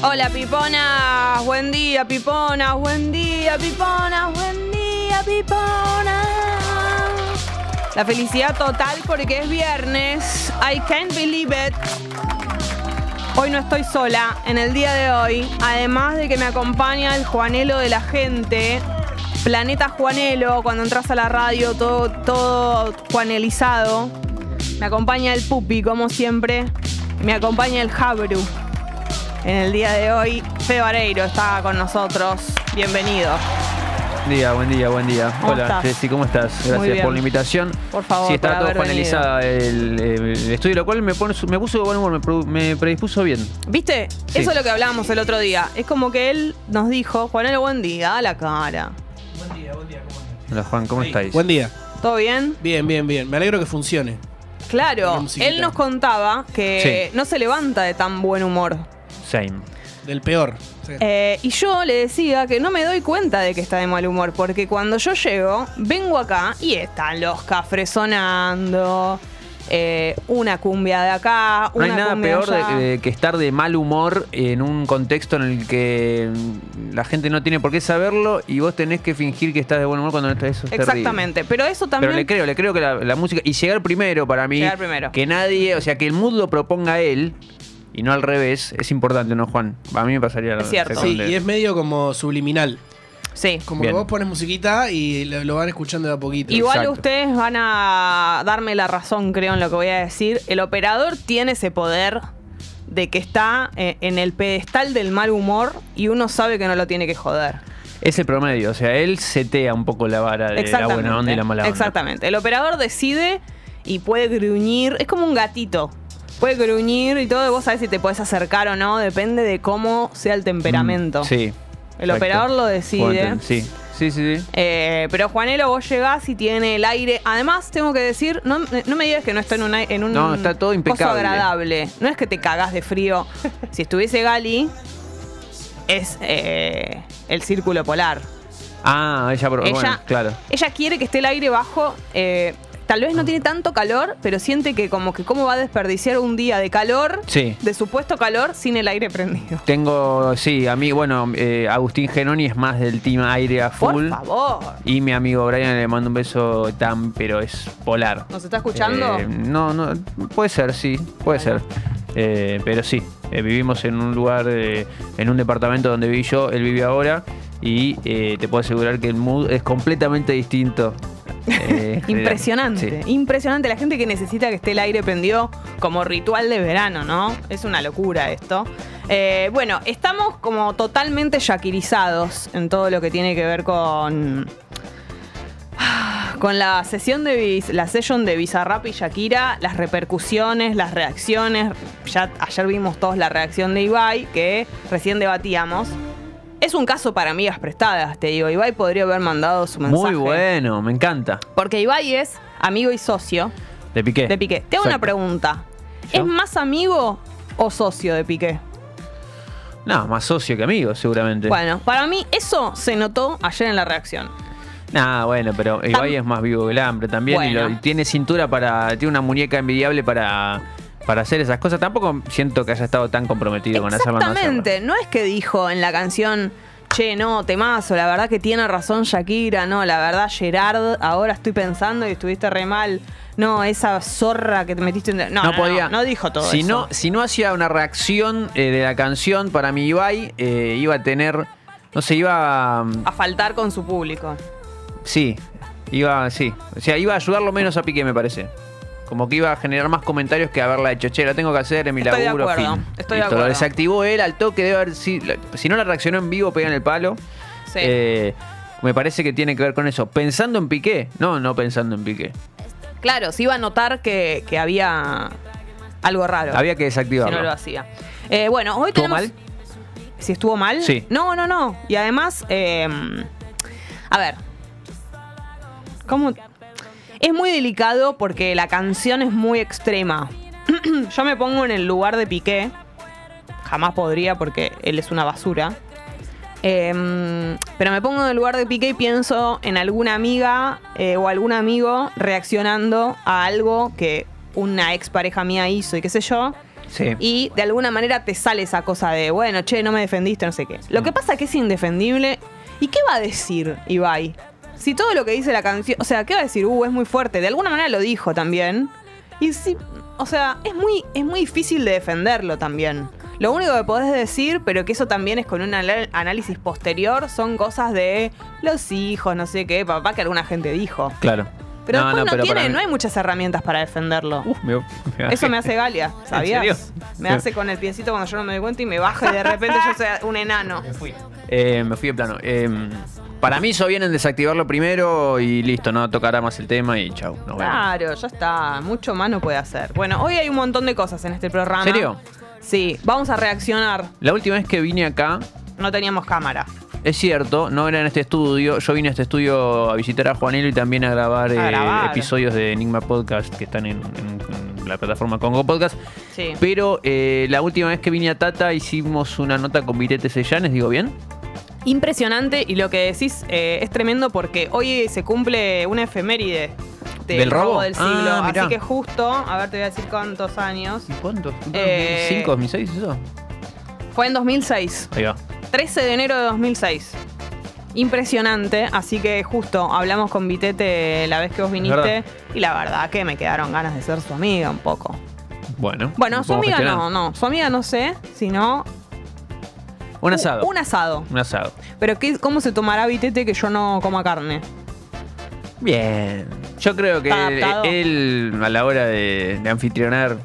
Hola piponas, buen día piponas, buen día piponas, buen día piponas. La felicidad total porque es viernes. I can't believe it. Hoy no estoy sola en el día de hoy. Además de que me acompaña el Juanelo de la gente. Planeta Juanelo, cuando entras a la radio, todo, todo juanelizado. Me acompaña el Pupi, como siempre. Me acompaña el Jabru. En el día de hoy, Feo Areiro está con nosotros. Bienvenido. Buen día, buen día, buen día. ¿Cómo Hola, estás? Jessy, ¿cómo estás? Gracias por la invitación. Por favor, Sí, está todo panelizada el, el estudio, lo cual me, pone, me puso de buen humor, me, predispuso bien. ¿Viste? Sí. Eso es lo que hablábamos el otro día. Es como que él nos dijo, Juanelo, buen día, a la cara. Hola, Juan, ¿cómo estáis? Buen día. ¿Todo bien? Bien, bien, bien. Me alegro que funcione. Claro, él nos contaba que Sí. no se levanta de tan buen humor. Same. Del peor. Sí. Eh, y yo le decía que no me doy cuenta de que está de mal humor, porque cuando yo llego, vengo acá y están los cafres sonando, eh, una cumbia de acá, No una hay nada cumbia peor allá. de- de que estar de mal humor en un contexto en el que la gente no tiene por qué saberlo y vos tenés que fingir que estás de buen humor cuando no estás. Eso es terrible. Exactamente, pero eso también... Pero le creo, le creo que la, la música. Y llegar primero para mí. Llegar primero. Que nadie, o sea, que el mood lo proponga él y no al revés, es importante, ¿no, Juan? A mí me pasaría Es cierto. Sí, y es medio como subliminal. Sí. Como Bien. que vos pones musiquita y lo, lo van escuchando de a poquito. Igual Exacto. ustedes van a darme la razón, creo, en lo que voy a decir. El operador tiene ese poder de que está eh, en el pedestal del mal humor y uno sabe que no lo tiene que joder. Es el promedio, o sea, él setea un poco la vara de la buena onda y la mala onda. Exactamente. El operador decide y puede gruñir. Es como un gatito. Puede gruñir y todo. Vos sabés si te puedes acercar o no. Depende de cómo sea el temperamento. Mm, sí. El operador lo decide. Sí, sí, sí. sí. Eh, pero Juanelo, vos llegás y tiene el aire. Además, tengo que decir, no, no me digas que no está en, una, en un No, está todo impecable. agradable. No es que te cagás de frío. si estuviese Gali, es eh, el círculo polar. Ah, ella, Ella, bueno, claro. ella quiere que esté el aire bajo. eh, tal vez no tiene tanto calor, pero siente que como que cómo va a desperdiciar un día de calor, Sí. de supuesto calor, sin el aire prendido. Tengo, sí, a mí, bueno, eh, Agustín Genoni es más del team aire a Por full. favor. Y mi amigo Brian le mando un beso tan, pero es polar. ¿Nos está escuchando? Eh, no, no, puede ser, sí, puede Bueno. ser. Eh, pero sí, eh, vivimos en un lugar, eh, en un departamento donde viví yo, él vive ahora, y eh, te puedo asegurar que el mood es completamente distinto. Eh, Impresionante, Sí. impresionante. La gente que necesita que esté el aire prendido como ritual de verano, ¿no? Es una locura esto. Eh, bueno, estamos como totalmente yaquirizados en todo lo que tiene que ver con. Con la sesión de la session de Bizarrap y Shakira, las repercusiones, las reacciones. Ya ayer vimos todos la reacción de Ibai, que recién debatíamos. Es un caso para amigas prestadas, te digo. Ibai podría haber mandado su mensaje. Muy bueno, me encanta. Porque Ibai es amigo y socio De Piqué. de Piqué. Te hago una pregunta. ¿Yo? ¿Es más amigo o socio de Piqué? No, más socio que amigo, seguramente. Bueno, para mí eso se notó ayer en la reacción. Nah, bueno, pero Ibai es más vivo que el hambre también y, lo- Bueno. y tiene cintura para. Tiene una muñeca envidiable para, para hacer esas cosas. Tampoco siento que haya estado tan comprometido con hacerlo o no hacerlo. Exactamente. No es que dijo en la canción, che, no, temazo, la verdad que tiene razón Shakira, no, la verdad Gerard, ahora estoy pensando y estuviste re mal. No, esa zorra que te metiste en... No, no, podía. no, no dijo todo si eso. No, si no hacía una reacción eh, de la canción, para mí Ibai eh, iba a tener. No sé, iba. a- A faltar con su público. Sí, iba. Sí. O sea, iba a ayudarlo menos a Piqué, me parece. Como que iba a generar más comentarios que haberla hecho, che, la tengo que hacer en mi Estoy de laburo. acuerdo, fin. estoy de Listo, acuerdo. Lo desactivó él al toque, debe haber si, si no la reaccionó en vivo, pega en el palo. Sí. Eh, me parece que tiene que ver con eso. Pensando en Piqué, no, no pensando en Piqué. Claro, se iba a notar que, que había algo raro. Había que si desactivarlo. no lo hacía. Eh, bueno, hoy ¿Estuvo tenemos... mal? ¿Si estuvo mal? Sí. No, no, no. Y además, eh, a ver. ¿Cómo? Es muy delicado porque la canción es muy extrema. Yo me pongo en el lugar de Piqué. Jamás podría porque él es una basura. Eh, pero me pongo en el lugar de Piqué y pienso en alguna amiga eh, o algún amigo reaccionando a algo que una expareja mía hizo y qué sé yo. Sí. Y de alguna manera te sale esa cosa de, bueno, che, no me defendiste, no sé qué. Lo que pasa es que es indefendible. ¿Y qué va a decir Ibai? Si todo lo que dice la canción, o sea, ¿qué va a decir? Uh, es muy fuerte. De alguna manera lo dijo también. Y sí, o sea, es muy, es muy difícil de defenderlo también. Lo único que podés decir, pero que eso también es con un análisis posterior, son cosas de los hijos, no sé qué, papá que alguna gente dijo. Claro. Pero después no, pero tiene, no hay muchas herramientas para defenderlo. Uf, me- me Eso me hace Galia, ¿sabías? serio? Me hace con el piecito cuando yo no me doy cuenta y me baja y de repente yo soy un enano. Eh, me fui de plano. Eh, para mí hizo bien en desactivarlo primero y listo, no tocará más el tema y chau. Nos vemos. Claro, ya está. Mucho más no puede hacer. Bueno, hoy hay un montón de cosas en este programa. ¿Serio? Sí, vamos a reaccionar. La última vez que vine acá, No teníamos cámara. es cierto, no era en este estudio. Yo vine a este estudio a visitar a Juanelo y también a grabar, A eh, episodios de Enigma Podcast que están en, en- en la plataforma Congo Podcast. Sí. Pero eh, la última vez que vine a Tata hicimos una nota con Virete Sellanes, ¿digo bien? Impresionante y lo que decís eh, es tremendo porque hoy se cumple una efeméride del, ¿Del robo? del Ah, siglo. mirá. Así que justo, a ver, te voy a decir cuántos años. ¿Y cuánto? Eh, ¿2005, 2006 eso? Fue en 2006. Ahí va. 13 de enero de 2006. Impresionante, así que justo hablamos con Vitete la vez que vos viniste verdad. y la verdad que me quedaron ganas de ser su amiga un poco. Bueno. Bueno, su amiga gestionar. no, no, su amiga no sé, sino Un asado. un asado. Un asado. Pero ¿qué, ¿cómo se tomará Vitete que yo no coma carne? Bien. Yo creo que adaptado. él, a la hora de, de anfitrionar,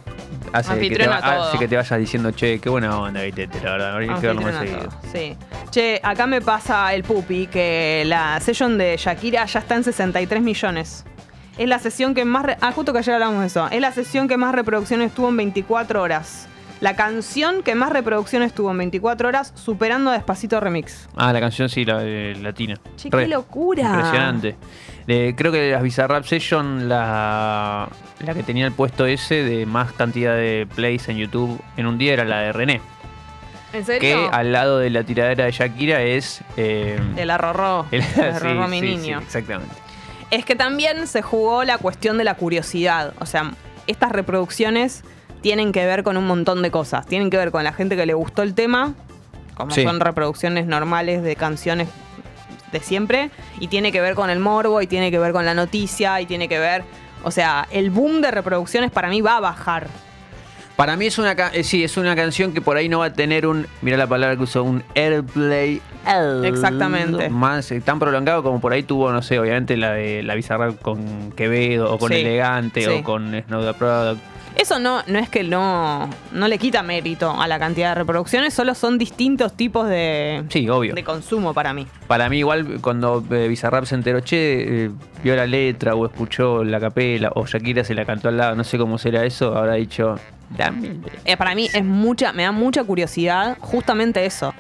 hace que, te, Anfitriona va- todo. hace que te vayas diciendo, che, qué buena onda, Vitete, la verdad. Habría que verlo más Anfitriona seguido. todo, Sí. Che, acá me pasa el pupi que la session de Shakira ya está en 63 millones. Es la sesión que más... re- ah, justo que ayer hablamos de eso. Es la sesión que más reproducciones tuvo en 24 horas. La canción que más reproducciones tuvo en 24 horas, superando a Despacito Remix. Ah, la canción sí, la eh, latina. Che, Re. qué locura. Impresionante. Eh, creo que de las Bizarrap Session, la, la que tenía el puesto ese de más cantidad de plays en YouTube en un día era la de René. ¿En serio? Que al lado de la tiradera de Shakira es. eh, El arrorró. el- El sí, arrorró mi sí, niño. sí, exactamente. Es que también se jugó la cuestión de la curiosidad. O sea, estas reproducciones tienen que ver con un montón de cosas. Tienen que ver con la gente que le gustó el tema, como Sí. son reproducciones normales de canciones de siempre, y tiene que ver con el morbo, y tiene que ver con la noticia, y tiene que ver. O sea, el boom de reproducciones para mí va a bajar. Para mí es una eh, sí, es una canción que por ahí no va a tener un, mira la palabra que usó, un airplay Exactamente. más eh, tan prolongado como por ahí tuvo, no sé, obviamente la de la Bizarrap con Quevedo o con Sí, Elegante sí. o con Snow the Product. Eso no, no es que no, no le quita mérito a la cantidad de reproducciones, solo son distintos tipos de, Sí, obvio. de consumo para mí. Para mí igual cuando eh, Bizarrap se enteró, che, eh, vio la letra o escuchó la capela o Shakira se la cantó al lado, no sé cómo será eso, habrá dicho, dame. Eh, para mí es mucha, me da mucha curiosidad justamente eso.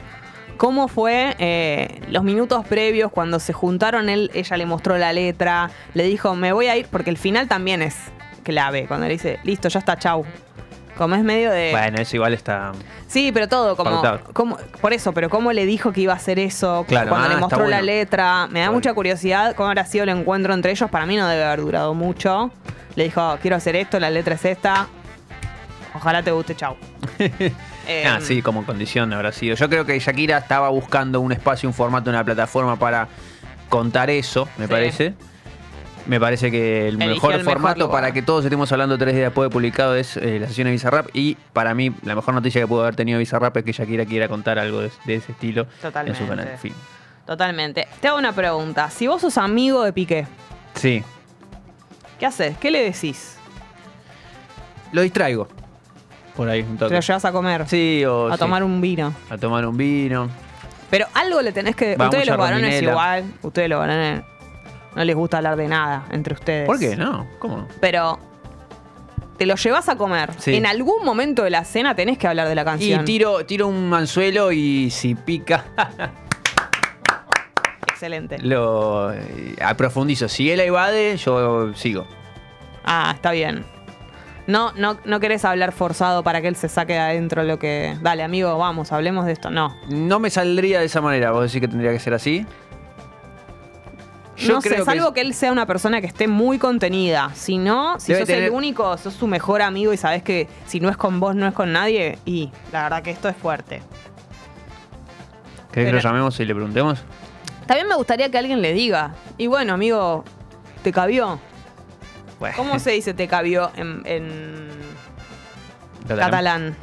¿Cómo fue eh, los minutos previos cuando se juntaron? Él, ella le mostró la letra, le dijo, me voy a ir, porque el final también es clave, cuando le dice, listo, ya está, chau. Como es medio de... Bueno, eso igual está... Sí, pero todo, como, como- Por eso, pero cómo le dijo que iba a hacer eso, Claro, cuando ah, le está mostró la bueno. letra. Me da mucha curiosidad cómo habrá sido el encuentro entre ellos. Para mí no debe haber durado mucho. Le dijo, quiero hacer esto, la letra es esta. Ojalá te guste, chau. Eh, Ah, sí, como condición habrá sido. Yo creo que Shakira estaba buscando un espacio, un formato, una plataforma para contar eso, me Sí. parece. Me parece que el mejor el formato para que todos estemos hablando tres días después de publicado es eh, la sesión de Bizarrap. Y para mí, la mejor noticia que pudo haber tenido Bizarrap es que Shakira quiera contar algo de, de ese estilo Totalmente. en su canal. Fin. Totalmente. Te hago una pregunta. Si vos sos amigo de Piqué, Sí, ¿qué haces? ¿Qué le decís? lo distraigo. Por ahí, un Te toque. lo llevas a comer. Sí, o a sí, tomar un vino. a tomar un vino. Pero algo le tenés que. Va ustedes los varones igual. Ustedes los varones. No les gusta hablar de nada entre ustedes. ¿Por qué? No, ¿cómo? Pero. Te lo llevas a comer. Sí. En algún momento de la cena tenés que hablar de la Y canción. tiro, tiro un anzuelo y si pica, Excelente. lo eh, profundizo. Si él evade, yo sigo. Ah, está bien. No, no, no querés hablar forzado para que él se saque de adentro lo que. Dale, amigo, vamos, hablemos de esto. No. No me saldría de esa manera. ¿Vos decís que tendría que ser así? Yo no sé, creo salvo que él sea una persona que esté muy contenida. Si no, si Debe sos tener- el único, sos su mejor amigo y sabes que si no es con vos, no es con nadie, y la verdad que esto es fuerte. ¿Querés que Pero- lo llamemos y le preguntemos? También me gustaría que alguien le diga. Y bueno, amigo, ¿te cabió? Bueno, ¿Cómo se dice te cabió en, en catalán. catalán?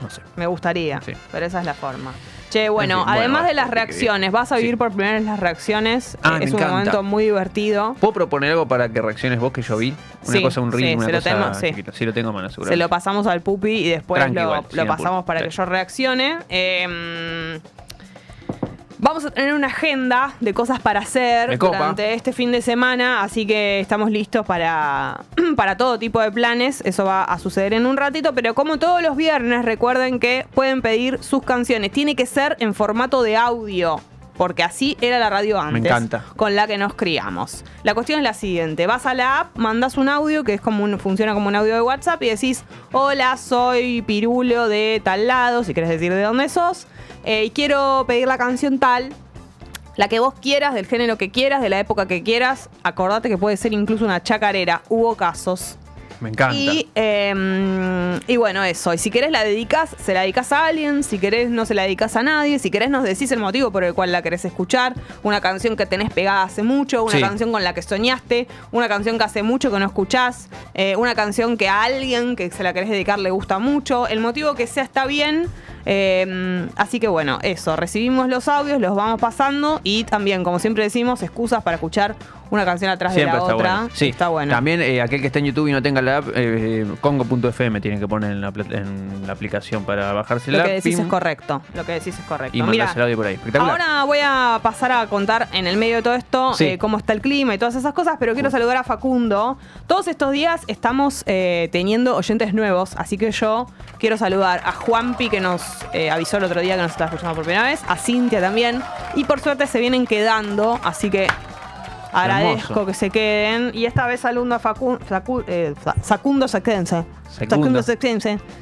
No sé. Me gustaría, Sí. pero esa es la forma. Che, bueno, En fin, bueno, además de las reacciones, vas a vivir Sí. por primera vez las reacciones. Ah, me es un encanta. momento muy divertido. ¿Puedo proponer algo para que reacciones vos que yo vi? Una Sí, cosa, un sí, una se lo cosa tenemos, sí. chiquita. Sí, lo tengo a mano, seguro. Se lo pasamos al pupi y después Tranqui lo, igual, lo sin apuro. pasamos para que Sí. yo reaccione. Eh, vamos a tener una agenda de cosas para hacer Me durante este fin de semana, así que estamos listos para, para todo tipo de planes. Eso va a suceder en un ratito, pero como todos los viernes, recuerden que pueden pedir sus canciones. Tiene que ser en formato de audio. Porque así era la radio antes. encanta. Con la que nos criamos. La cuestión es la siguiente: vas a la app, mandas un audio que es como un, funciona como un audio de WhatsApp y decís: Hola, soy Pirulo de tal lado, si quieres decir de dónde sos, eh, y quiero pedir la canción tal. La que vos quieras, del género que quieras, de la época que quieras. Acordate que puede ser incluso una chacarera. Hubo casos. Me encanta. Y, eh, y bueno, eso. Y si querés la dedicas, se la dedicas a alguien. Si querés, no se la dedicas a nadie. Si querés, nos decís el motivo por el cual la querés escuchar. Una canción que tenés pegada hace mucho. Una Sí. canción con la que soñaste. Una canción que hace mucho que no escuchás. eh, una canción que a alguien que se la querés dedicar le gusta mucho. El motivo que sea está bien. Eh, así que bueno, eso. Recibimos los audios, los vamos pasando. Y también, como siempre decimos, excusas para escuchar una canción atrás Siempre de la está otra. bueno. Sí, Está bueno. También eh, aquel que está en YouTube y no tenga la app, eh, congo.fm tiene que poner en la, en la aplicación para bajársela. Lo que decís pim, es correcto. Lo que decís es correcto. Y mandarse el audio por ahí. Ahora voy a pasar a contar en el medio de todo esto Sí. eh, cómo está el clima y todas esas cosas, pero quiero saludar a Facundo. Todos estos días estamos teniendo oyentes nuevos, así que yo quiero saludar a Juanpi, que nos eh, avisó el otro día que nos estaba escuchando por primera vez, a Cintia también, y por suerte se vienen quedando, así que agradezco Hermoso. que se queden. Y esta vez saludo a Facu- Facu- eh, Fa- Facundo. Secundo. Facundo.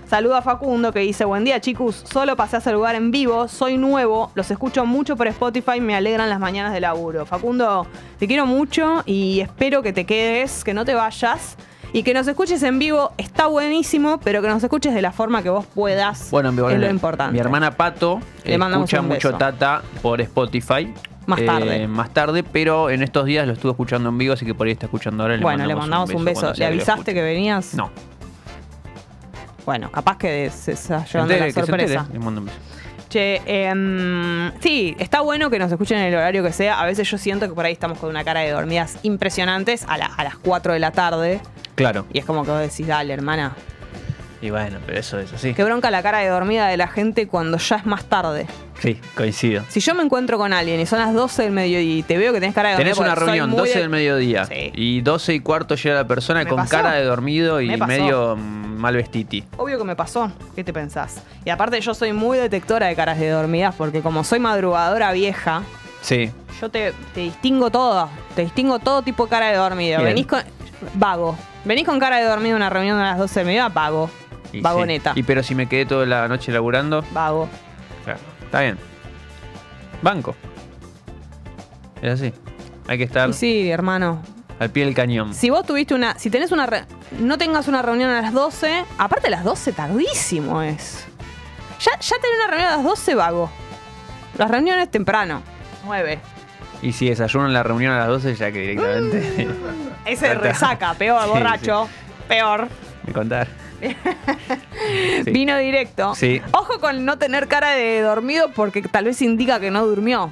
Saludo a Facundo que dice, buen día chicos, solo pasé a saludar en vivo, soy nuevo, los escucho mucho por Spotify, me alegran las mañanas de laburo. Facundo, te quiero mucho y espero que te quedes, que no te vayas. Y que nos escuches en vivo está buenísimo, pero que nos escuches de la forma que vos puedas. Bueno, mi, es lo importante. mi hermana Pato Le escucha mucho. Tata por Spotify. Más Eh, tarde. más tarde, pero en estos días lo estuve escuchando en vivo, así que por ahí está escuchando ahora. bueno, le mandamos un beso. ¿Le avisaste que venías? No. Bueno, capaz que se Se llevando entere, la que sorpresa. entere, le mando un beso. Che, em, sí, está bueno que nos escuchen en el horario que sea. A veces yo siento que por ahí estamos con una cara de dormidas impresionantes a, la- a las 4 de la tarde. Claro. Y es como que vos decís, dale, hermana. Y bueno, pero eso es así. Qué bronca la cara de dormida de la gente cuando ya es más tarde. Sí, coincido. Si yo me encuentro con alguien y son las 12 del mediodía y te veo que tenés cara de dormida. Tenés una reunión, muy 12 de- del mediodía. Sí. Y 12 y cuarto llega la persona ¿Me con pasó? cara de dormido y Me medio mm, mal vestiti. Obvio que me pasó. ¿Qué te pensás? Y aparte yo soy muy detectora de caras de dormidas porque como soy madrugadora vieja, Sí. Yo te, te distingo todo. Te distingo todo tipo de cara de dormido. Bien. Venís con. Vago. Venís con cara de dormido a una reunión a las 12 de mediodía, vago. Y Vagoneta. sí. Y pero si me quedé toda la noche laburando, Vago. claro, está bien. Banco. Es así. Hay que estar Y sí, hermano. al pie del cañón. Si vos tuviste una. Si tenés una. re- no tengas una reunión a las 12. Aparte, a las 12 tardísimo es. Ya, ya tener una reunión a las 12, vago. Las reuniones temprano. 9. Y si desayuno en la reunión a las 12, ya que directamente Ese Ya está. resaca, peor, Sí, borracho. Peor. me contar. Sí. Vino directo. Sí. Ojo con no tener cara de dormido porque tal vez indica que no durmió.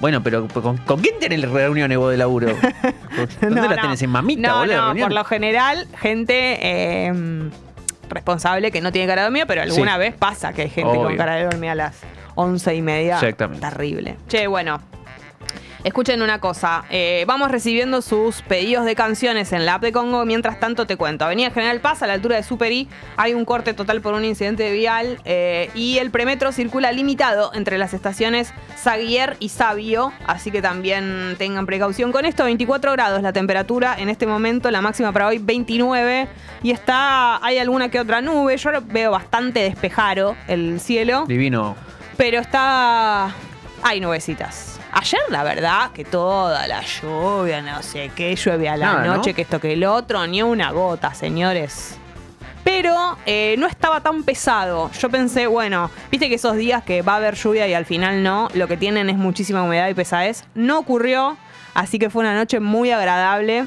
Bueno, pero ¿con, con quién tenés reuniones vos de laburo? ¿Dónde No, no. tenés? ¿En mamita, No, boludo, la no, reunión? por lo general, gente eh, responsable que no tiene cara de dormida, pero alguna Sí. vez pasa que hay gente con cara de dormida a las once y media. Exactamente. Terrible. Che, bueno. Escuchen una cosa, eh, vamos recibiendo sus pedidos de canciones en la app de Congo. Mientras tanto, te cuento: Avenida General Paz, a la altura de Super I, hay un corte total por un incidente vial eh, y el premetro circula limitado entre las estaciones Saguier y Sabio. Así que también tengan precaución con esto. 24 grados la temperatura en este momento, la máxima para hoy 29. Y está, hay alguna que otra nube. Yo lo veo bastante despejado el cielo, Divino. pero está. Hay nubecitas. Ayer, la verdad, que toda la lluvia, no sé qué, llueve a la Nada, ¿no? noche, que esto que el otro, ni una gota, señores. Pero eh, no estaba tan pesado. Yo pensé, bueno, viste que esos días que va a haber lluvia y al final no, lo que tienen es muchísima humedad y pesadez. No ocurrió, así que fue una noche muy agradable.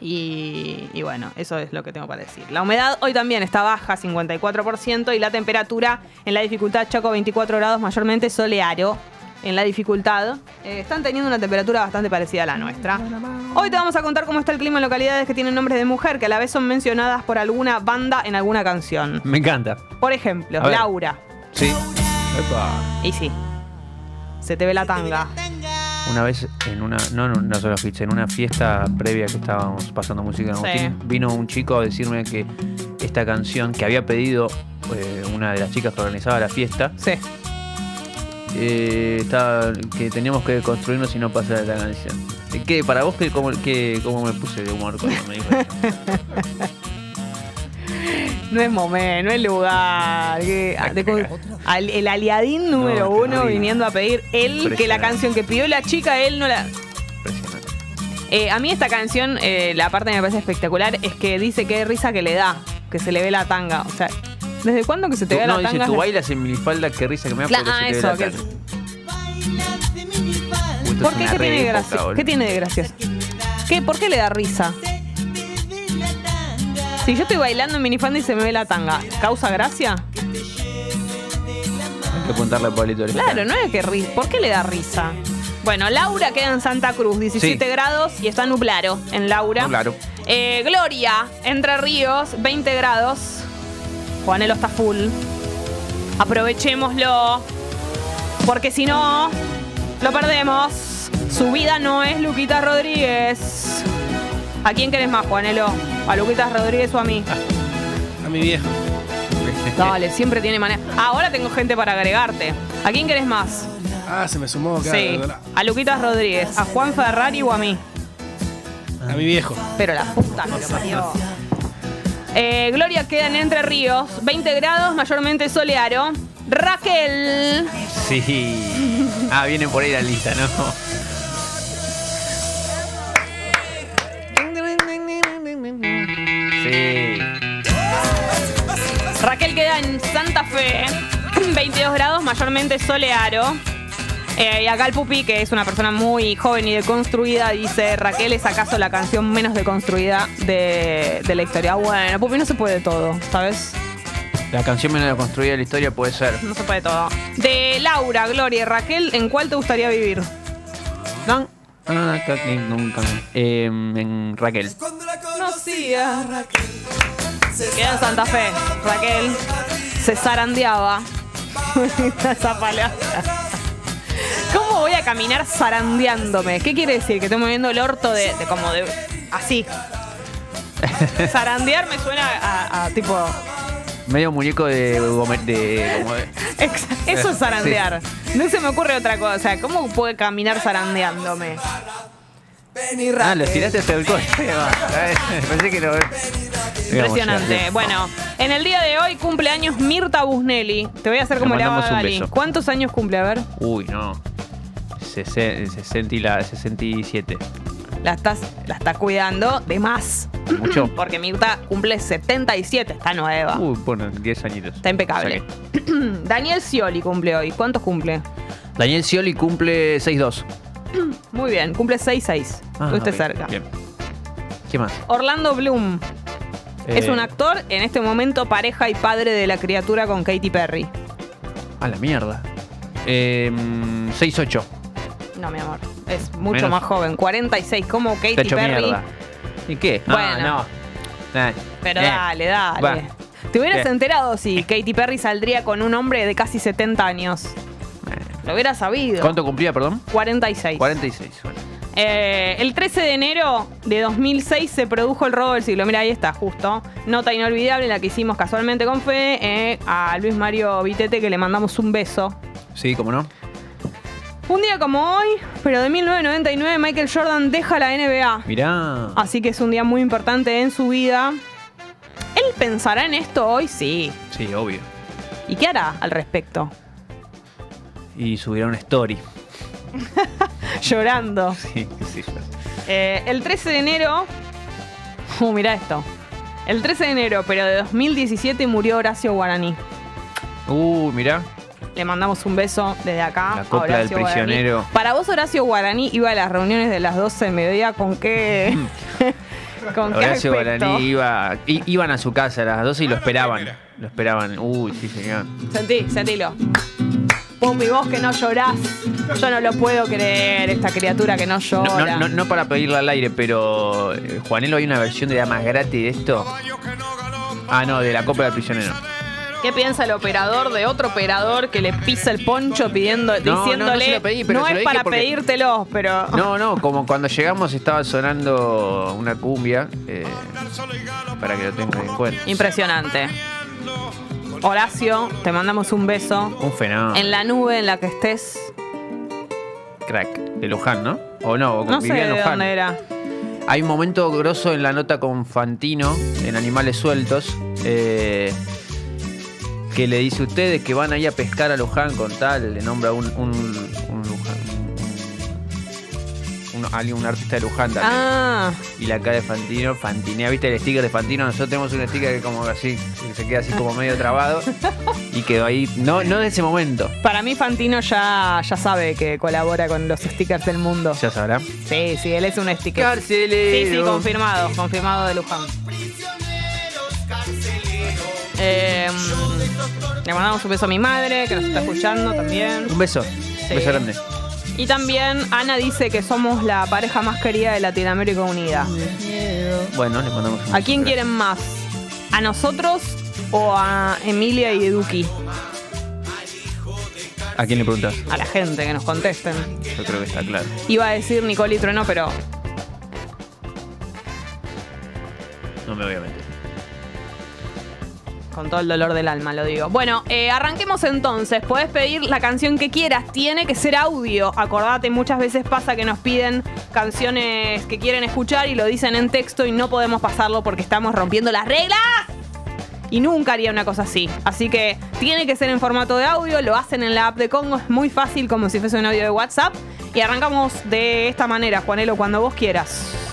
Y, y bueno, eso es lo que tengo para decir. La humedad hoy también está baja, 54%, y la temperatura en la dificultad Chaco 24 grados, mayormente soleado. En la dificultad, Eh, están teniendo una temperatura bastante parecida a la nuestra. Hoy te vamos a contar cómo está el clima en localidades que tienen nombres de mujer, que a la vez son mencionadas por alguna banda en alguna canción. Me encanta. Por ejemplo. Laura. Sí. Epa. Y sí, se te ve la tanga. Una vez en una, no, no, no solo fiesta, en una fiesta previa que estábamos pasando música en Sí. Agustín, vino un chico a decirme que esta canción que había pedido eh, una de las chicas que organizaba la fiesta, Sí. Eh, estaba- que teníamos que construirnos y no pasar la canción. ¿Qué, para vos, qué, cómo, qué- cómo me puse de humor cuando me dijo eso? No es momento, no es lugar. que- ah, de con- al- el aliadín número No, uno no viniendo a pedir él que la canción que pidió la chica, él no la. Impresionante. Eh, a mí esta canción, eh, la parte que me parece espectacular es que dice que risa que le da, que se le ve la tanga. O sea, ¿desde cuándo que se te Tú- ve no, la dice, tanga? tú bailas en minifalda, qué risa que me da Cla- porque ah, se te ve eso, la que- tanga. Uy, esto ¿Por es qué? una ¿Qué re tiene de época, boludo. ¿Qué tiene de gracioso? ¿Qué? ¿Por qué le da risa? Si yo estoy bailando en minifanda y se me ve la tanga, ¿causa gracia? Hay que apuntarle a Pablito. Claro, no es que risa. ¿Por qué le da risa? Bueno, Laura queda en Santa Cruz, 17 Sí. grados y está nublado en Laura. Nublado. Eh, Gloria, Entre Ríos, 20 grados. Juanelo está full. Aprovechémoslo. Porque si no, lo perdemos. Su vida no es Luquita Rodríguez. ¿A quién querés más, Juanelo? ¿A Luquita Rodríguez o a mí? A mi viejo. Dale, siempre tiene manera. Ahora tengo gente para agregarte. ¿A quién querés más? Ah, se me sumó. claro, Sí, a Luquitas Rodríguez, a Juan Ferrari o a mí. A mi viejo. Pero la puta que lo parió. Eh, Gloria queda en Entre Ríos, 20 grados, mayormente soleado. Raquel, Sí. Ah, viene por ahí la lista, ¿no? Sí. Raquel queda en Santa Fe, 22 grados, mayormente soleado. Eh, y acá el Pupi, que es una persona muy joven y deconstruida, dice, Raquel es acaso la canción menos deconstruida de, de la historia. Bueno, Pupi no se puede todo, ¿sabes? La canción menos construida de la historia puede ser. No se puede todo. De Laura, Gloria y Raquel, ¿en cuál te gustaría vivir? ¿No? Ah, nunca. Eh, en Raquel. Conocía Raquel. Queda en Santa Fe. Raquel se zarandeaba. Esa palabra. ¿Cómo voy a caminar zarandeándome? ¿Qué quiere decir? Que estoy moviendo el orto de, de como de. así. Zarandear me suena a, a tipo. Medio muñeco de. De, como de- ex- Eso es zarandear. No se me ocurre otra cosa. O sea, ¿cómo puedo caminar zarandeándome? Ah, los tiraste hasta el coche. Pensé que lo. Impresionante. Bueno, en el día de hoy cumple años Mirta Busnelli. Te voy a hacer como Le le hago a mandamos un Gali. beso. ¿Cuántos años cumple? A ver, Uy, no. Sese- sesenta y la 67. la estás, la estás cuidando de más. Mucho. Porque Mirta cumple 77, está nueva. Uy, bueno, 10 añitos. Está impecable. Daniel Scioli cumple hoy. ¿Cuántos cumple? Daniel Scioli cumple 6-2. Muy bien, cumple 6-6. Ah, cerca. Bien. ¿Qué más? Orlando Bloom es Eh, un actor, en este momento pareja y padre de la criatura con Katy Perry. A la mierda. Eh, 6-8. No, mi amor. Es mucho Menos. más joven. 46, como Te Katy hecho Perry. mierda. ¿Y qué? Bueno. Ah, no. Eh, Pero eh. dale, dale. Va. Te hubieras ¿Qué? enterado si Katy Perry saldría con un hombre de casi 70 años. Lo hubieras sabido. ¿Cuánto cumplía, perdón? 46. 46. Bueno. Eh, el 13 de enero de 2006 se produjo el robo del siglo. Mira, ahí está, justo. Nota inolvidable la que hicimos casualmente con Fe eh, a Luis Mario Vitete, que le mandamos un beso. Sí, ¿cómo no? Un día como hoy, pero de 1999, Michael Jordan deja la NBA. Mirá. Así que es un día muy importante en su vida. ¿Él pensará en esto hoy? Sí. Sí, obvio. ¿Y qué hará al respecto? Y subirá una story. Llorando. Sí, sí. Eh, el 13 de enero. Uh, mira esto. El 13 de enero, pero de 2017, murió Horacio Guaraní. Uh, mirá. Le mandamos un beso desde acá. La a copla del Guaraní. prisionero. Para vos, Horacio Guaraní iba a las reuniones de las 12 de mediodía con qué. con qué Horacio? Guaraní iba, i- iban a su casa a las 12 y lo esperaban. Lo esperaban. Uy, sí, señor. Sentí, sentilo. Vos que no llorás. Yo no lo puedo creer, esta criatura que no llora. no, no, no para pedirle al aire, pero eh, Juanelo hay una versión de Damas Gratis de esto. Ah, no, de la Copa del Prisionero. ¿Qué piensa el operador de otro operador que le pisa el poncho pidiendo, no, no diciéndole se lo pedí, pero se es lo para porque- pedírtelo, pero No, no, como cuando llegamos estaba sonando una cumbia, eh, para que lo tengan en cuenta. impresionante. Horacio, te mandamos un beso. Un fenómeno. En la nube en la que estés, Crack. De Luján, ¿no? O no, o no sé en de Luján. dónde era. Hay un momento grosso en la nota con Fantino, en Animales Sueltos, eh, que le dice a ustedes que van ahí a pescar a Luján con tal, le nombra un, un, un Luján. Un, un- alguien- un artista de Luján también. Ah, Y la cara de Fantino, Fantinea, ¿viste el sticker de Fantino? Nosotros tenemos un sticker que como así, que se queda así como medio trabado. y quedó ahí, no, no de ese momento. para mí Fantino ya, ya sabe que colabora con los stickers del mundo. Ya sabrá. Sí, sí, él es un sticker. Carcelero. Sí, sí, confirmado, confirmado de Luján. Eh, le mandamos un beso a mi madre, que nos está escuchando también. Un beso. Un beso grande. Y también Ana dice que somos la pareja más querida de Latinoamérica Unida. Bueno, le mandamos un ¿A quién quieren más? ¿A nosotros o a Emilia y Eduki? ¿A quién le preguntas? A la gente que nos contesten. Yo creo que está claro. Iba a decir Nicole y Trueno, pero No me voy a meter. Con todo el dolor del alma lo digo. Bueno, eh, arranquemos entonces. Podés pedir la canción que quieras. Tiene que ser audio. Acordate, muchas veces pasa que nos piden canciones que quieren escuchar y lo dicen en texto y no podemos pasarlo porque estamos rompiendo las reglas. Y nunca haría una cosa así. Así que tiene que ser en formato de audio. Lo hacen en la app de Congo. Es muy fácil, como si fuese un audio de WhatsApp. Y arrancamos de esta manera, Juanelo, cuando vos quieras.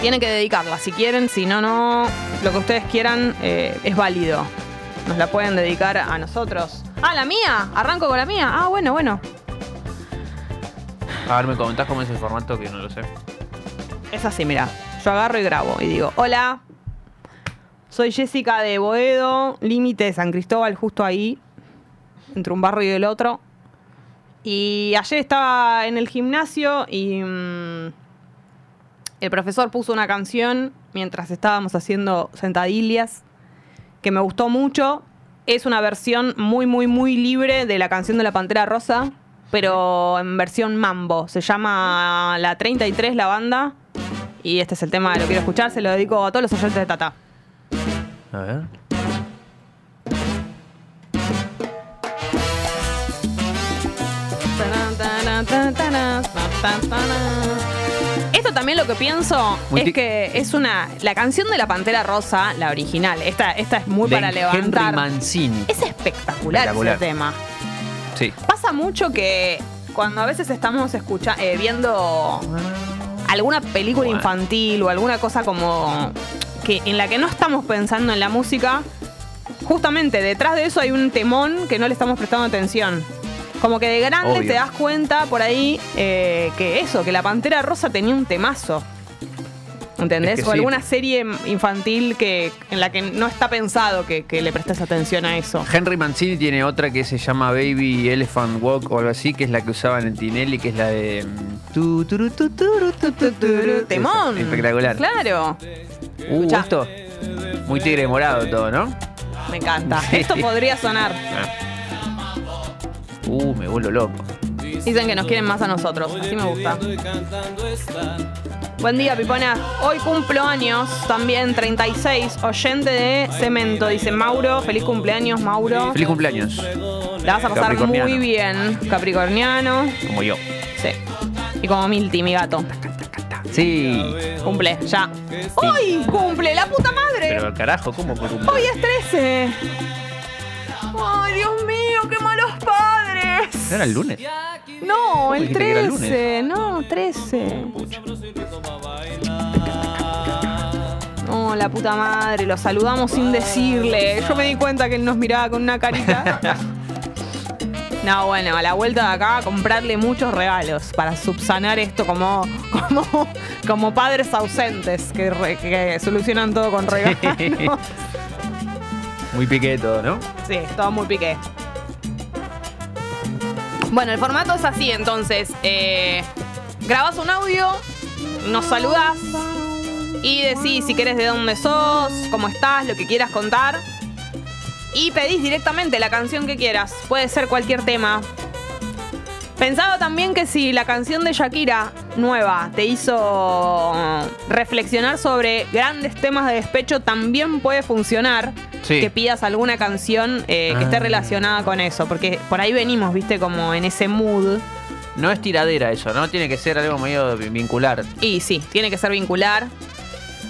Tienen que dedicarla si quieren, si no, no. Lo que ustedes quieran eh, es válido. Nos la pueden dedicar a nosotros. Ah, la mía. Arranco con la mía. Ah, bueno, bueno. A ver, ¿me comentás cómo es el formato? Que no lo sé. Es así, mira. Yo agarro y grabo y digo, hola. Soy Jessica de Boedo, límite de San Cristóbal, justo ahí, entre un barrio y el otro. Y ayer estaba en el gimnasio y mm, el profesor puso una canción mientras estábamos haciendo sentadillas que me gustó mucho. Es una versión muy, muy, muy libre de la canción de la Pantera Rosa, pero en versión mambo. Se llama La 33, la banda. Y este es el tema de lo quiero escuchar. Se lo dedico a todos los oyentes de Tata. A ver. También lo que pienso Muy es que es una. La canción de la Pantera Rosa, la original, esta, esta es muy De para levantar. Henry Mancini. Es espectacular, Espectacular. ese tema. Sí. Pasa mucho que cuando a veces estamos escucha eh, viendo alguna película Bueno. infantil o alguna cosa como que en la que no estamos pensando en la música, justamente detrás de eso hay un temón que no le estamos prestando atención. Como que de grande Obvio. te das cuenta por ahí eh, que eso, que la Pantera Rosa tenía un temazo. ¿Entendés? Es que o sí. alguna serie infantil que en la que no está pensado que, que le prestes atención a eso. Henry Mancini tiene otra que se llama Baby Elephant Walk o algo así, que es la que usaban en Tinelli, que es la de. mm. Temón. Espectacular. Claro. Uh, esto. Muy tigre morado todo, ¿no? Me encanta. Sí. Esto podría sonar. Uh, me vuelvo loco. Dicen que nos quieren más a nosotros. Así me gusta. Buen día, Pipona. Hoy cumplo años, también 36, oyente de Cemento. Dice Mauro. Feliz cumpleaños, Mauro. Feliz cumpleaños. La vas a pasar muy bien. Capricorniano. Como yo. Sí. Y como Milti, mi gato. Sí. Cumple, ya. ¡Hoy cumple! ¡La puta madre! Pero carajo, ¿cómo por un Hoy es 13. ¡Ay, Dios mío, qué malos padres! ¿No era el lunes? No, el dijiste que era el 13. No, 13. No, la puta madre, lo saludamos sin decirle. Yo me di cuenta que él nos miraba con una carita. No, bueno, a la vuelta de acá, comprarle muchos regalos para subsanar esto como, como, como padres ausentes que, re- que solucionan todo con regalos. Muy piqué todo, ¿no? Sí, todo muy piqué. Bueno, el formato es así, entonces. Eh, grabas un audio, nos saludás y decís si querés de dónde sos, cómo estás, lo que quieras contar. Y pedís directamente la canción que quieras. Puede ser cualquier tema. Pensaba también que si la canción de Shakira nueva te hizo reflexionar sobre grandes temas de despecho, también puede funcionar Sí. que pidas alguna canción eh, que esté Ah. relacionada con eso. Porque por ahí venimos, viste, como en ese mood. No es tiradera eso, ¿no? Tiene que ser algo medio vincular. Y sí, tiene que ser vincular.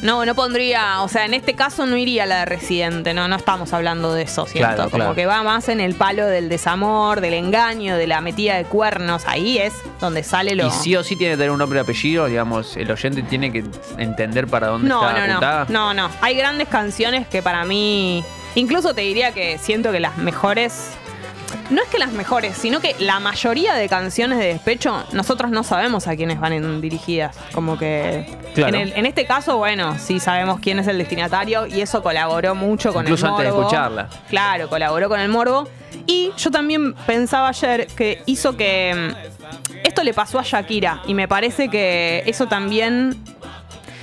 No, no pondría, o sea, en este caso no iría la de Residente, no, no estamos hablando de eso, ¿cierto? Claro, Como claro. que va más en el palo del desamor, del engaño, de la metida de cuernos, ahí es donde sale lo... Y sí o sí tiene que tener un nombre y apellido, digamos, el oyente tiene que entender para dónde No, está no, apuntada. no, no, no. Hay grandes canciones que para mí, incluso te diría que siento que las mejores, no es que las mejores, sino que la mayoría de canciones de despecho, nosotros no sabemos a quiénes van en- dirigidas. Como que Claro. en, el- en este caso, bueno, sí sabemos quién es el destinatario y eso colaboró mucho con Incluso el morbo. antes de escucharla. Claro, colaboró con el morbo. Y yo también pensaba ayer que hizo que mm, esto le pasó a Shakira y me parece que eso también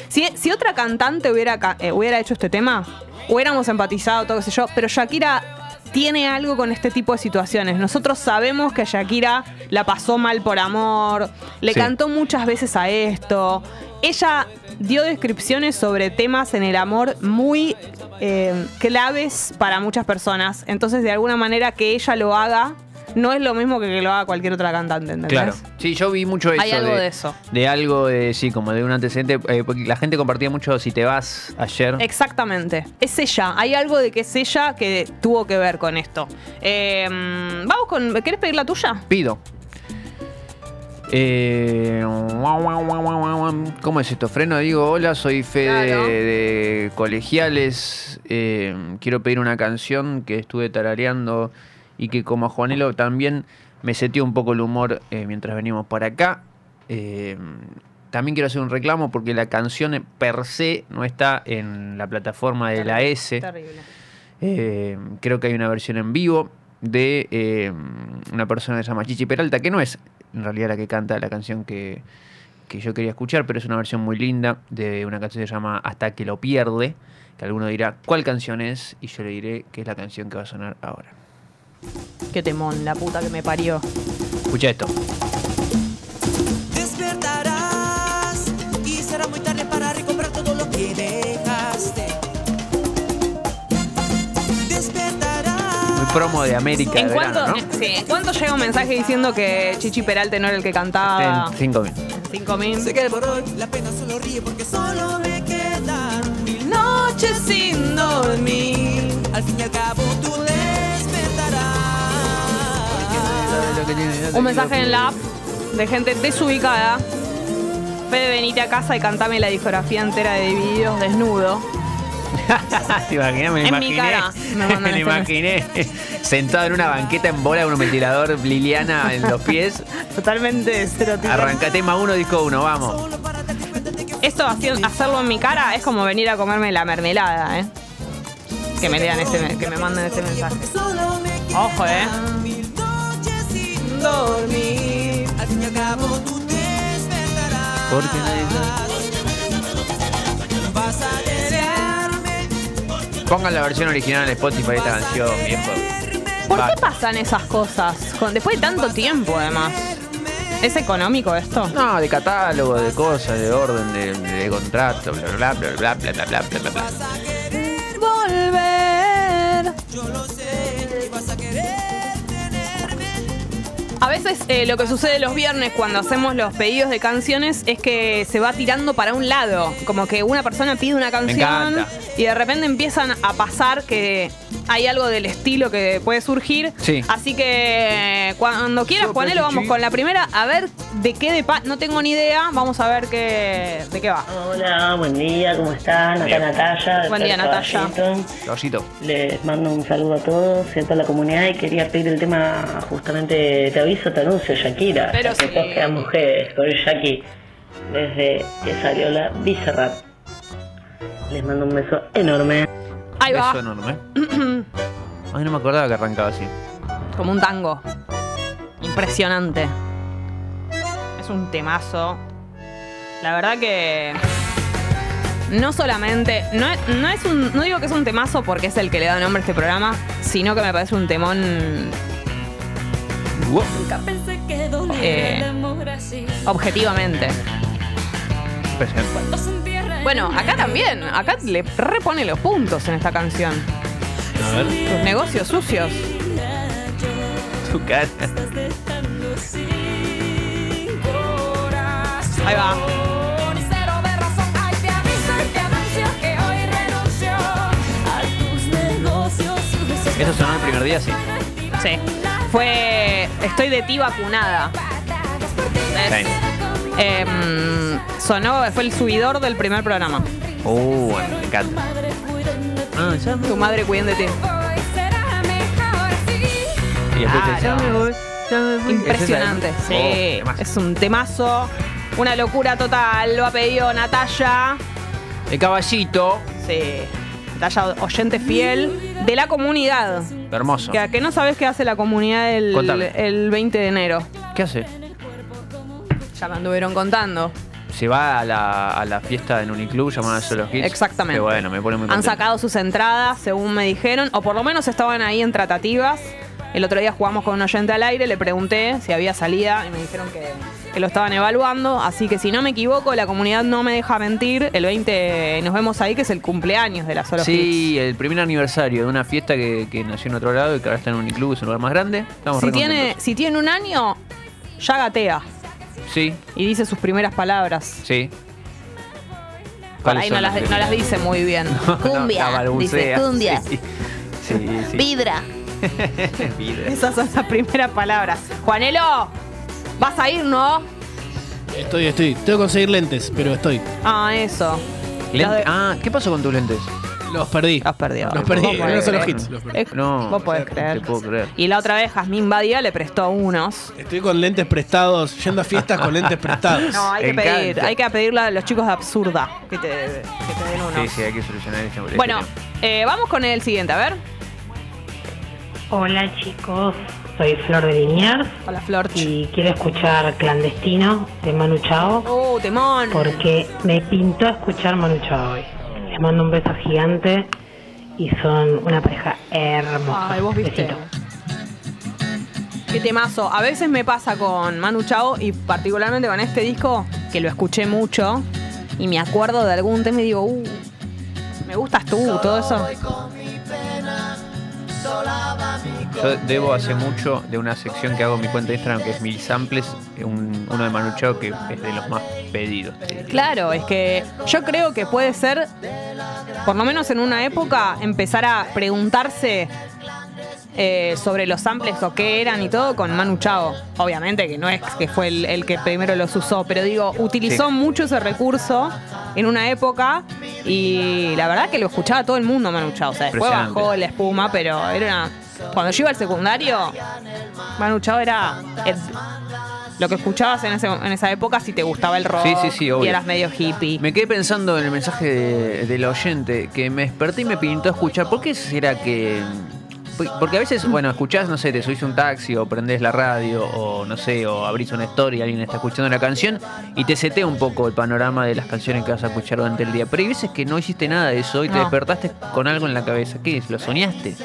si, si otra cantante hubiera, eh, hubiera hecho este tema, hubiéramos empatizado, todo qué sé yo, pero Shakira tiene algo con este tipo de situaciones. Nosotros sabemos que Shakira la pasó mal por amor, le Sí. cantó muchas veces a esto. Ella dio descripciones sobre temas en el amor muy eh, claves para muchas personas. Entonces, de alguna manera, que ella lo haga no es lo mismo que que lo haga cualquier otra cantante, ¿entendés? Claro. Sí, yo vi mucho eso. Hay algo de eso. De algo de, sí, como de un antecedente. eh, porque la gente compartía mucho si te vas ayer. Exactamente. Es ella. Hay algo de que es ella que tuvo que ver con esto. Eh, vamos con. ¿Querés pedir la tuya? Pido. Eh, ¿Cómo es esto? Freno, digo, hola, soy Fede Claro. de Colegiales. Eh, quiero pedir una canción que estuve tarareando y que como a Juanelo también me setió un poco el humor eh, mientras venimos por acá. Eh, también quiero hacer un reclamo porque la canción per se no está en la plataforma de la S. Terrible. Eh, creo que hay una versión en vivo de una persona que se llama Chichi Peralta, que no es en realidad la que canta la canción que, que yo quería escuchar, pero es una versión muy linda de una canción que se llama Hasta que lo pierde, que alguno dirá cuál canción es, y yo le diré que es la canción que va a sonar ahora. Qué temón, la puta que me parió. Escucha esto. Despertarás y será muy tarde para recomprar todo lo que dejaste. Despertarás. Muy promo de América ¿En de cuánto, verano, ¿no? sí, ¿en cuánto llega un mensaje diciendo que Chichi Peralta no era el que cantaba? En cinco minutos. Cinco mil. Sé que por hoy la pena solo ríe porque solo me quedan mil Noches sin dormir. Al fin y al cabo tú despertarás. Un mensaje en la app de gente desubicada. Fede, venite a casa y cantame la discografía entera de Divididos desnudo. ¿Te imaginas? Me En mi imaginé, cara me imaginé sentado en una banqueta en bola con un ventilador Liliana en los pies. Totalmente estereotipo. Arranca tema uno, disco uno, vamos. Esto hacerlo en mi cara es como venir a comerme la mermelada, ¿eh? Que me lean este, que me manden este mensaje. Ojo, ¿eh? Mil noches sin dormir. Al fin y al cabo tú despertarás. Porque nadie Vas a desearme. Pongan la versión original en Spotify de esta canción, viejo. ¿Por qué pasan esas cosas? Con- Después de tanto tiempo, además. ¿Es económico esto? No, de catálogo, de cosas, de orden, de, de contrato, bla bla bla bla bla bla bla bla bla veces eh, lo que sucede los viernes cuando hacemos los pedidos de canciones es que se va tirando para un lado. Como que una persona pide una canción encanta. y de repente empiezan a pasar que hay algo del estilo que puede surgir. Sí. Así que cuando quieras, Yo, Juanelo, vamos con la primera. A ver de qué de pa No tengo ni idea. Vamos a ver qué, de qué va. Hola, buen día, ¿cómo están? Acá Bien. Natalia. Buen día, Natalia. Washington. Caballito. Les mando un saludo a todos y a toda la comunidad y quería pedir el tema justamente Te aviso, te anuncio, Shakira. Pero que sí. todos quedan mujeres con Shaki desde que salió la Bizarrap. Les mando un beso enorme. Ahí va. Beso enorme. Ay, no me acordaba que arrancaba así. Como un tango. Impresionante. Es un temazo. La verdad que. No solamente. No es, no es un. No digo que es un temazo porque es el que le da nombre a este programa, sino que me parece un temón. Wow. Nunca pensé que doliera Eh. el amor así. objetivamente. Impresionante. Bueno, acá también. Acá le repone los puntos en esta canción. A ver. Tus negocios sucios. Tu cara. Ahí va. Eso sonó el primer día, sí. Sí. Fue. Estoy de ti vacunada. Sí. Em, sonó, fue el subidor del primer programa. Uh, bueno, me encanta. Ah, ya me Tu madre cuiden de ti. Hoy será mejor así. Y después te Claro. ya me voy, ya me voy. Impresionante. ¿Es esa? Sí. Oh, temazo. es un temazo. Una locura total. Lo ha pedido Natalia. El caballito. Sí. Natalia, oyente fiel de la comunidad. Hermoso. Que, que no sabes qué hace la comunidad el, Contame. el 20 de enero. ¿Qué hace? Ya me anduvieron contando. Se va a la, a la fiesta en Uniclub llamada Solo Hits. Exactamente. Que bueno, me pone muy Han contento. sacado sus entradas, según me dijeron, o por lo menos estaban ahí en tratativas. El otro día jugamos con un oyente al aire, le pregunté si había salida y me dijeron que, que lo estaban evaluando. Así que si no me equivoco, la comunidad no me deja mentir. El 20 nos vemos ahí, que es el cumpleaños de la Solo Hits. Sí, el primer aniversario de una fiesta que, que nació en otro lado y que ahora está en Uniclub, es un lugar más grande. Estamos Si tiene, si tiene un año, ya gatea Sí, y dice sus primeras palabras. sí. Por ¿Cuáles ahí no las, las no las dice muy bien. Cumbia, dice cumbia. Sí, sí. sí. Vidra. Vidra. Esas son las primeras palabras. Juanelo, vas a ir, ¿no? Estoy, estoy. Tengo que conseguir lentes, pero estoy. Ah, eso. Lente- Ah, ¿qué pasó con tus lentes? Los perdí. Los perdió. Los perdí. Vos podés No son los creer. hits. Los perdí. No, vos podés no creer. te puedo creer. Y la otra vez Jazmín Badía le prestó unos. Estoy con lentes prestados, yendo a fiestas con lentes prestados. No, hay que Encanta. pedir, hay que pedirle a los chicos de Absurda que te, que te den unos. Sí, sí, hay que solucionar este este Bueno, tema. eh, vamos con el siguiente, a ver. Hola chicos, soy Flor de Liniers Hola, Flor. y quiero escuchar Clandestino de Manu Chao Oh, temón. porque me pintó escuchar Manu Chao hoy. Les mando un beso gigante y son una pareja hermosa. Ay, vos viste. Besito. Qué temazo. A veces me pasa con Manu Chao y particularmente con este disco, que lo escuché mucho y me acuerdo de algún tema y digo, uh, me gustas tú, todo eso. Yo debo hace mucho de una sección que hago en mi cuenta de Instagram que es Mil Samples, un- uno de Manu Chao que es de los más pedidos. Claro, es que yo creo que puede ser, por lo menos en una época, empezar a preguntarse eh, sobre los samples o qué eran y todo con Manu Chao. Obviamente que no es que fue el, el que primero los usó, pero digo, utilizó Sí. mucho ese recurso en una época y la verdad que lo escuchaba todo el mundo Manu Chao. O sea, después bajó la espuma, pero era una... Cuando yo iba al secundario, Manu Chao era... eh, lo que escuchabas en, ese- en esa época si te gustaba el rock Sí, sí, sí, obvio. y eras medio hippie. Me quedé pensando en el mensaje de- del oyente que me desperté y me pintó a escuchar. ¿Por qué será que.? Porque a veces, bueno, escuchás, no sé, te subís a un taxi o prendés la radio o no sé, o abrís una story y alguien está escuchando la canción y te setea un poco el panorama de las canciones que vas a escuchar durante el día. Pero hay veces que no hiciste nada de eso y te No. despertaste con algo en la cabeza. ¿Qué es? ¿Lo soñaste?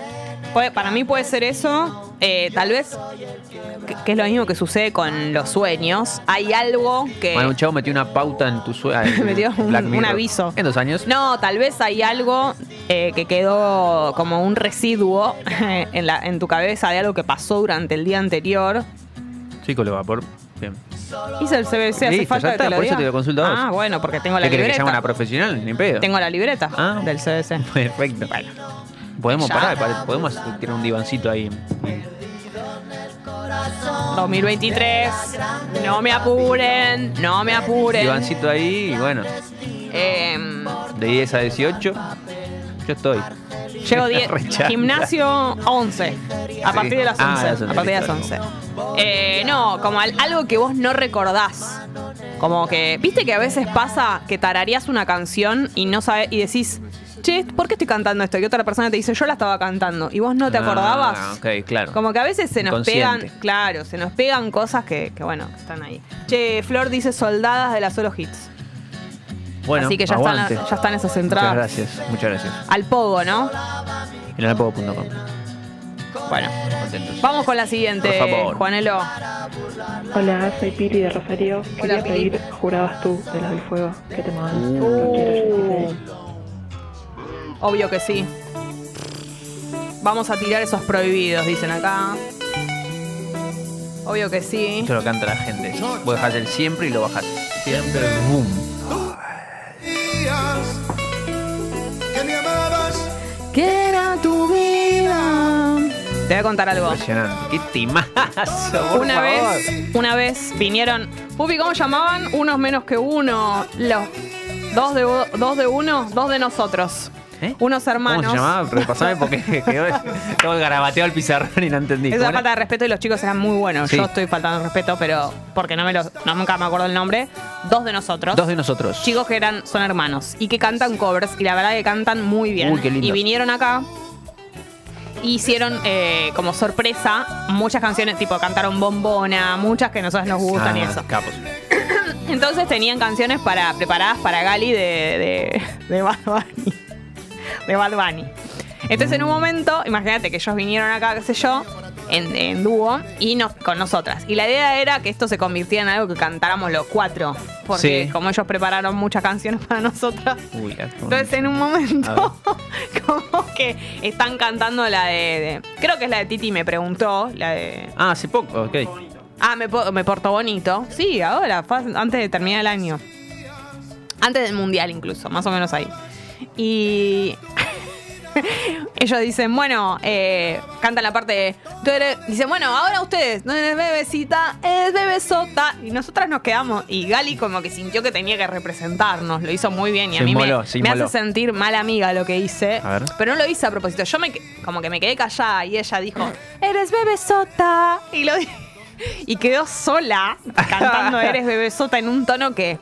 Puede- para mí puede ser eso. eh, tal vez, que, que es lo mismo que sucede con los sueños. Hay algo que... Bueno, un chavo metió una pauta en tu sueño. Metió un- un aviso. En dos años. No, tal vez hay algo eh, que quedó como un residuo en, la, en tu cabeza de algo que pasó durante el día anterior. Chico, lo va por. Bien. Hice el CBC, hace Listo, falta ya que te está, lo por eso diga? te lo consulto a vos. Ah, bueno, porque tengo la ¿Qué querés que libreta. llame una profesional? Ni pedo. Tengo la libreta Ah. del CBC. Perfecto. Podemos parar, podemos tirar un divancito ahí. 2023. No me apuren, no me apuren. Divancito ahí y bueno, Em, de 10 a 18, yo estoy. Llego 10. Rechanda. Gimnasio 11. A Sí. partir de las Ah, 11. las 11, a partir de las listo. 11. Eh, no, como al- algo que vos no recordás. Como que, viste que a veces pasa que tarareás una canción y no sabes, y decís, che, ¿por qué estoy cantando esto? Y otra persona te dice, yo la estaba cantando. Y vos no te acordabas. Ah, ok, claro. Como que a veces se nos pegan, claro, se nos pegan cosas que, que, bueno, están ahí. Che, Flor dice soldadas de la solo hits. Bueno, Así que ya están, ya están esas entradas. Muchas gracias, muchas gracias. Al pogo, ¿no? En alpogo.com. Bueno. Contentos. Vamos con la siguiente, Por favor. Juanelo. Hola, soy Pili de Rosario. Quería Pili. pedir Jurabas tú de los del fuego. ¿Qué te mandas? Uh. Lo quiero, Jessy. Obvio que sí. Vamos a tirar esos prohibidos, dicen acá. Obvio que sí. Esto lo canta la gente. Vos dejás el siempre y lo bajás. Siempre, boom. ¿Qué era tu vida? Te voy a contar algo. Impresionante. Qué timazo, por Una favor. vez, una vez vinieron. Pupi, ¿cómo llamaban? Unos menos que uno. Los dos de, dos de uno, dos de nosotros. ¿Eh? Unos hermanos. ¿Cómo se llamaba? Repasame porque quedó todo el garabateo al pizarrón y no entendí. Es ¿Cómo una era? falta de respeto y los chicos eran muy buenos. Sí. Yo estoy faltando respeto, pero porque no me lo, no, nunca me acuerdo el nombre. Dos de nosotros. Dos de nosotros. chicos que eran, son hermanos y que cantan covers y la verdad que cantan muy bien. Uy, qué lindo. Y vinieron acá. Hicieron eh, como sorpresa muchas canciones, tipo cantaron Bombona, muchas que a nosotros nos gustan y Ah, eso. Capos. Entonces tenían canciones para preparadas para Gali de, de, de Bad Bunny. De Bad Bunny. Entonces en un momento, imagínate que ellos vinieron acá, qué sé yo, en, en dúo y nos, con nosotras. Y la idea era que esto se convirtiera en algo que cantáramos los cuatro. Porque Sí. como ellos prepararon muchas canciones para nosotras. Uy, Entonces en un momento, como que están cantando la de, de- Creo que es la de Titi me preguntó, la de. Ah, hace poco, ok. Ah, me, po- me portó bonito. Sí, ahora, fue antes de terminar el año. Antes del mundial incluso, más o menos ahí. Y ellos dicen, bueno, eh, cantan la parte de... dicen, bueno, ahora ustedes, no eres bebecita, eres bebesota. Y nosotras nos quedamos. Y Gali como que sintió que tenía que representarnos. Lo hizo muy bien. Y a Se mí me- se me, hace sentir mala amiga lo que hice. A ver. Pero no lo hice a propósito. Yo me, como que me quedé callada y ella dijo, eres bebesota. Y lo di- y quedó sola cantando Eres bebesota en un tono que,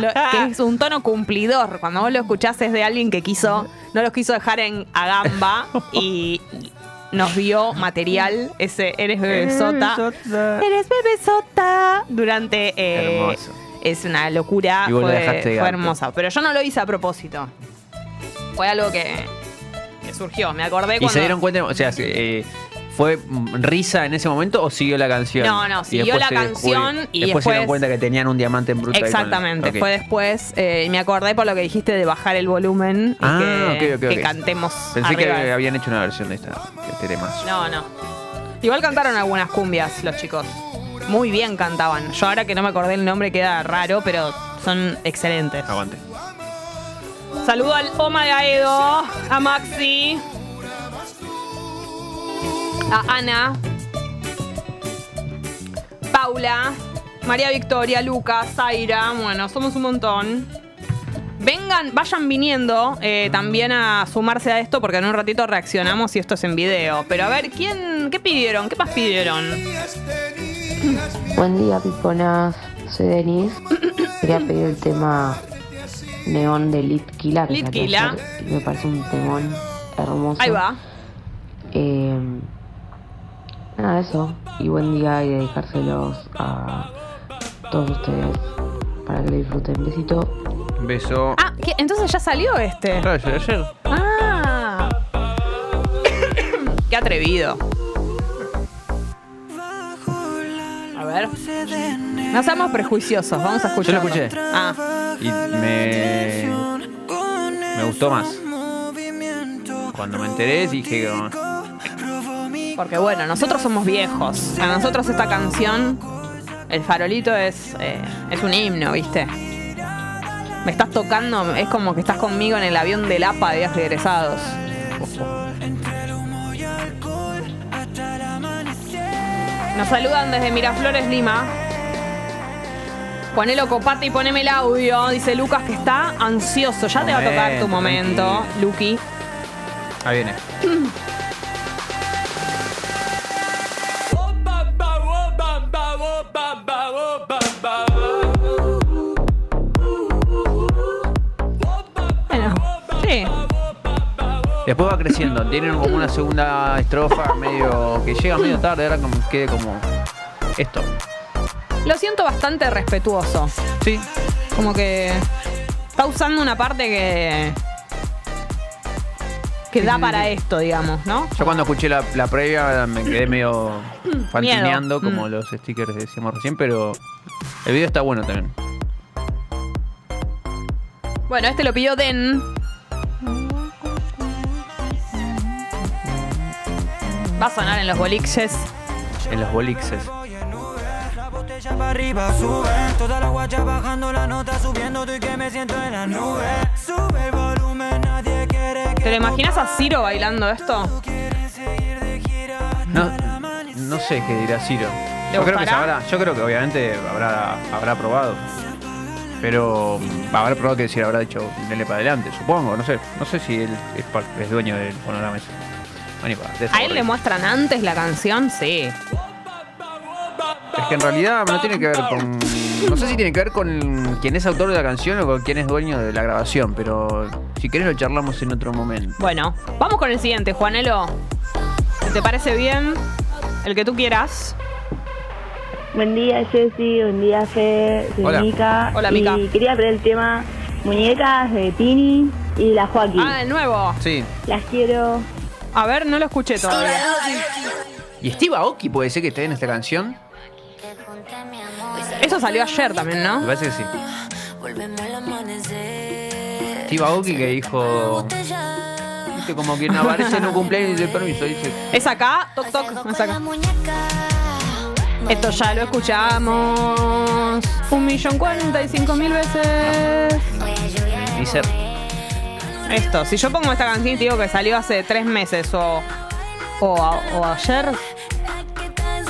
lo- que es un tono cumplidor. Cuando vos lo escuchás es de alguien que quiso, no los quiso dejar en a gamba y nos dio material ese Eres bebesota. Eres bebesota durante eh, Hermoso. es una locura, Y fue, fue hermosa. Pero yo no lo hice a propósito. Fue algo que, que surgió. Me acordé ¿Y cuando. se dieron cuenta? O sea, eh, ¿fue risa en ese momento o siguió la canción? No, no, siguió después la canción y después se dieron después- cuenta que tenían un diamante en bruto. Exactamente, fue después. eh, me acordé por lo que dijiste de bajar el volumen y Ah, que, ok, ok, que cantemos. Pensé que habían hecho una versión de, esta, de este tema. No, no. Igual cantaron algunas cumbias los chicos. Muy bien cantaban. Yo ahora que no me acordé el nombre queda raro, pero son excelentes. Aguante. Saludo al Oma de Aedo, a Maxi, a Ana, Paula, María Victoria, Lucas, Zaira. Bueno, somos un montón. Vengan, vayan viniendo eh, también a sumarse a esto porque en un ratito reaccionamos y esto es en video. Pero a ver, ¿quién, qué pidieron? ¿Qué más pidieron? Buen día, piponas. Soy Denise. Quería pedir el tema Neón de Litkila. Litkila. Me parece un temón hermoso. Ahí va. Eh, nada, eso. Y buen día y dedicárselos a todos ustedes para que lo disfruten. Besito. Beso. Ah, ¿qué? entonces ya salió este. Claro, yo ayer. Ah. Qué atrevido. A ver. No seamos prejuiciosos, vamos a Yo escuchar. lo escuché. Ah, Y me. Me gustó más. Cuando me enteré dije. como, porque bueno, nosotros somos viejos. A nosotros esta canción, El farolito, es, eh, es un himno, ¿viste? Me estás tocando, es como que estás conmigo en el avión del APA de viajes egresados. Nos saludan desde Miraflores, Lima. Ponelo copate y poneme el audio. Dice Lucas que está ansioso. Ya te va a tocar tu momento, Luqui. Ahí viene. Después va creciendo. Tienen como una segunda estrofa medio. que llega medio tarde. Ahora como quede como. Esto. Lo siento bastante respetuoso. Sí. Como que está usando una parte que. que da para esto, digamos, ¿no? Yo cuando escuché la, la previa me quedé medio fantineando, Miedo. como Mm. los stickers que decíamos recién, pero el video está bueno también. Bueno, este lo pidió Den. Va a sonar en los boliches. En los bolixes. botella para arriba sube Toda la guacha bajando la nota subiendo Tú y que me siento en la nube Sube el volumen, nadie quiere que ¿Te lo imaginas a Ciro bailando esto? No, no sé qué dirá Ciro. ¿Le Yo creo que sabrá, yo creo que obviamente habrá, habrá probado. Pero habrá probado que decir, habrá dicho dele para adelante, supongo, no sé. No sé si él es, es dueño del fonograma ese. Bueno, y ¿A él le muestran antes la canción? Sí. Es que en realidad no tiene que ver con. No sé si tiene que ver con quién es autor de la canción o con quién es dueño de la grabación, pero si querés lo charlamos en otro momento. Bueno, vamos con el siguiente, Juanelo. ¿Te parece bien? El que tú quieras. Buen día, Jessy. Buen día, Fe. Soy Hola. Mica. Hola, y Mica. quería ver el tema Muñecas de Tini y la Joaquín. Ah, el nuevo. Sí. Las quiero. A ver, no lo escuché todavía. ¿Y Steve Aoki puede ser que esté en esta canción? Eso salió ayer también, Me ¿no? parece que sí. Steve Aoki que dijo. Viste, como que no aparece en un cumpleaños y dice permiso, dice. Es acá, toc toc, es acá. Esto ya lo escuchamos un millón cuarenta y cinco mil veces. Dice. Esto, si yo pongo esta canción y te digo que salió hace tres meses o, o, a- o ayer,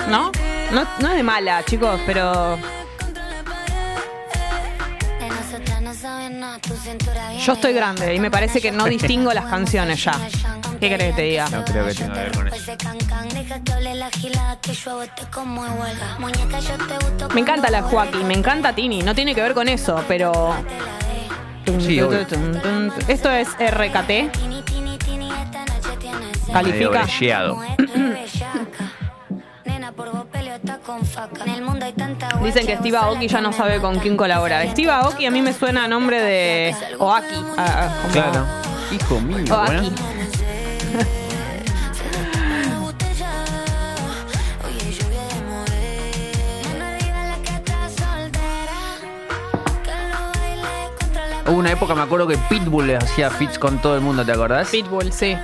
¿no? ¿no? No es de mala, chicos, pero yo estoy grande y me parece que no distingo las canciones ya. ¿Qué querés que te diga? No creo que tenga que ver con eso. Me encanta la Joaquín, me encanta Tini, no tiene que ver con eso, pero... Sí. Esto es RKT. Califica. Dicen que Steve Aoki ya no sabe con quién colaborar. Steve Aoki a mí me suena a nombre de Oaki. ah, ah, como- Claro. Hijo mío, Oaki. Hubo una época, me acuerdo que Pitbull le hacía fits con todo el mundo, ¿te acordás? Pitbull, sí.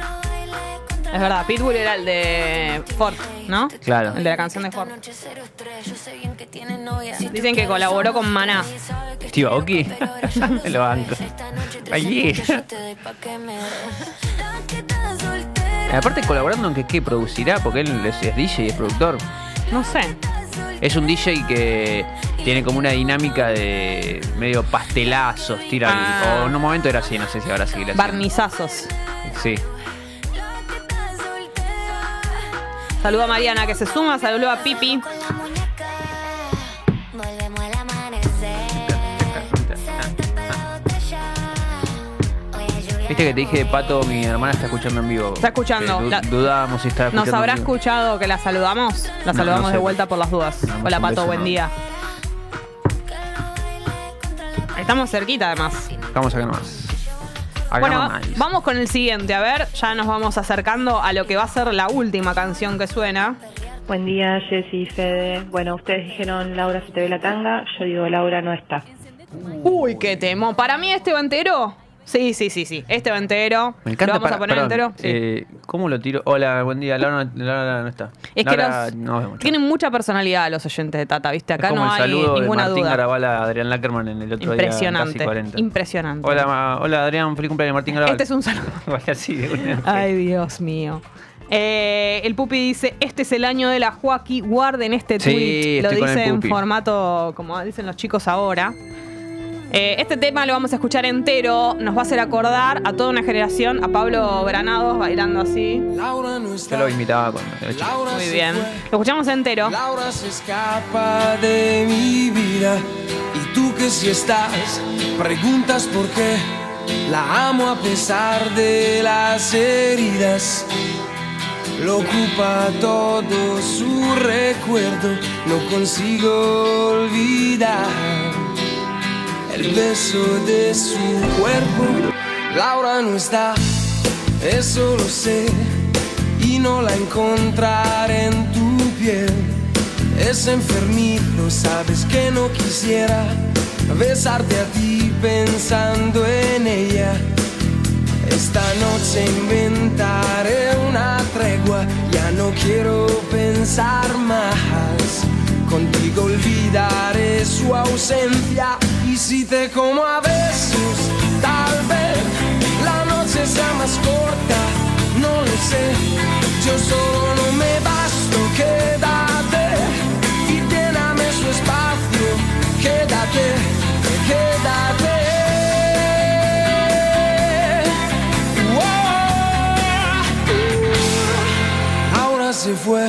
Es verdad, Pitbull era el de Ford, ¿no? Claro. El de la canción de Ford. Dicen que colaboró con Maná. Steve Aoki. Lo banco. Allí. Aparte colaborando en que qué producirá, porque él es DJ y es productor. No sé. Es un DJ que tiene como una dinámica de medio pastelazos, tira Ah. o en un momento era así, no sé si ahora seguirá así. Barnizazos. Sí. Saludo a Mariana que se suma, saludo a Pipi. Viste que te dije de Pato, mi hermana está escuchando en vivo. Está escuchando. La- dudábamos si estaba escuchando. ¿Nos habrá en vivo. escuchado que la saludamos? La No, saludamos no sé. de vuelta por las dudas. Hola un Pato, beso buen enorme. día. Estamos cerquita además. Vamos acá nomás. Acá Bueno, nomás. vamos con el siguiente. A ver, ya nos vamos acercando a lo que va a ser la última canción que suena. Buen día, Jessy y Fede. Bueno, ustedes dijeron Laura se te ve la tanga. Yo digo Laura no está. Uy, qué temo. Para mí este va entero. Sí, sí, sí, sí. Este va entero. Me encanta ¿Lo vamos para- a poner perdón, entero? Sí. eh, ¿Cómo lo tiro? Hola, buen día. Laura, no- Laura no está. es que Laura, los- nos vemos. tienen mucha personalidad los oyentes de Tata, ¿viste? Acá es como no el hay saludo de ninguna Martín duda. Garabal a Adrián Lackerman en el otro día. Impresionante. Casi 40. Impresionante. Hola, ma- hola Adrián, feliz cumpleaños Martín Garabal. Este es un saludo. Vaya así de una. Ay, Dios mío. Eh, el Pupi dice, este es el año de la Joaquí, guarden este Sí, tweet. Lo estoy con el dice en Pupi. formato, como dicen los chicos ahora. Eh, este tema lo vamos a escuchar entero, nos va a hacer acordar a toda una generación, a Pablo Granados bailando así. Yo lo imitaba cuando era chico. Muy bien. Lo escuchamos entero. Laura se escapa de mi vida y tú que si estás preguntas por qué la amo a pesar de las heridas. Lo ocupa todo su recuerdo, no consigo olvidar el beso de su cuerpo. Laura no está, eso lo sé, y no la encontraré en tu piel. Es enfermizo, sabes que no quisiera besarte a ti pensando en ella. Esta noche inventaré una tregua, ya no quiero pensar más. Contigo olvidaré su ausencia. Y si te como a besos, tal vez la noche sea más corta, no lo sé. Yo solo no me basto, quédate y lléname su espacio, quédate, quédate. Ahora se fue,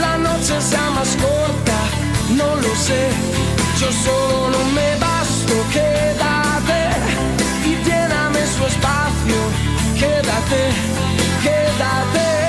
la noche sea más corta, lo sé. Yo solo no me basto, quédate y lléname su espacio, quédate, quédate.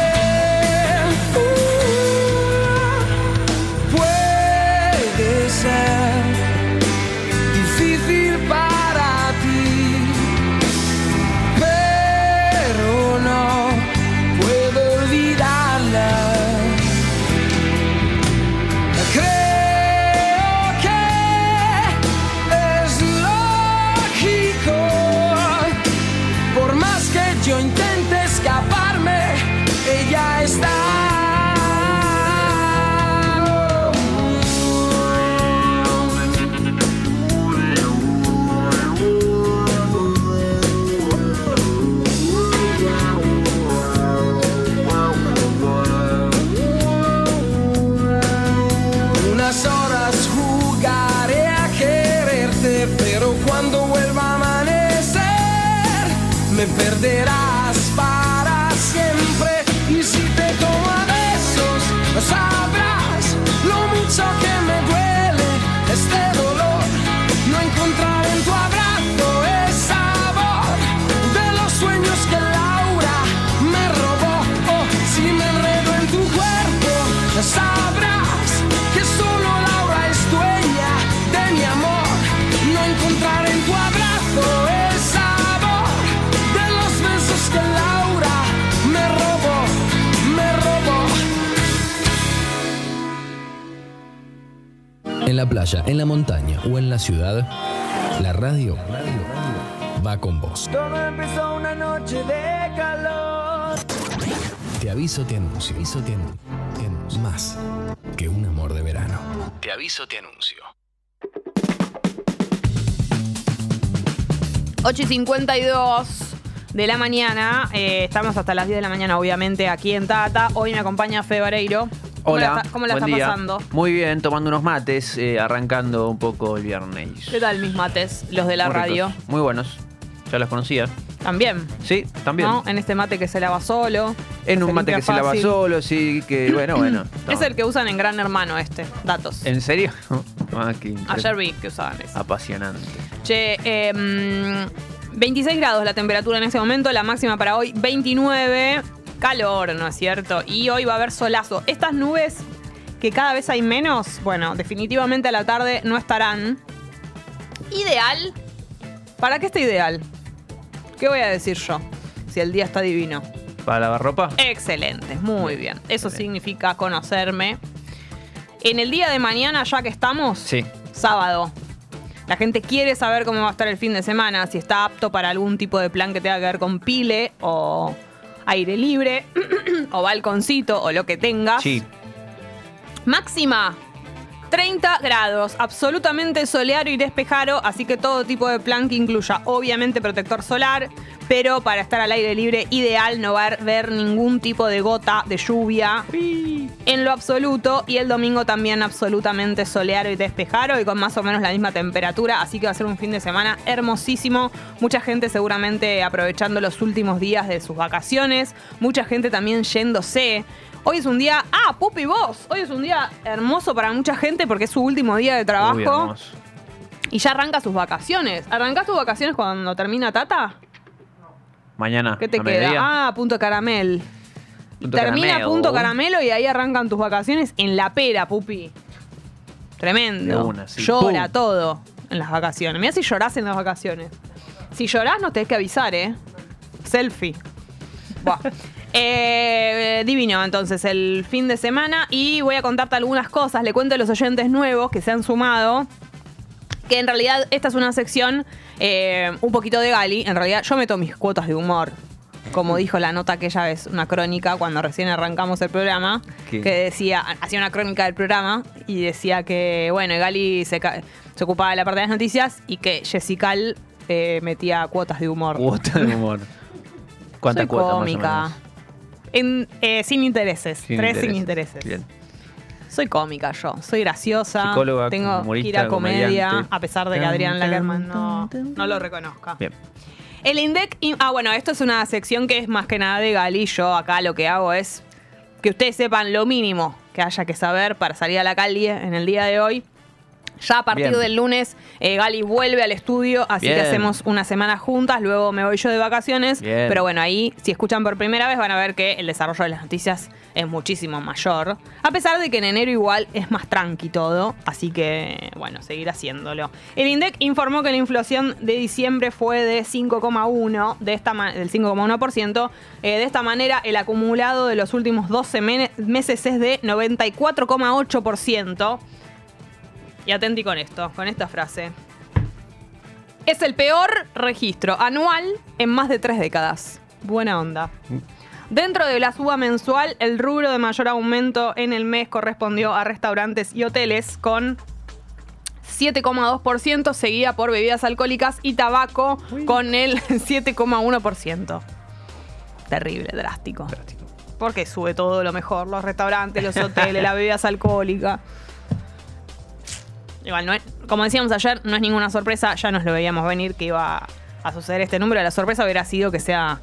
La playa, en la montaña o en la ciudad, la radio va con vos. Todo empezó una noche de calor. Te aviso, te anuncio. Aviso, te anuncio. Te anuncio. Más que un amor de verano. Te aviso, te anuncio. 8 y 52 de la mañana. eh, estamos hasta las 10 de la mañana, obviamente, aquí en Tata. Hoy me acompaña Fe Vareiro. ¿Cómo Hola. la está- ¿Cómo la buen está día. pasando? Muy bien, tomando unos mates, eh, arrancando un poco el viernes. ¿Qué tal mis mates, los de la Muy radio? ricos, Muy buenos. Ya los conocía. También. Sí, también. ¿No? En este mate que se lava solo. En un mate limpia que se lava fácil. solo, sí, que bueno, bueno. Es el que usan en Gran Hermano este. Datos. ¿En serio? Ah, qué increíble. Ayer vi que usaban ese. Apasionante. Che, eh, 26 grados la temperatura en ese momento, la máxima para hoy 29. Calor, ¿no es cierto? Y hoy va a haber solazo. Estas nubes que cada vez hay menos, bueno, definitivamente a la tarde no estarán. Ideal. ¿Para qué está ideal? ¿Qué voy a decir yo? Si el día está divino. ¿Para lavar ropa? Excelente, muy bien. Eso significa conocerme. En el día de mañana, ya que estamos, Sí. sábado. La gente quiere saber cómo va a estar el fin de semana, si está apto para algún tipo de plan que tenga que ver con pile o aire libre o balconcito o lo que tengas. Sí. Máxima 30 grados, absolutamente soleado y despejado, así que todo tipo de plan que incluya obviamente protector solar, pero para estar al aire libre ideal no va a haber ningún tipo de gota de lluvia en lo absoluto y el domingo también absolutamente soleado y despejado y con más o menos la misma temperatura, así que va a ser un fin de semana hermosísimo, mucha gente seguramente aprovechando los últimos días de sus vacaciones, mucha gente también yéndose. Hoy es un día, ah, Pupi vos, hoy es un día hermoso para mucha gente porque es su último día de trabajo Uy, y ya arranca sus vacaciones. ¿Arrancás tus vacaciones cuando termina Tata? Mañana. ¿Qué te queda? Ah, punto caramel. Punto Termina caramelo. punto caramelo y ahí arrancan tus vacaciones en la pera, pupi. Tremendo. De una, sí. Llora Pum. todo en las vacaciones. Mira si llorás en las vacaciones. Si llorás, no tenés que avisar, ¿eh? Selfie. Buah. Eh, divino, entonces, el fin de semana. Y voy a contarte algunas cosas. Le cuento a los oyentes nuevos que se han sumado. Que en realidad esta es una sección eh, un poquito de Gali. En realidad yo meto mis cuotas de humor. Como dijo la nota aquella vez, una crónica cuando recién arrancamos el programa, ¿Qué? que decía, hacía una crónica del programa y decía que, bueno, Gali se, se ocupaba de la parte de las noticias y que Jessical eh, metía cuotas de humor. Cuota de humor. ¿Cuánta Soy cuota más o cómica. menos? En, eh, sin intereses. Sin tres sin intereses. Bien. Soy cómica yo, soy graciosa. Psicóloga, tengo humorista, que ir a comedia, comediante. a pesar de que Adrián tan, Lackerman no, no lo reconozca. Bien. El INDEC. in- Ah, bueno, esto es una sección que es más que nada de Gali. Yo acá lo que hago es que ustedes sepan lo mínimo que haya que saber para salir a la calle en el día de hoy. Ya a partir Bien. del lunes, eh, Gali vuelve al estudio, así que hacemos una semana juntas, luego me voy yo de vacaciones. Bien. Pero bueno, ahí, si escuchan por primera vez, van a ver que el desarrollo de las noticias es muchísimo mayor. A pesar de que en enero igual es más tranqui todo, así que, bueno, seguir haciéndolo. El INDEC informó que la inflación de diciembre fue de 5,1, de esta del 5,1%. Eh, de esta manera, el acumulado de los últimos 12 mene- meses es de 94,8%. Y atenti con esto, con esta frase. Es el peor registro anual en más de tres décadas. Buena onda. Dentro de la suba mensual, el rubro de mayor aumento en el mes correspondió a restaurantes y hoteles con 7,2%, seguida por bebidas alcohólicas y tabaco con el 7,1%. Terrible, drástico. Porque sube todo lo mejor, los restaurantes, los hoteles, las bebidas alcohólicas. Igual, como decíamos ayer, no es ninguna sorpresa, ya nos lo veíamos venir que iba a suceder este número. La sorpresa hubiera sido que sea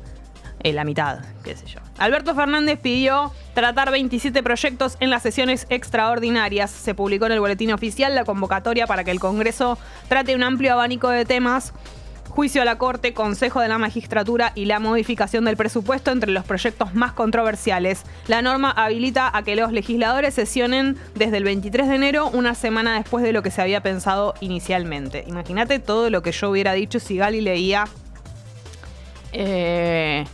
eh, la mitad, qué sé yo. Alberto Fernández pidió tratar 27 proyectos en las sesiones extraordinarias. Se publicó en el boletín oficial la convocatoria para que el Congreso trate un amplio abanico de temas. Juicio a la Corte, Consejo de la Magistratura y la modificación del presupuesto entre los proyectos más controversiales. La norma habilita a que los legisladores sesionen desde el 23 de enero, una semana después de lo que se había pensado inicialmente. Imagínate todo lo que yo hubiera dicho si Gali leía eh,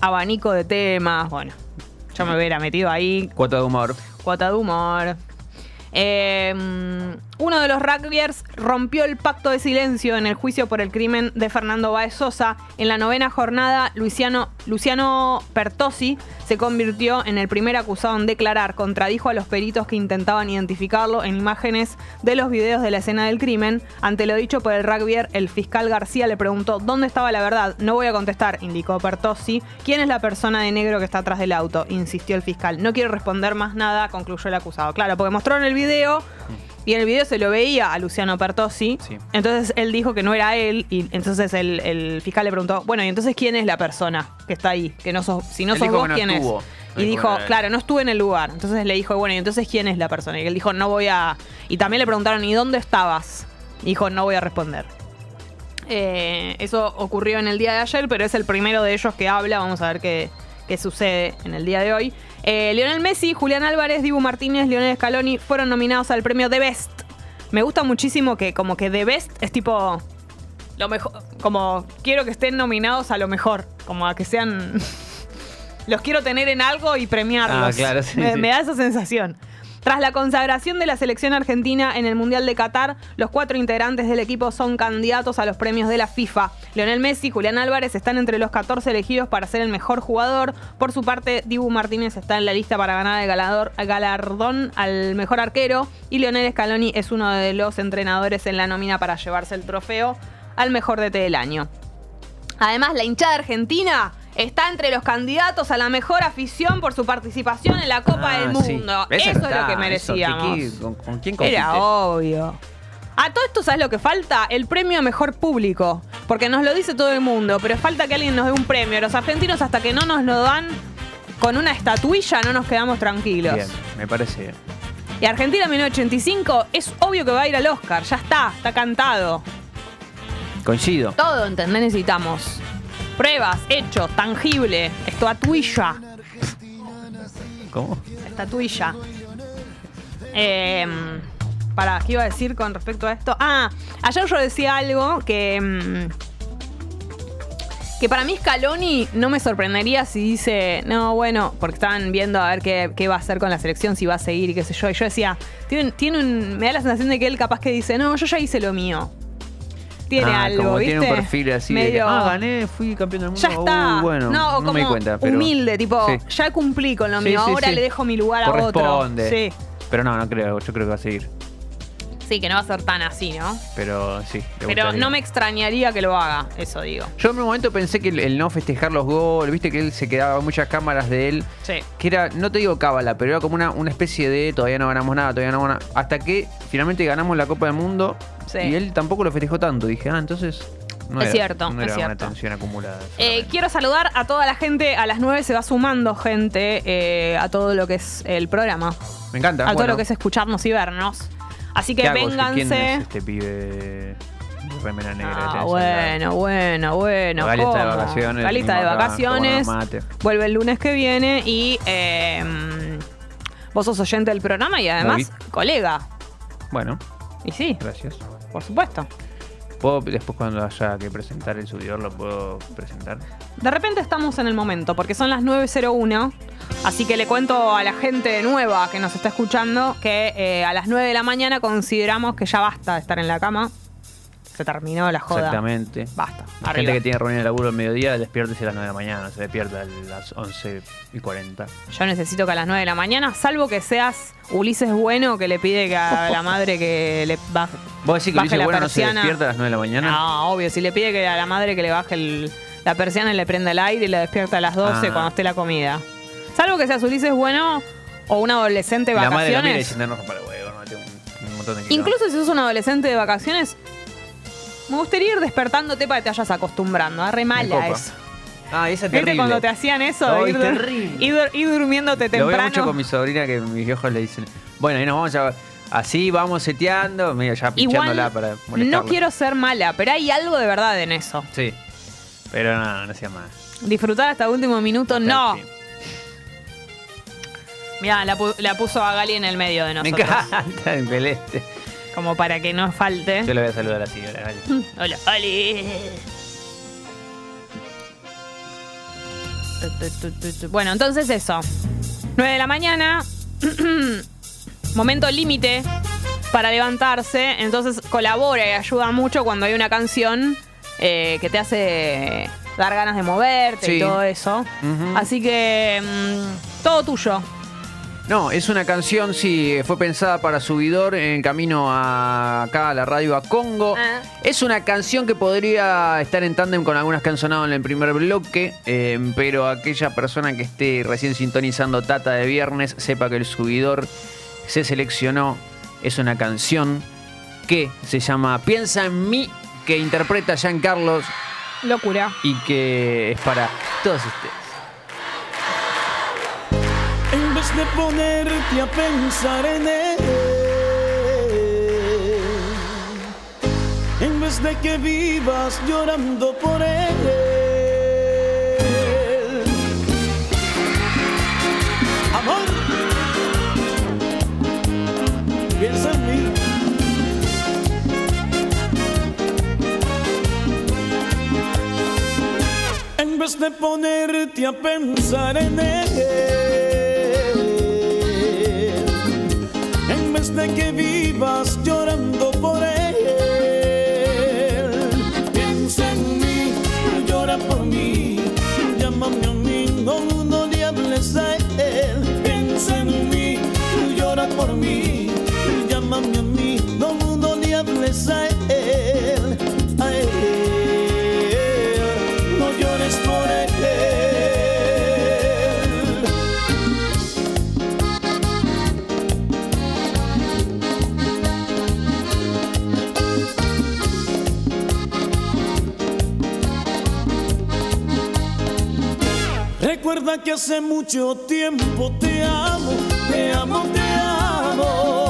abanico de temas. Bueno, yo me hubiera metido ahí Cuota de humor. Cuota de humor. Eh, uno de los rugbyers rompió el pacto de silencio en el juicio por el crimen de Fernando Baez Sosa. En la novena jornada, Luciano, Luciano Pertosi se convirtió en el primer acusado en declarar. Contradijo a los peritos que intentaban identificarlo en imágenes de los videos de la escena del crimen. Ante lo dicho por el rugbyer, el fiscal García le preguntó dónde estaba la verdad. No voy a contestar, indicó Pertosi. ¿Quién es la persona de negro que está atrás del auto? Insistió el fiscal. No quiero responder más nada, concluyó el acusado. Claro, porque mostraron el video y en el video se lo veía a Luciano Pertosi. Sí. Entonces él dijo que no era él y entonces el, el fiscal le preguntó, bueno, ¿y entonces quién es la persona que está ahí? Que no sos, si no Él sos vos, no ¿quién estuvo. es? Y dijo claro, no estuve en el lugar. Entonces le dijo, bueno, ¿y entonces quién es la persona? Y él dijo, no voy a... Y también le preguntaron, ¿y dónde estabas? Y dijo, no voy a responder. Eh, eso ocurrió en el día de ayer, pero es el primero de ellos que habla. Vamos a ver qué, qué sucede en el día de hoy. Eh, Lionel Messi, Julián Álvarez, Dibu Martínez, Lionel Scaloni fueron nominados al premio The Best. Me gusta muchísimo que como que The Best es tipo lo mejor, como quiero que estén nominados a lo mejor, como a que sean los quiero tener en algo y premiarlos. Ah, claro, sí, me, sí. me da esa sensación. Tras la consagración de la selección argentina en el Mundial de Qatar, los cuatro integrantes del equipo son candidatos a los premios de la FIFA. Lionel Messi y Julián Álvarez están entre los 14 elegidos para ser el mejor jugador. Por su parte, Dibu Martínez está en la lista para ganar el galardón al mejor arquero y Lionel Scaloni es uno de los entrenadores en la nómina para llevarse el trofeo al mejor DT del año. Además, la hinchada argentina está entre los candidatos a la mejor afición por su participación en la Copa Ah, del. Mundo. Eso no es lo que merecíamos. ¿qué- qué- con, con quién compite? Era obvio. A todo esto, ¿sabes lo que falta? El premio mejor público. Porque nos lo dice todo el mundo, pero falta que alguien nos dé un premio. Los argentinos, hasta que no nos lo dan con una estatuilla, no nos quedamos tranquilos. Bien, me parece bien. Y Argentina 1985 es obvio que va a ir al Oscar. Ya está, está cantado. Coincido. Todo, ¿entendés? Necesitamos. Pruebas, hechos, tangible, estatuilla. ¿Cómo? Estatuilla. Eh, para, ¿qué iba a decir con respecto a esto? Ah, ayer yo decía algo que. mm, que para mí Scaloni no me sorprendería si dice, no, bueno, porque estaban viendo a ver qué, qué va a hacer con la selección, si va a seguir y qué sé yo. Y yo decía, tiene, tiene un, me da la sensación de que él capaz que dice, no, yo ya hice lo mío. Tiene Ah, algo, como ¿viste? tiene un perfil así de Medio- ah, gané, fui campeón del mundo. ya está. Uy, bueno, no, no, como me di cuenta. Pero humilde, tipo, Sí. ya cumplí con lo mío, ahora le dejo mi lugar a otro. Sí. Pero no, no creo. Yo creo que va a seguir. Sí, que no va a ser tan así, ¿no? Pero sí. Pero gustaría. no me extrañaría que lo haga, eso digo. Yo en un momento pensé que el, el no festejar los goles, viste que él se quedaba muchas cámaras de él. Sí. Que era, no te digo cábala, pero era como una, una especie de todavía no ganamos nada, todavía no ganamos nada. Hasta que finalmente ganamos la Copa del Mundo Sí. y él tampoco lo festejó tanto. Dije, ah, entonces. No Es era, cierto, no es era cierto. una tensión acumulada. Eh, quiero saludar a toda la gente. A las 9 se va sumando gente eh, a todo lo que es el programa. Me encanta. A todo lo que es escucharnos y vernos. Así ¿Qué que vénganse. es este pibe remera negra? Ah, al bueno, bueno, bueno. Galita de vacaciones, Galita de vacaciones. Vuelve el lunes que viene y eh, vos sos oyente del programa y además colega. Bueno, Y sí, gracias. por supuesto. ¿Puedo después cuando haya que presentar el subidor lo puedo presentar? De repente estamos en el momento, porque son las 9.01, así que le cuento a la gente nueva que nos está escuchando que eh, a las 9 de la mañana consideramos que ya basta de estar en la cama. Se terminó la joda. Exactamente. Basta. La Arriba. gente que tiene reunión de laburo al mediodía, despiértese a las 9 de la mañana, se despierta a las 11 y 40. Yo necesito que a las 9 de la mañana, salvo que seas Ulises Bueno, que le pide que a la madre que le baje, ¿Vos decís que baje Ulises la Bueno no se despierta a las 9 de la mañana? No, obvio, si le pide que a la madre que le baje el- la persiana y le prenda el aire y la despierta a las 12 Ah. cuando esté la comida. Salvo que seas Ulises Bueno o un adolescente de la madre lo mira y vacaciones. dice, no, no, para huevo, no, tengo un, un montón de quilombo". Incluso si sos un adolescente de vacaciones, me gustaría ir despertándote para que te vayas acostumbrando. Ah, re Me mala eso. Ah, esa es ¿Viste terrible. cuando te hacían eso? Ay, ir, dur- terrible. ir dur- ir durmiéndote Lo veo temprano. mucho con mi sobrina que mis viejos le dicen, bueno, ahí nos vamos a... Así vamos seteando, medio ya pinchándola para no molestarla. quiero ser mala, pero hay algo de verdad en eso. Sí, pero no, no sea más. Disfrutar hasta el último minuto, no. Mira, la, pu- la puso a Gali en el medio de Me nosotros. encanta el celeste. Como para que no falte. Yo le voy a saludar así, hola. Hola. Tu, tu, tu, tu, tu. Bueno, entonces eso. 9 de la mañana. Momento límite para levantarse. Entonces colabora y ayuda mucho cuando hay una canción eh, que te hace dar ganas de moverte y todo eso. Así que mm, todo tuyo. No, es una canción, sí, fue pensada para subidor en camino a acá a la radio a Congo. Ah. Es una canción que podría estar en tándem con algunas que han sonado en el primer bloque, eh, pero aquella persona que esté recién sintonizando Tata de viernes sepa que el subidor se seleccionó. Es una canción que se llama Piensa en mí, que interpreta Jean Carlos Locura. y que es para todos ustedes. De ponerte a pensar en él, en vez de que vivas llorando por él, amor, piensa en mí. En vez de ponerte a pensar en él. De que vivas llorando por él. Piensa en mí, llora por mí. Llámame a mí, no, no le hables él. Piensa en mí, llora por mí. Llámame a mí, no, no le hables. Que hace mucho tiempo te amo, te amo, te amo.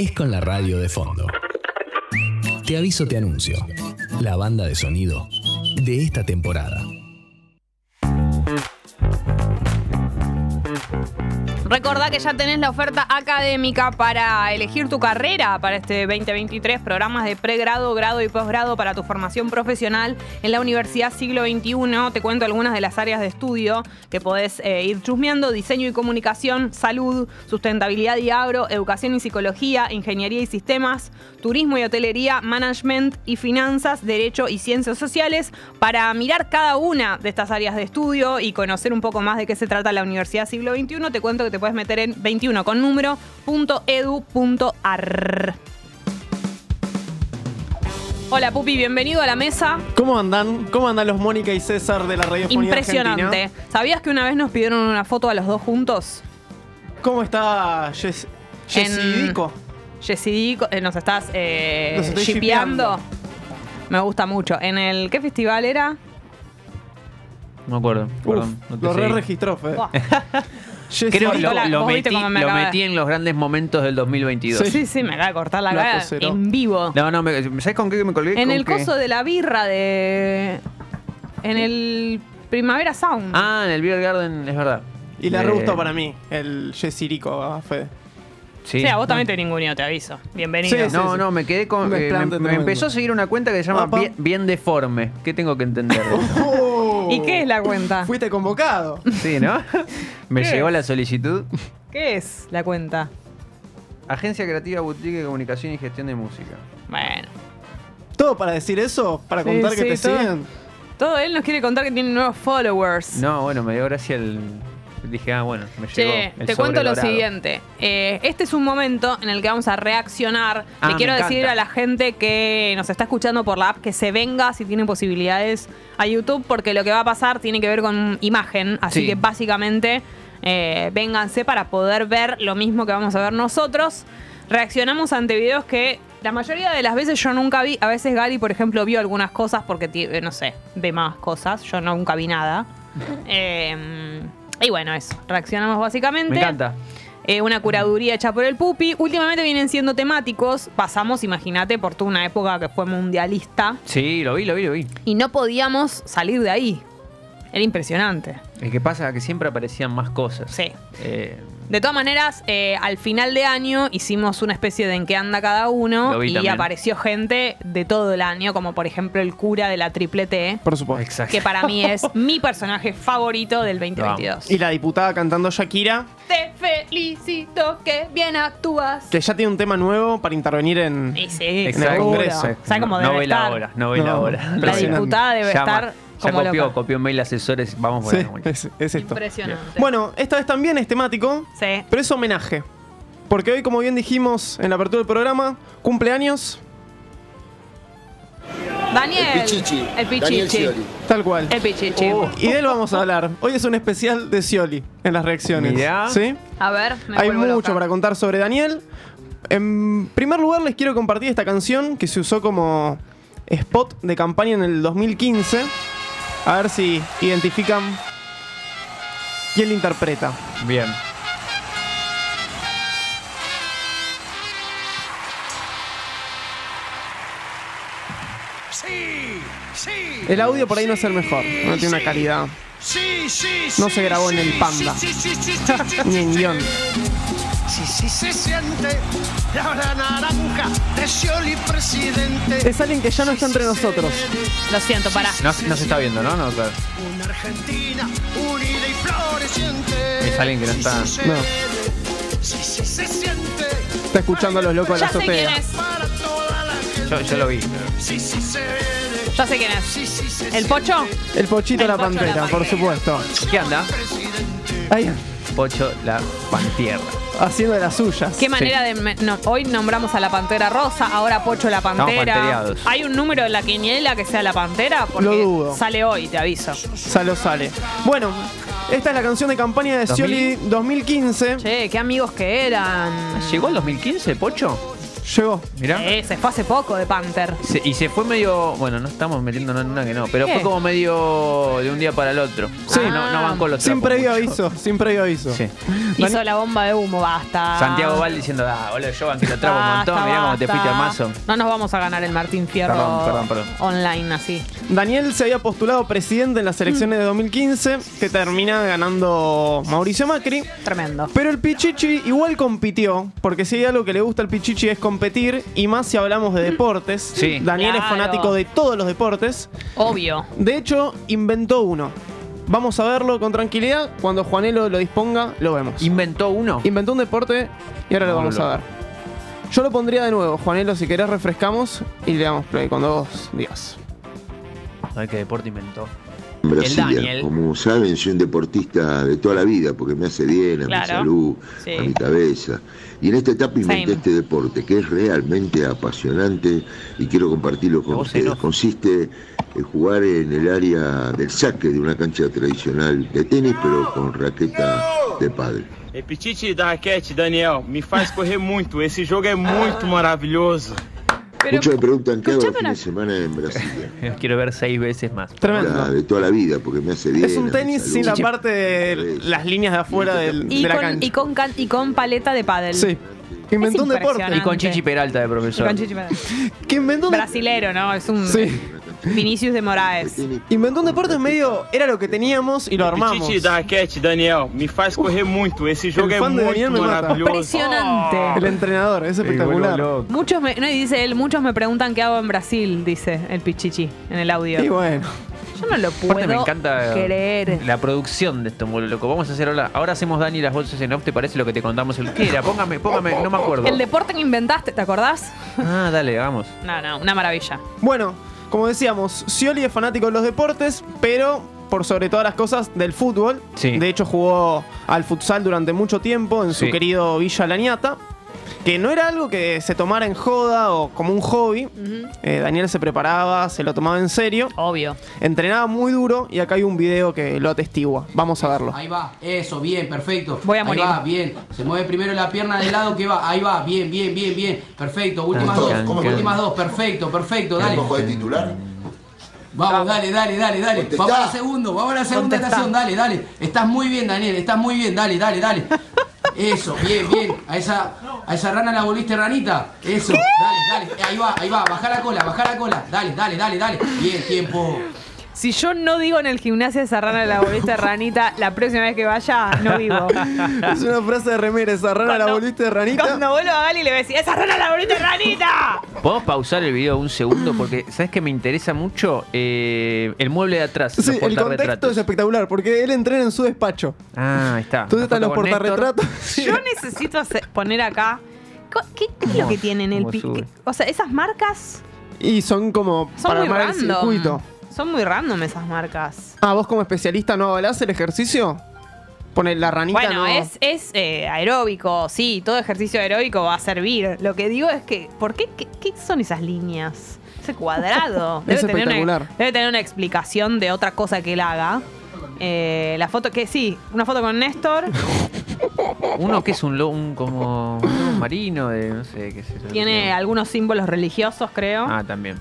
Es con la radio de fondo. Te aviso, te anuncio. La banda de sonido de esta temporada. Ya tenés la oferta académica para elegir tu carrera para este 2023, programas de pregrado, grado y posgrado para tu formación profesional en la Universidad Siglo XXI. Te cuento algunas de las áreas de estudio que podés eh, ir chusmeando, diseño y comunicación, salud, sustentabilidad y agro, educación y psicología, ingeniería y sistemas, turismo y hotelería, management y finanzas, derecho y ciencias sociales. Para mirar cada una de estas áreas de estudio y conocer un poco más de qué se trata la Universidad Siglo XXI, te cuento que te puedes meter en 21 con número punto edu punto ar. Hola Pupi, bienvenido a la mesa. ¿Cómo andan? ¿Cómo andan los Mónica y César de la radiofonía Impresionante. argentina? ¿Sabías que una vez nos pidieron una foto a los dos juntos? ¿Cómo está Jess- Jessy Dico? Jessy Dico, eh, nos estás eh, estoy. Me gusta mucho. ¿En el qué festival era? No me acuerdo. perdón, Uf, no te lo seguí. re-registró, Fede. Jessy Creo que lo, metí, cómo me lo acaba- metí en los grandes momentos del 2022. Sí, sí, me acaba de cortar la La cara en vivo. No, no, me- ¿sabes con qué me colgué? En Con el que- coso de la birra de. En el Primavera Sound. Ah, en el Beer Garden, es verdad. Y le Eh, re gustó para mí el Jessy Dico a Fede. Sí. Sí, a vos también te ninguneo, te aviso. Bienvenido. Sí, sí. No, no, me quedé con. Eh, me, me empezó a seguir una cuenta que se llama bien, Bien Deforme. ¿Qué tengo que entender? de eso? ¿Y qué es la cuenta? Fuiste convocado. sí, ¿no? me llegó la solicitud. ¿Qué es la cuenta? Agencia Creativa Boutique de Comunicación y Gestión de Música. Bueno. ¿Todo para decir eso? ¿Para Sí, contar que te todo. siguen? Todo él nos quiere contar que tiene nuevos followers. No, bueno, me dio gracia el. Dije, ah, bueno, me llegó. Che, el te cuento lo dorado. siguiente. Eh, este es un momento en el que vamos a reaccionar. Ah, Le quiero encanta. decir a la gente que nos está escuchando por la app que se venga si tiene posibilidades a YouTube, porque lo que va a pasar tiene que ver con imagen. Así Sí. que básicamente eh, vénganse para poder ver lo mismo que vamos a ver nosotros. Reaccionamos ante videos que la mayoría de las veces yo nunca vi. A veces Gali, por ejemplo, vio algunas cosas porque, eh, no sé, ve más cosas. Yo nunca vi nada. Eh, y bueno, eso. Reaccionamos básicamente. Me encanta. Eh, una curaduría hecha por el Pupi. Últimamente vienen siendo temáticos. Pasamos, imagínate, por toda una época que fue mundialista. Sí, lo vi, lo vi, lo vi. Y no podíamos salir de ahí. Era impresionante. El que pasa es que siempre aparecían más cosas. Sí. Eh, De todas maneras, eh, al final de año hicimos una especie de en qué anda cada uno y también. apareció gente de todo el año, como por ejemplo el cura de la triple T, Por supuesto. exacto. que para mí es mi personaje favorito del 2022. Y la diputada cantando Shakira, Te felicito que bien actúas. que ya tiene un tema nuevo para intervenir en, Y sí, en el. Congreso. ¿Sabes cómo no ve la hora, no ve la No, hora. La diputada debe Llama. estar Ya como copió, loca. copió mail asesores. Vamos por Sí, ahí, es, es esto. Impresionante. Bueno, esta vez también es temático, Sí. pero es homenaje. Porque hoy, como bien dijimos en la apertura del programa, cumpleaños, Daniel. El Pichichi. El Daniel Pichichi. Scioli. tal cual. El Pichichi. Y de él vamos a hablar. Hoy es un especial de Scioli en las reacciones. Mirá. ¿Sí? A ver, me Hay vuelvo mucho loca. para contar sobre Daniel. En primer lugar, les quiero compartir esta canción que se usó como spot de campaña en el 2015. A ver si identifican quién la interpreta. Bien. Sí, sí. El audio por ahí no es el mejor, no tiene una calidad. Sí, sí, No se grabó en el sí, Panda. Sí, sí, sí, sí, sí, Ni en guion. Sí, sí, se siente la hora naranja de Scioli presidente. Es alguien que ya no está entre nosotros. Lo siento, pará. No, no se está viendo, ¿no? no claro. Una Argentina unida y floreciente. Es alguien que no está- No. ve. Sí, sí, se siente Está escuchando a los locos de Ya la sé quién azotea. es. Yo, yo lo vi. Sí, sí, se ve. Ya sé quién es. ¿El Pocho? El pochito El la Pocho la pantera, por Pantera. supuesto. ¿Qué anda? Ahí, Pocho la pantierra. haciendo de las suyas. Qué manera de. no, hoy nombramos a la pantera rosa, ahora Pocho la pantera. ¿Hay un número de la quiniela que sea la pantera? Porque Lo dudo. sale hoy, te aviso. Salo sale. Bueno, esta es la canción de campaña de Scioli 2015. Che, qué amigos que eran. ¿Llegó el 2015, Pocho? Llegó. Mirá. Eh, se fue hace poco de Panther. Se- y se fue medio. Bueno, no estamos metiéndonos en una que no, pero ¿Qué? fue como medio de un día para el otro. Sí. no, no bancó los Sin trapos previo mucho. aviso, sin previo aviso. Sí. Hizo la bomba de humo, basta. Santiago Val diciendo, ah, boludo, yo banqué los trapos un Basta, montón, mirá cómo te basta. fuiste al mazo. No nos vamos a ganar el Martín Fierro Perdón, perdón, perdón. online así. Daniel se había postulado presidente en las elecciones de 2015, que termina ganando Mauricio Macri. Tremendo. Pero el Pichichi igual compitió, porque si hay algo que le gusta al Pichichi es competir, y más si hablamos de deportes. Sí. Daniel es Claro. fanático de todos los deportes. Obvio. De hecho, inventó uno. Vamos a verlo con tranquilidad. Cuando Juanelo lo disponga, lo vemos. ¿Inventó uno? Inventó un deporte y ahora lo vamos a ver. Yo lo pondría de nuevo, Juanelo, si querés refrescamos y le damos play cuando vos digas. A ver qué deporte inventó. Brasilia. Daniel. Como saben, soy un deportista de toda la vida porque me hace bien a Claro. mi salud, Sí. a mi cabeza. Y en esta etapa inventé Same. este deporte que es realmente apasionante y quiero compartirlo con ustedes. Consiste en jugar en el área del saque de una cancha tradicional de tenis, pero con raqueta de pádel. É Petite da raquete, Daniel, me faz correr muito. Esse jogo é muito maravilhoso. Pero, Muchos me preguntan qué hago el fin de semana en Brasilia. Quiero ver seis veces más. Tremendo. La- de toda la vida porque me hace bien. Es un tenis sin la parte de las líneas de afuera del- y, de la con, cancha. y, con, can- y con paleta de pádel. Sí. Que inventó un deporte. Y con Chichi Peralta de Y profesor. con Chichi Pérez. Que inventó un, Brasilero, ¿no? Es un Sí. Vinicius de Moraes. inventó un deporte medio. Era lo que teníamos y lo armamos. Petite da raquete, Daniel, me faz correr Daniel muito me mata. maravilhoso. Impresionante. El entrenador, es espectacular. Muchos me, no, y dice él, muchos me preguntan qué hago en Brasil, dice el Pichichi en el audio. Y bueno, Yo no lo Aparte puedo me encanta creer. la producción de esto, muy loco. Vamos a hacer ahora. Ahora hacemos Dani las bolsas en off, ¿te parece lo que te contamos el que era? Póngame, póngame, no me acuerdo. El deporte que inventaste, ¿te acordás? Ah, dale, vamos. No, no, una maravilla. Bueno, como decíamos, Scioli es fanático de los deportes, pero por sobre todas las cosas del fútbol. Sí. De hecho, jugó al futsal durante mucho tiempo en su Sí. querido Villa Lañata. Que no era algo que se tomara en joda o como un hobby. Eh, Daniel se preparaba, se lo tomaba en serio. Obvio. Entrenaba muy duro y acá hay un video que lo atestigua. Vamos a verlo. Ahí va, eso, bien, perfecto. Voy a Ahí morir. va, bien. Se mueve primero la pierna del lado que va. Ahí va, bien, bien, bien, bien. Perfecto. Últimas ¿Cómo dos, últimas dos. Perfecto, perfecto. ¿El Dale. titular? Vamos, dale, dale, dale, dale. Contestá. Vamos a la segunda, vamos a la segunda Contestá. estación, dale, dale. Estás muy bien, Daniel, estás muy bien, dale, dale, dale. Eso, bien, bien. A esa, a esa rana la volviste ranita. Eso, dale, dale. Ahí va, ahí va. Baja la cola, baja la cola. Dale, dale, dale, dale. Bien, tiempo. Si yo no digo en el gimnasio esa rana de la bolita ranita, la próxima vez que vaya, no vivo. es una frase de remera, esa rana la volviste de ranita. Cuando vuelvo a Gali le voy a decir, ¡esa rana la bolita ranita! ¿Podemos pausar el video un segundo? Porque, ¿sabes que me interesa mucho? Eh, el mueble de atrás. Sí, los el contexto portarretratos. es espectacular, porque él entrena en su despacho. Ah, ahí está. Entonces están los foto con Néstor. portarretratos. Yo necesito hacer- poner acá. Co- ¿Qué, qué es lo que tienen el cómo pi- sube. qué- O sea, esas marcas Y son como son para muy armar el random. circuito. Son muy random esas marcas. Ah, vos como especialista no avalás el ejercicio. Pone la ranita Bueno, no. es, es eh, aeróbico, sí, todo ejercicio aeróbico va a servir. Lo que digo es que, ¿por qué? ¿Qué, qué son esas líneas? Ese cuadrado. Es tener una, debe tener una explicación de otra cosa que él haga. Eh, la foto que sí, una foto con Néstor. Uno que es un, lo- un como un marino de no sé qué es eso. Tiene algunos símbolos religiosos, creo. Ah, también.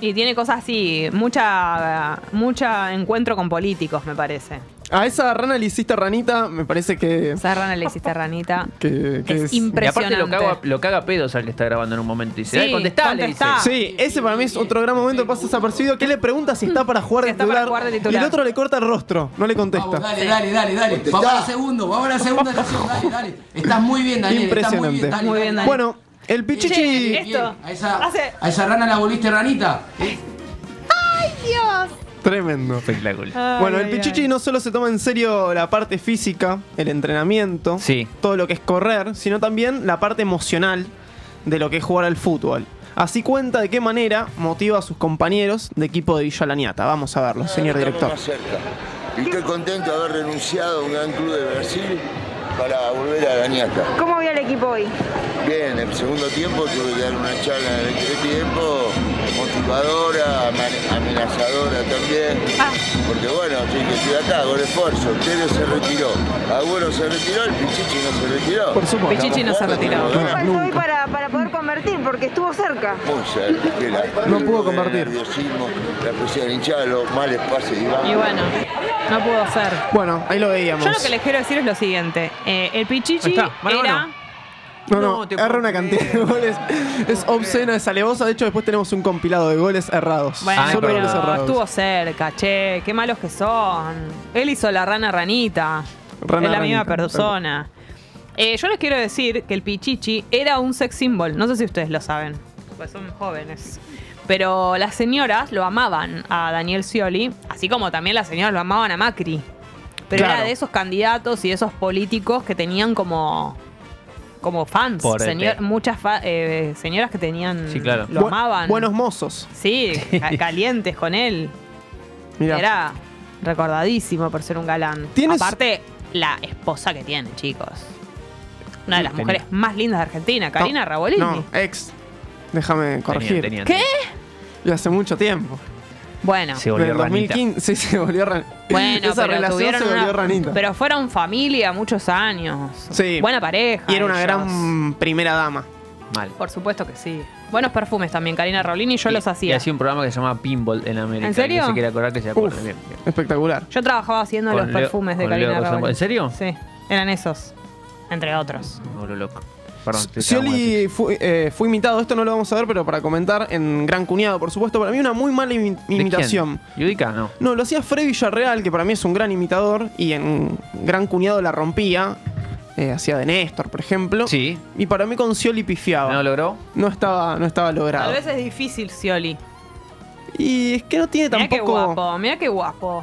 Y tiene cosas así, mucha, mucha encuentro con políticos, me parece. A esa rana le hiciste ranita, me parece que. Esa rana le hiciste ranita. que, que Es Y aparte lo Impresionante. caga, lo caga pedos al que está grabando en un momento. Y dice, Sí, "Dale, contestá", le dice. contestá. Sí, ese para mí es otro gran momento que pasa desapercibido. Que le pregunta si está para jugar de está para titular, jugar de Y el otro le corta el rostro, no le contesta. Vamos, dale, dale, dale, dale. Vamos a la segunda, vamos a la segunda dale, dale. Estás muy bien, Daniel. Estás muy bien, Impresionante. dale, dale, dale. Bueno, el Pichichi. Bien, bien. A esa, a esa rana la volviste ranita. ¡Ay, Dios! Tremendo. Espectacular. Bueno, Ay, el ay, Pichichi no solo se toma en serio la parte física, el entrenamiento, todo lo que es correr, sino también la parte emocional de lo que es jugar al fútbol. Así cuenta de qué manera motiva a sus compañeros de equipo de Villa Laniata. Vamos a verlo, señor director. Estamos más cerca. Y estoy contento de haber renunciado a un gran club de Brasil para volver a Gañata. ¿Cómo vio el equipo hoy? Bien, en el segundo tiempo tuve que dar una charla en el tiempo motivadora, amenazadora también. Porque bueno, sí que estoy acá, con esfuerzo. Tevez se retiró, Agüero se retiró, el Pichichi no se retiró. Por supuesto. Pichichi no se retiró. jugando, ¿Qué ganamos. faltó hoy para, para poder convertir? Porque estuvo cerca. Muy cerca, No pudo el convertir. nerviosismo, la presión hinchada, los males pases. Y bueno, no pudo ser. Bueno, ahí lo veíamos. Yo lo que les quiero decir es lo siguiente. Eh, el Pichichi Ahí está, mano a era... mano. No, no, erra una cantidad de goles. Es obscena, es alevosa. De hecho, después tenemos un compilado de goles errados. Bueno, Solo pero goles errados. estuvo cerca, che. Qué malos que son. Él hizo la rana ranita. Rana es la misma ranita, persona. Eh, yo les quiero decir que el Pichichi era un sex symbol. No sé si ustedes lo saben. Pues son jóvenes. Pero las señoras lo amaban a Daniel Scioli, así como también las señoras lo amaban a Macri. Pero Claro. era de esos candidatos y de esos políticos que tenían como como fans, Por el Señor- muchas fa- eh, señoras que tenían Sí, claro. lo Bu- amaban. Buenos mozos. Sí, ca- calientes con él. Mirá. Era recordadísimo por ser un galán. ¿Tienes- Aparte, la esposa que tiene, chicos. Una de las mujeres más lindas de Argentina, Karina Rabolini. No, ex. Déjame corregir. tenía, ¿Qué? Y hace mucho tiempo. Bueno. Se volvió Del ranita. 2015, sí, se volvió ranita. Bueno, Esa pero relación tuvieron se volvió una- ranita. Pero fueron familia muchos años. Sí. Buena pareja. y era una ellos. gran primera dama. Mal. Por supuesto que sí. Buenos perfumes también, Karina Rabolini, yo los Y hacía. hacía un programa que se llamaba Pinball en América. ¿En serio? Que se quiere acordar que se acuerde Uf. bien. bien. Espectacular. Yo trabajaba haciendo Con los Leo- perfumes de Karina. Rabolini. ¿En serio? Sí, eran esos. Entre otros. Me loco. Perdón. Scioli fue, eh, fue imitado, esto no lo vamos a ver, pero para comentar en Gran Cuñado, por supuesto. Para mí una muy mala imi- ¿De imitación. ¿Yudica? No. No, lo hacía Fred Villarreal, que para mí es un gran imitador, y en Gran Cuñado la rompía. eh, hacía de Néstor, por ejemplo. Sí. Y para mí con Scioli pifiaba. ¿No logró? No estaba, no estaba logrado. Tal vez es difícil, Scioli. Y es que no tiene Mira qué tampoco. guapo, mira qué guapo.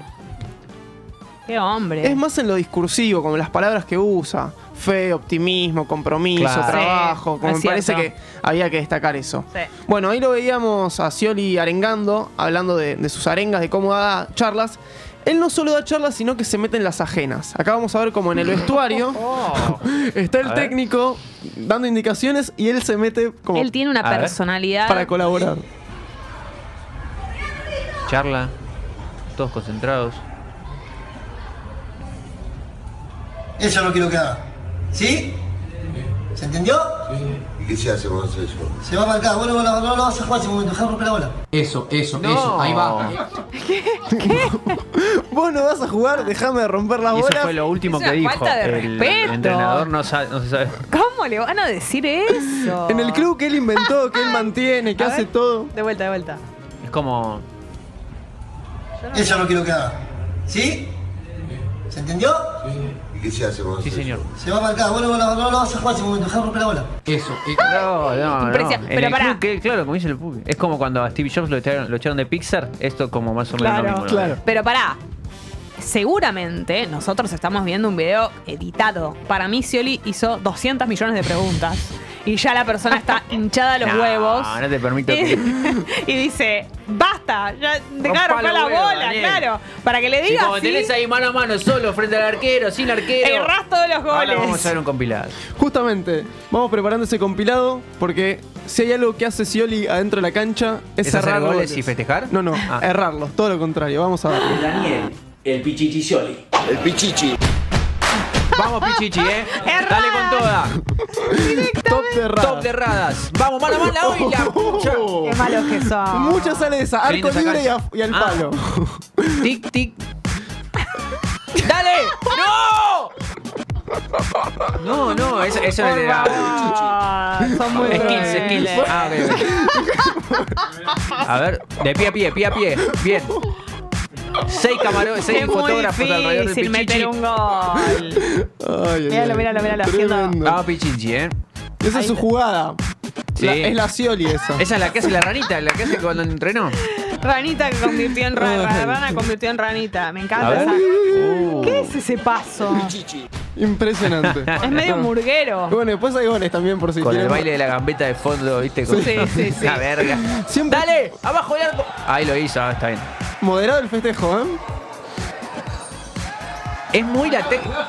Qué hombre. Es más en lo discursivo, como las palabras que usa. Fe, optimismo, compromiso, Claro. trabajo. Sí, como me parece que había que destacar eso. Sí. Bueno, ahí lo veíamos a Scioli arengando, hablando de, de sus arengas, de cómo da charlas. Él no solo da charlas, sino que se mete en las ajenas. Acá vamos a ver como en el vestuario está el A ver. técnico dando indicaciones y él se mete como Él tiene una A personalidad. para colaborar. Charla. Todos concentrados. Eso no quiero que haga. ¿Sí? ¿Se entendió? ¿Y qué se hace con eso? Se va a marcar. Bueno, bueno, no lo vas a jugar ese momento. Deja romper la bola. Eso, eso, No. eso. Ahí va. Vos no vas a jugar, déjame de romper la Y eso bola. fue lo último Es que dijo. falta de el respeto. entrenador no, sabe- no se sabe. ¿Cómo le van a decir eso? En el club que él inventó, que él mantiene, que A hace ver. todo. De vuelta, de vuelta. Es como. Eso no quiero que haga. ¿Sí? ¿Se entendió? ¿Y qué se hace con Sí, eso? señor. Se va a marcar. Bueno, bueno, no lo vas a jugar ese momento. Deja romper la bola. Eso. eh, No, no, no. En pero el pará. club que- claro, como dice el Pupi. Es como cuando a Steve Jobs lo echaron, lo echaron de Pixar. Esto como más o menos Claro, lo mismo. ¿no? claro. Pero pará. Seguramente nosotros estamos viendo un video editado. Para mí, Scioli hizo 200 millones de preguntas. Y ya la persona está hinchada a los No, huevos. no te permito y, que- y dice, basta, ya deja romper la huevos, bola, Daniel. claro. Para que le Si diga como tenés ahí mano a mano solo frente al arquero, sin arquero. errás todos los Ahora goles. vamos a ver un compilado. Justamente, vamos preparando ese compilado porque si hay algo que hace Scioli adentro de la cancha es, ¿Es hacer cerrar goles y festejar? No, no, Ah. errarlos, todo lo contrario. Vamos a ver. Daniel, el Pichichicioli. El pichichi. Vamos, Pichichi, eh. Errada. Dale con toda. Top de erradas. Top de erradas. Vamos, mano a mano hoy la pucha. Qué malos que son. Muchas sale esa, arco libre y, a- y al Ah. palo. Tic, tic. ¡Dale! ¡No! No, no, eso, eso es de la. Ah, son muy Skills, crueles. skills. Ah, ok, ok. A ver, de pie a pie, pie a pie. Bien. Seis camarones, seis Es muy fotógrafos alrededor Pichichi. meter un gol. Ay, Míralo, míralo, míralo, haciendo-. Vamos, Pichichi, eh. Esa es su jugada. Sí. La- es la Scioli esa. Esa es la que hace la ranita, la que hace cuando entrenó. Ranita que convirtió en rana, Ay. rana convirtió en ranita. Me A encanta ver. esa. Uh. ¿Qué es ese paso? Impresionante. Es medio murguero. Bueno, después hay goles también por si Con el quieren. baile de la gambeta de fondo, ¿viste? Con- Sí, sí, sí. La verga. Siempre ¡Dale! ¡Abajo el arco! Ahí lo hizo, ah, está bien. Moderado el festejo, ¿eh? Es muy la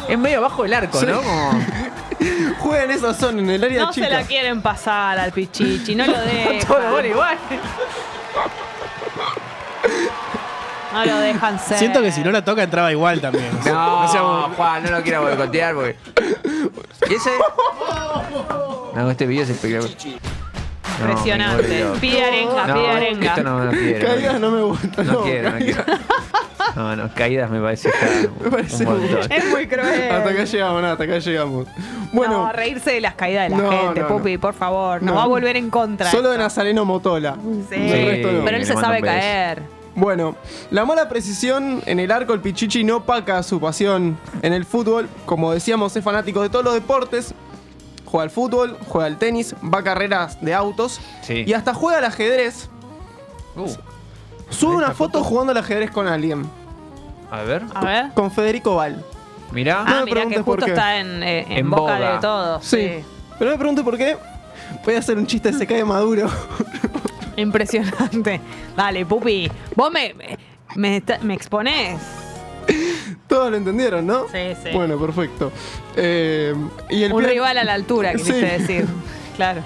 Es medio abajo del arco, Sí. ¿no? Como- Juega en esa zona, en el área No chica. se la quieren pasar al Pichichi, no lo Todo dejan. igual. No lo dejan ser. Siento que si no la toca entraba igual también. No, seamos- Juan, no lo quiero boicotear porque. ¿Y ese? No, este video es espectacular. No, Impresionante. muero. pide arenga, No, pide arenga. Esto no, no quiero. Caídas no me gustan. No quiero, no quiero. No, no, caídas me parece Me parece un montón. Es muy cruel. Hasta acá llegamos, nada, hasta acá llegamos. Bueno, no, reírse de las caídas de la No, gente, no, Pupi, por favor. Nos No. va a volver en contra. solo de Nazareno Motola. Sí, no. pero él se sabe caer. Bueno, la mala precisión en el arco, el Pichichi no opaca su pasión en el fútbol. Como decíamos, es fanático de todos los deportes. Juega al fútbol, juega al tenis, va a carreras de autos Sí. y hasta juega al ajedrez. Uh, Sube una ¿Esta foto, foto? jugando al ajedrez con alguien, a ver. A ver. con Federico Val. Mirá. No Ah, me mira que justo qué. está en, eh, en En boca de todos. Sí. Sí. Pero no me pregunte por qué. Voy a hacer un chiste, se cae Maduro. Impresionante. Dale, Pupi. Vos me, me, está- me exponés. Todos lo entendieron, ¿no? Sí, sí. Bueno, perfecto. Eh, y el Un rival a la altura, quisiste Sí. decir. Claro.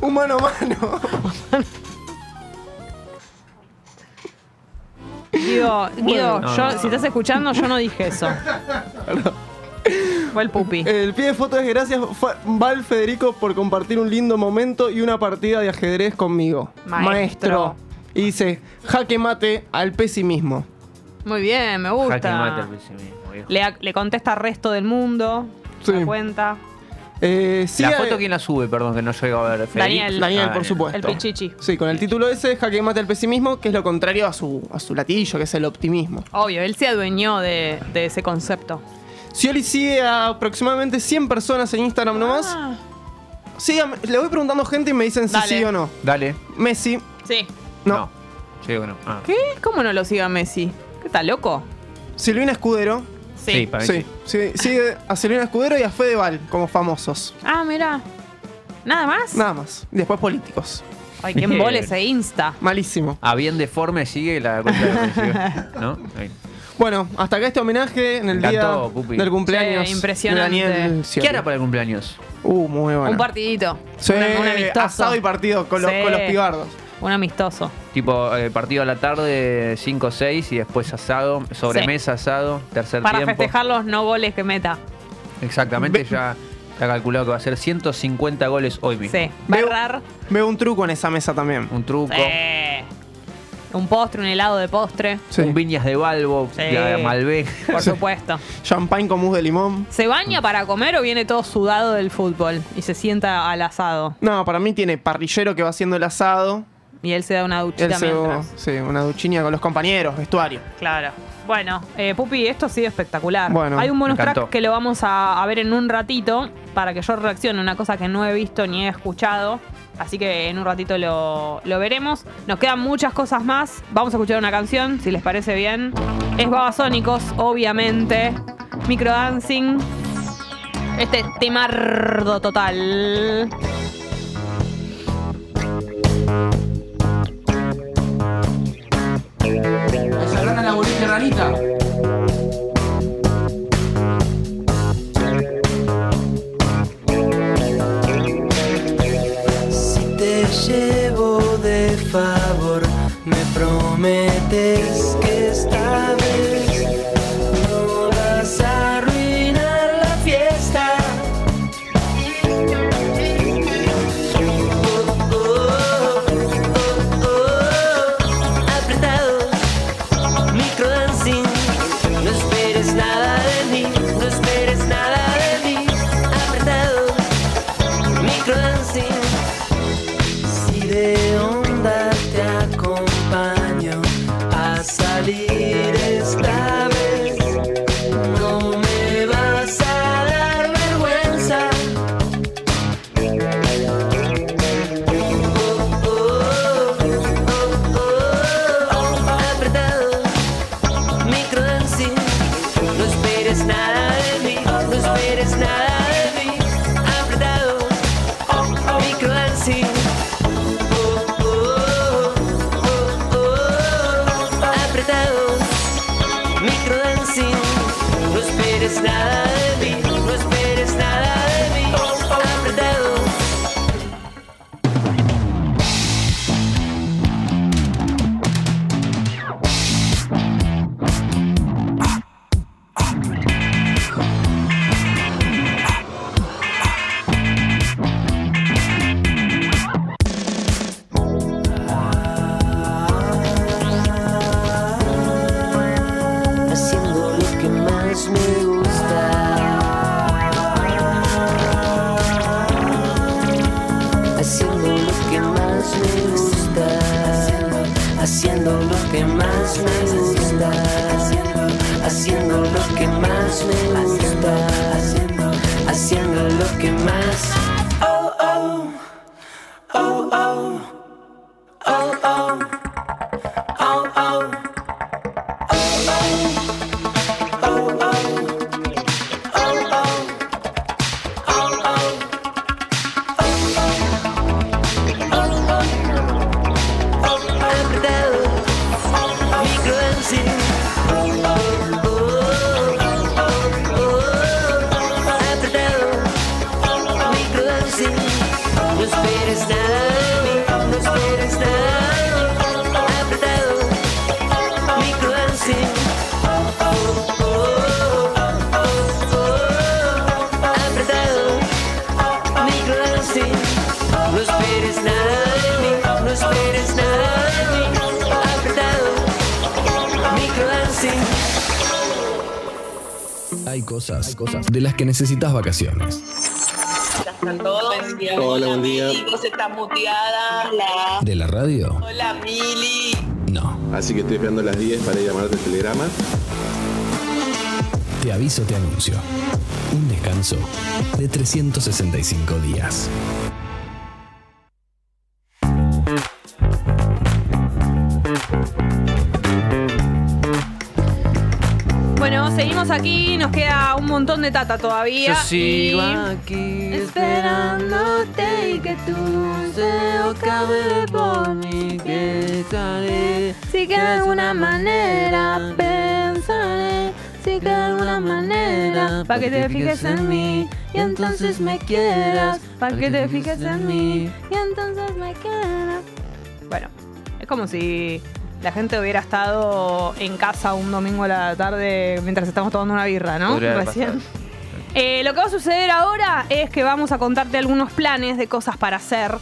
Un mano a mano. Guido, Guido No, yo, no, si estás escuchando, yo no dije eso. Fue el Pupi. El pie de foto es gracias Val Federico por compartir un lindo momento y una partida de ajedrez conmigo. Maestro. Y dice, jaque mate al pesimismo. Muy bien, me Jaque mate gusta. al pesimismo, viejo. Le, le contesta al resto del mundo. Sí. Se da cuenta. Eh, La sigue- foto, ¿quién la sube? Perdón, que no llego a ver. Federico. Daniel. Daniel, Ah, por Daniel. supuesto. El Pichichi. Sí, con el título ese, jaque mate al pesimismo, que es lo contrario a su, a su latillo, que es el optimismo. Obvio, él se adueñó de, de ese concepto. Scioli sigue a aproximadamente 100 personas en Instagram nomás. Ah, síganme. Le voy preguntando gente y me dicen si Dale. sí o no. Dale. Messi. Sí. No. Sí, bueno. Ah. ¿Qué? ¿Cómo no lo siga Messi? ¿Qué está loco? Silvina Escudero. Sí. Sí, para mí sí. sí. Sigue a Silvina Escudero y a Fedeval como famosos. Ah, mira. ¿Nada más? Nada más. Después políticos. Ay, qué embole ese Insta. Malísimo. A bien deforme sigue la cuenta de Messi, ¿No? Ahí. Bueno, hasta acá este homenaje en el encantó, día Pupi. del cumpleaños. Sí, impresionante. de Daniel ¿Qué hará para el cumpleaños? Uh, muy bueno. Un partidito. Sí, Un- un amistoso. asado y partido con los, Sí. con los pibardos. Un amistoso. Tipo eh, partido a la tarde, 5 o 6 y después asado, sobremesa asado, tercer Para tiempo. festejar los no goles que meta. Exactamente, ya está calculado que va a ser 150 goles hoy mismo. Sí. Va a errar. Veo un truco en esa mesa también. Un truco. Eh, un postre, un helado de postre. Un viñas de Balbo, Sí. la Malbec. Por supuesto. Champagne con mousse de limón. ¿Se baña para comer o viene todo sudado del fútbol y se sienta al asado? No, para mí tiene parrillero que va haciendo el asado. Y él se da una Él duchita se, mientras. sí, una duchinia con los compañeros, vestuario. Claro. Bueno, eh, Pupi, esto ha sido espectacular. Bueno, Hay un bonus track que lo vamos a, a ver en un ratito para que yo reaccione a una cosa que no he visto ni he escuchado. Así que en un ratito lo, lo veremos. Nos quedan muchas cosas más. Vamos a escuchar una canción, si les parece bien. Es Babasónicos, obviamente. Microdancing. Este temardo total. Volviste Hay cosas, cosas de las que necesitas vacaciones. Están todos. Hola, buen día. Está muteada. Hola. ¿De la radio? Hola, Mili. No. Así que estoy esperando las 10 para llamarte el telegrama. Te aviso, te anuncio. Un descanso de 365 días. Montón de tata todavía. Yo sigo aquí esperándote y que tu deseo acabe por mí que estaré. Si que de alguna manera pensaré, si que de alguna manera, para que te fijes en mí y entonces me quieras, para que te fijes en mí y entonces me quieras. Bueno, es como si la gente hubiera estado en casa un domingo a la tarde mientras estamos tomando una birra, ¿no? Podría Recién. Eh, lo que va a suceder ahora es que vamos a contarte algunos planes de cosas para hacer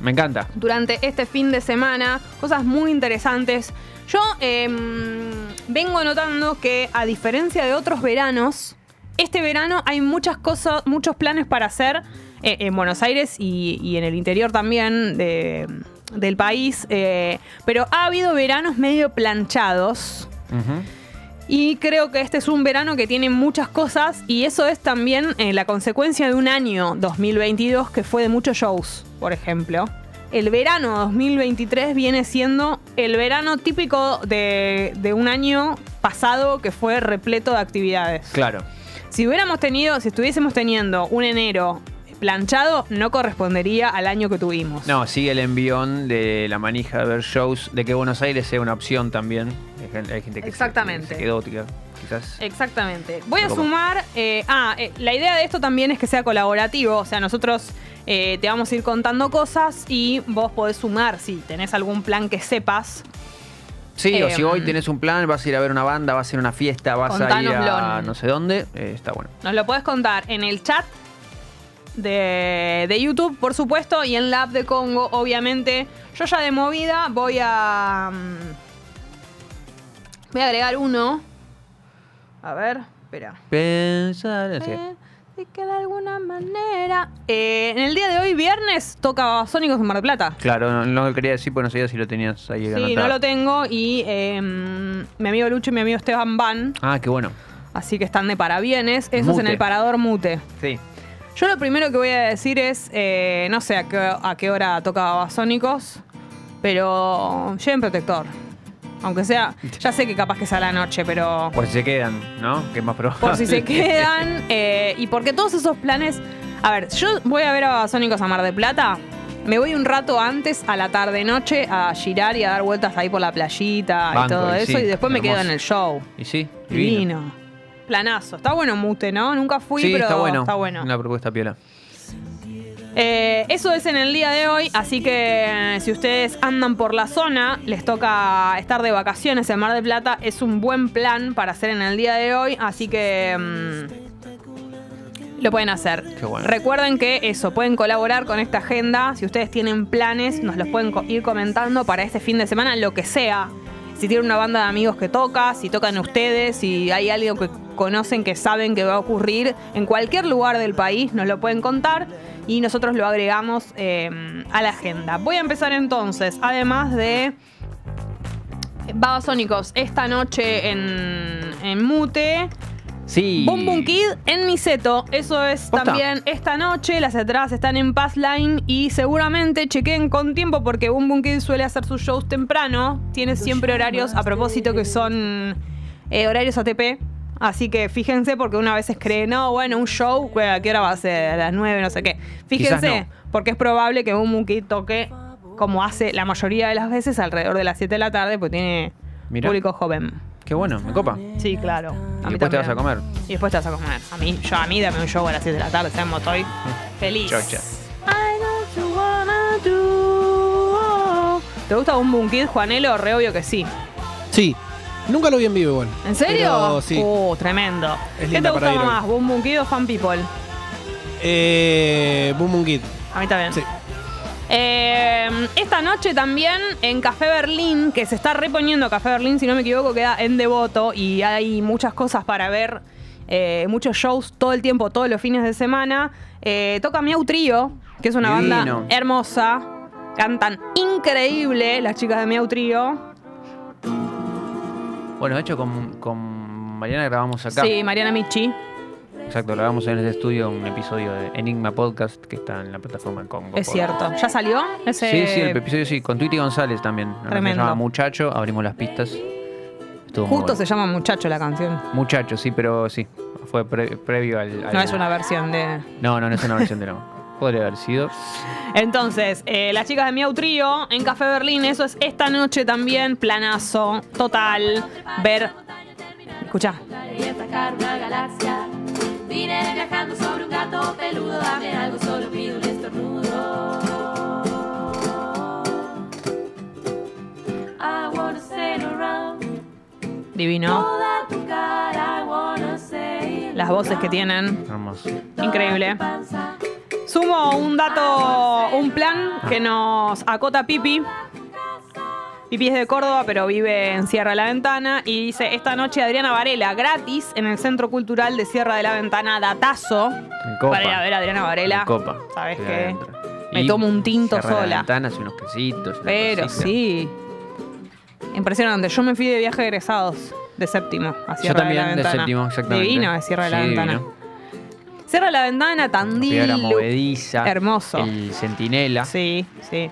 Me encanta. durante este fin de semana, cosas muy interesantes. Yo em, vengo notando que a diferencia de otros veranos, este verano hay muchas cosas, muchos planes para hacer eh, en Buenos Aires y, y en el interior también de- del país, eh, pero ha habido veranos medio planchados. Y creo que este es un verano que tiene muchas cosas y eso es también eh, la consecuencia de un año 2022 que fue de muchos shows, por ejemplo. El verano 2023 viene siendo el verano típico de, de un año pasado que fue repleto de actividades. Claro. Si hubiéramos tenido, si estuviésemos teniendo un enero planchado, no correspondería al año que tuvimos. No, sigue el envión de la manija de ver shows, de que Buenos Aires sea una opción también. Hay gente, que Exactamente. se quedó, quizás. Exactamente. Voy a sumar. eh, ah, eh, la idea de esto también es que sea colaborativo. O sea, nosotros eh, te vamos a ir contando cosas y vos podés sumar si tenés algún plan que sepas. Sí, o si hoy tenés un plan, vas a ir a ver una banda, vas a ir a una fiesta, vas a ir a no sé dónde, está bueno. Nos lo podés contar en el chat de, de YouTube, por supuesto, y en la app de Congo, obviamente. Yo ya de movida voy a. mm, Voy a agregar uno. A ver, espera. Pensar, así. Eh, de que de alguna manera. Eh, en el día de hoy, viernes, toca Sónicos en Mar del Plata. Claro, no, no lo quería decir porque no sabía si lo tenías ahí Sí, no lo tengo y eh, mi amigo Lucho y mi amigo Esteban van, Ah, qué bueno. así que están de parabienes. Eso es en el Parador Mute. Sí. Yo lo primero que voy a decir es, eh, no sé a qué, a qué hora toca Babasónicos, pero lleven protector. Aunque sea, ya sé que capaz que sea a la noche, pero Por si se quedan, ¿no? Que es más probable. por si se quedan. eh, y porque todos esos planes. A ver, yo voy a ver a Babasónicos a Mar de Plata. Me voy un rato antes, a la tarde-noche, a girar y a dar vueltas ahí por la playita y todo y eso. sí, y después me quedo en el show. Y sí, divino. Divino. Planazo. Está bueno Mute, ¿no? Nunca fui, sí, pero está bueno. Está bueno. Una propuesta piola. Eh, eso es en el día de hoy, así que eh, si ustedes andan por la zona, les toca estar de vacaciones en Mar del Plata, es un buen plan para hacer en el día de hoy, así que mm, lo pueden hacer. Qué bueno. Recuerden que eso, pueden colaborar con esta agenda, si ustedes tienen planes, nos los pueden ir comentando para este fin de semana, lo que sea. Si tienen una banda de amigos que toca, si tocan ustedes, si hay algo que conocen que saben que va a ocurrir en cualquier lugar del país, nos lo pueden contar y nosotros lo agregamos eh, a la agenda. Voy a empezar entonces, además de Babasónicos, esta noche en, en Mute. Sí. Boom Boom Kid en Niceto. Eso es Posta. también esta noche. Las entradas están en Passline y seguramente chequen con tiempo porque Boom Boom Kid suele hacer sus shows temprano. Tiene siempre horarios a propósito que son eh, horarios ATP. Así que fíjense porque una vez cree, no, bueno, un show, ¿a qué hora va a ser? A las 9, no sé qué. Fíjense, porque es probable que Boom Boom Kid toque como hace la mayoría de las veces alrededor de las 7 de la tarde, porque tiene Mirá. público joven. Qué bueno, me copa. Sí, claro. A Y mí después te vas a comer. Y después te vas a comer. A mí, yo a mí dame un show a las 7 de la tarde, sabemos, estoy feliz. Chocha. I know you wanna do. ¿Te gusta un Boom Kid, Juanelo? Re obvio que sí. Sí. Nunca lo vi en vivo igual. ¿En serio? Pero sí. Uh, tremendo. Es ¿Qué te gusta más, Boom Boom Kid o Fan People? Eh, Boom Boom Kid. A mí también. Sí. Eh, esta noche también en Café Berlín, que se está reponiendo Café Berlín, si no me equivoco, queda en Devoto y hay muchas cosas para ver, eh, muchos shows todo el tiempo, todos los fines de semana. Eh, toca Miau Trío, que es una Divino. banda hermosa. Cantan increíble las chicas de Miau Trío. Bueno, de hecho, con, con Mariana grabamos acá. Sí, Mariana Michi. Exacto, grabamos en este estudio un episodio de Enigma Podcast que está en la plataforma Congo. Es cierto. ¿Ya salió? Ese... Sí, sí, el episodio sí, con Twitty González también. Tremendo. llama Muchacho, abrimos las pistas. Estuvo Justo bueno. se llama Muchacho la canción. Muchachos, sí, pero sí. Fue pre- previo al, al- No es una versión de. No, no, no es una versión de no. Podría haber sido. Entonces, eh, las chicas de Miau Trío en Café Berlín, eso es esta noche también, planazo, total. Ver. Escucha. Vine viajando sobre un gato peludo. Dame algo, solo pido un estornudo. I wanna sail around. Divino. Toda tu cara, I wanna sail Las voces que tienen. Hermoso. Increíble. Sumo un dato, un plan que nos acota Pipi. Pipi es de Córdoba, pero vive en Sierra de la Ventana. Y dice, esta noche Adriana Varela, gratis, en el Centro Cultural de Sierra de la Ventana, datazo. En copa. Para ir a ver a Adriana Varela. En copa. ¿Sabes qué? adentro. Me Y tomo un tinto cierra la sola. ventana, hace unos quesitos. Pero cosita. sí. Impresionante. Yo me fui de viaje de egresados de séptimo a Sierra también, de la de séptimo, exactamente. Divino de Sierra de la Ventana. divino. Sierra de la Ventana, Tandil. Piedra movediza. Hermoso. El centinela. Sí, sí.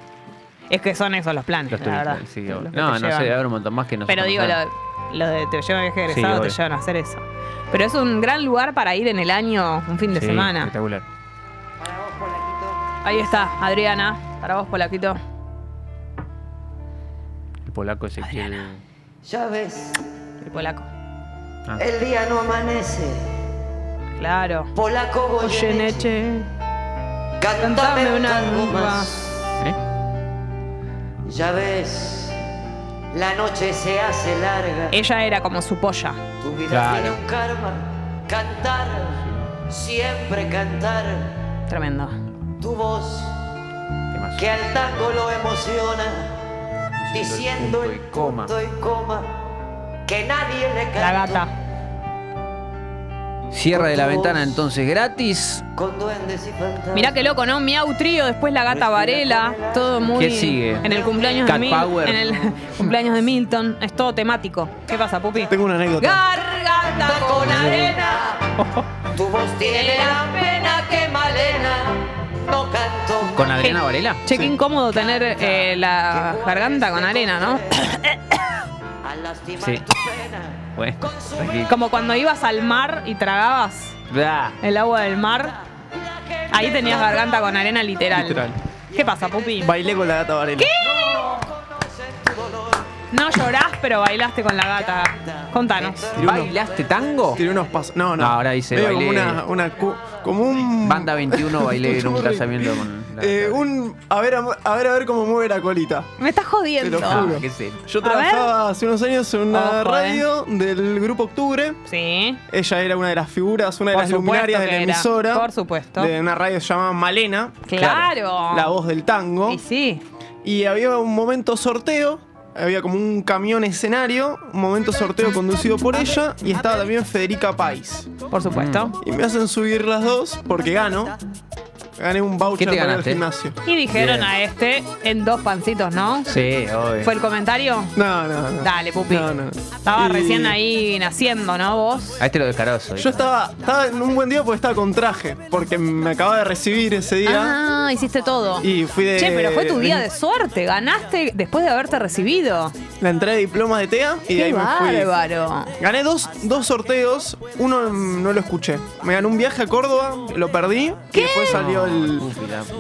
Es que son esos los planes, Los la verdad. turistas, sí, Los No, no llevan. sé, haber un montón más que no Pero digo, lo, lo de te llevan a viaje Sí, egresado te obvio. llevan a hacer eso. Pero es un gran lugar para ir en el año, un fin de semana. Espectacular. Ahí está, Adriana. Para vos, Polaquito. El polaco ese que. Ya ves, El polaco. Ah. el día no amanece. Claro. Polaco Goyeneche. Cántame un una rumba. más. Ya ves, la noche se hace larga. Ella era como su polla. Tu vida Claro. tiene un karma. Cantar, siempre cantar. Tremendo. Tu voz, que al tango lo emociona. Diciendo el coma. punto y coma. Que nadie le canta. La gata. Cierra de la ventana entonces gratis. Mirá qué loco, ¿no? Miau Trío, después la gata Varela, todo muy. ¿Qué sigue? En el cumpleaños Cat de Milton. Power. En el cumpleaños de Milton. Es todo temático. ¿Qué pasa, Pupi? Tengo una anécdota. Garganta con arena. Tu voz tiene la pena que Malena no cantó. ¿Con Adriana Varela? Che, qué incómodo tener eh, la garganta con arena, ¿no? Sí. Bueno, tranquilo. Como cuando ibas al mar y tragabas el agua del mar. Ahí tenías garganta con arena literal. Literal. ¿Qué pasa, Pupi? Bailé con la gata Varela. ¿Qué? No llorás, pero bailaste con la gata. Contanos. ¿Bailaste tango? Tiré unos pasos. No, no. No, ahora dice Medio bailé- Como, una, una cu- como un. Banda 21 bailé en un casamiento con. la- eh, un. A ver, a, a ver, a ver cómo mueve la colita. Me estás Te jodiendo. lo Ah, juro. qué sé. Yo A ver. trabajaba hace unos años en una Ojo, eh. radio del grupo Octubre. Sí. Ella era una de las figuras, una de Por las supuesto luminarias de que la era. emisora. Por supuesto. De una radio que se llamaba Malena. Claro. La voz del tango. Y sí. Y había un momento sorteo. Había como un camión escenario, un momento sorteo conducido por ella y estaba también Federica Pais. Por supuesto. Y me hacen subir las dos porque gano. Gané un voucher ¿Qué te para el ganaste? gimnasio. Y dijeron Bien. a este en dos pancitos, ¿no? Sí, obvio. ¿Fue el comentario? No, no, no. Dale, Pupi. No, no. Estaba Y- recién ahí naciendo, ¿no? Vos. A este lo descaroso. Yo estaba, estaba en un buen día porque estaba con traje, porque me acababa de recibir ese día. Ah, hiciste todo. Y fui de. Che, pero fue tu día de suerte. Ganaste después de haberte recibido. La entrada de diplomas de TEA y de Qué ahí me fui. bárbaro. Gané dos, dos sorteos, uno mm, no lo escuché. Me gané un viaje a Córdoba, lo perdí. Y después salió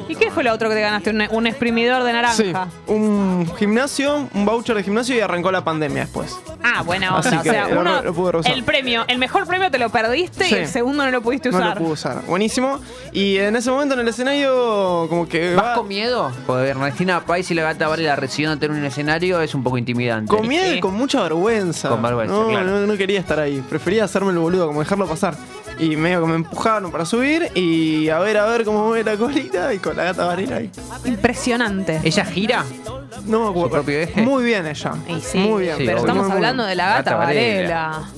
¿Y qué fue lo otro que te ganaste? Un, un exprimidor de naranja. Sí, un gimnasio, un voucher de gimnasio y arrancó la pandemia después. Ah, buena Así onda. O que sea, lo- uno, lo pude usar. el premio, el mejor premio te lo perdiste y Sí. el segundo no lo pudiste No usar. lo pude usar. Buenísimo. Y en ese momento en el escenario, como que. ¿Vas va- con miedo? Porque Ernestina Pais y la gata Varela recibiéndote en un escenario es un poco intimidante. Con miedo y con mucha vergüenza. Con vergüenza, no, claro. no, no quería estar ahí. Prefería hacerme el boludo, como dejarlo pasar. Y medio que me empujaron para subir y a ver, a ver cómo mueve la colita y con la gata Varela ahí. Impresionante. ¿Ella gira? No me ¿Su acuerdo. propio eje? Muy bien ella. Y sí, muy bien. pero obvio. estamos Muy, hablando bien. de la gata, Gata Varela. Varela.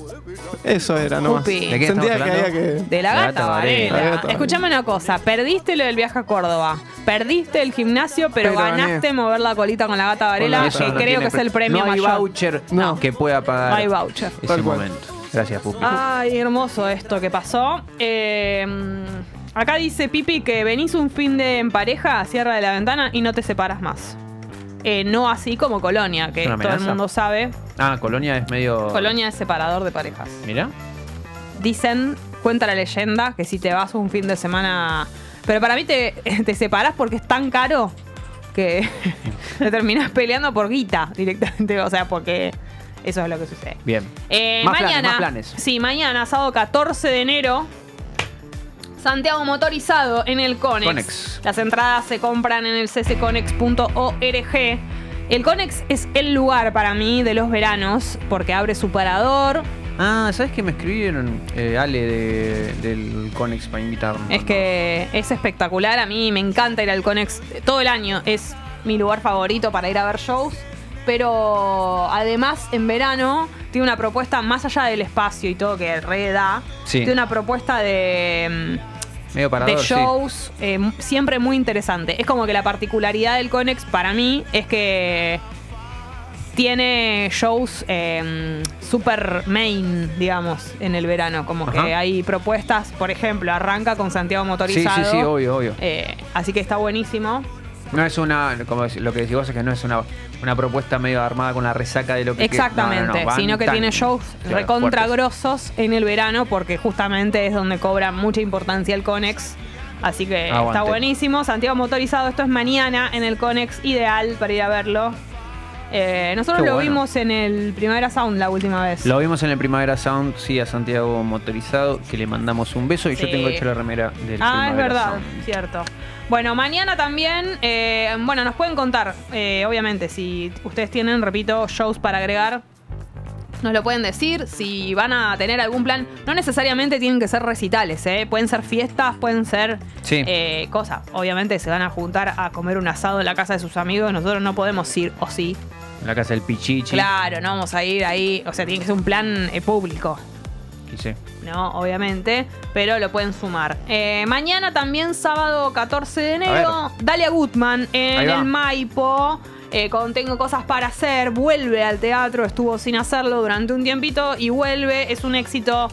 Eso era nomás. Jupi. ¿De qué Sentía que había que. De la La gata, gata Varela. Varela. La gata Escuchame una cosa, perdiste lo del viaje a Córdoba, perdiste el gimnasio, pero, Pero gané. ganaste mover la colita con la gata Varela, Eso que no creo tiene que es pre- el premio No hay mayor. voucher No. que pueda pagar No hay voucher. ese Tal cual. momento. Gracias, Pupi. Ay, hermoso esto que pasó. Eh, acá dice Pipi que venís un fin de en pareja a Sierra de la Ventana y no te separas más. Eh, no así como Colonia, que ¿Es una todo el mundo sabe. Ah, Colonia es medio. Colonia es separador de parejas. Mira. Dicen, cuenta la leyenda, que si te vas un fin de semana. Pero para mí te, te separás porque es tan caro que te terminás peleando por guita directamente. O sea, porque eso es lo que sucede. Bien. Eh, Más planes, mañana, más planes. Sí, mañana, sábado 14 de enero. Santiago Motorizado en el Conex. Conex. Las entradas se compran en el ccconex.org. El Conex es el lugar para mí de los veranos porque abre su parador. Ah, ¿sabes que me escribieron eh, Ale de- del Conex para invitarme? Es que es espectacular. A mí me encanta ir al Conex todo el año. Es mi lugar favorito para ir a ver shows. Pero además, en verano, tiene una propuesta más allá del espacio y todo que re da. Sí. Tiene una propuesta de, Medio mm, parador, de sí. shows eh, siempre muy interesante. Es como que la particularidad del Conex para mí es que tiene shows eh, super main, digamos, en el verano. Como que hay propuestas, por ejemplo, arranca con Santiago Sí, Motorizado. sí, sí, obvio, obvio. Eh, así que está buenísimo. No es una, como lo que decís vos es que no es una, una propuesta medio armada con la resaca de lo que Exactamente, no, no, sino que tan- tiene shows claro, recontra grosos en el verano porque justamente es donde cobra mucha importancia el Conex. Así que Aguante. está buenísimo. Santiago Motorizado, esto es mañana en el Conex, ideal para ir a verlo. Eh, nosotros Qué lo bueno. vimos en el Primavera Sound la última vez. Lo vimos en el Primavera Sound, sí, a Santiago Motorizado, que le mandamos un beso y yo tengo hecho la remera del Ah, es verdad, Sound. cierto. Bueno, mañana también, eh, bueno, nos pueden contar, eh, obviamente, si ustedes tienen, repito, shows para agregar, nos lo pueden decir, si van a tener algún plan, no necesariamente tienen que ser recitales, ¿eh? pueden ser fiestas, pueden ser Sí. eh, cosas. Obviamente se van a juntar a comer un asado en la casa de sus amigos, nosotros no podemos ir, o sí. En la casa del Pichichi. Claro, no vamos a ir ahí, o sea, tiene que ser un plan eh, ¿no? Obviamente, pero lo pueden sumar. Eh, mañana también, sábado 14 de enero, Dalia Gutman en el Maipo. eh, con Tengo Cosas para Hacer, vuelve al teatro, estuvo sin hacerlo durante un tiempito y vuelve, es un éxito.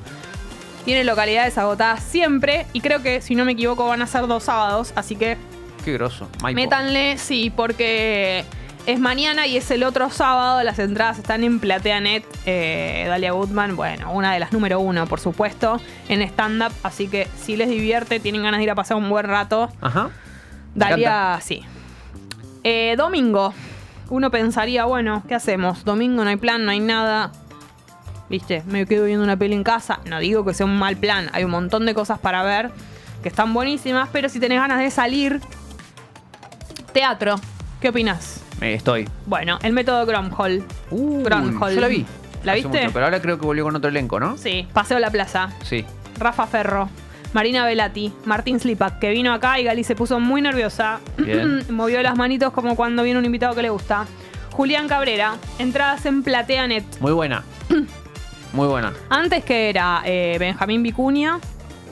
Tiene localidades agotadas siempre y creo que, si no me equivoco, van a ser dos sábados, así que Qué groso. Maipo. métanle, sí, porque es mañana y es el otro sábado. Las entradas están en PlateaNet. Eh, Dalia Goodman, bueno, una de las número uno, por supuesto, en stand-up. Así que si les divierte, tienen ganas de ir a pasar un buen rato. Ajá. Dalia, sí. Eh, domingo. Uno pensaría, bueno, ¿qué hacemos? Domingo no hay plan, no hay nada. ¿Viste? Me quedo viendo una peli en casa. No digo que sea un mal plan. Hay un montón de cosas para ver que están buenísimas. Pero si tenés ganas de salir, teatro. ¿Qué opinas? Eh, estoy. Bueno, el método Gromhall. Uy, Gromhall. Yo la vi. ¿La hace viste? mucho, pero ahora creo que volvió con otro elenco, ¿no? Sí, Paseo a la Plaza. Sí. Rafa Ferro, Marina Velati, Martín Slipak, que vino acá y Gali se puso muy nerviosa. Bien. Movió las manitos como cuando viene un invitado que le gusta. Julián Cabrera, entradas en PlateaNet. Muy buena. Muy buena. Antes que era eh, Benjamín Vicuña.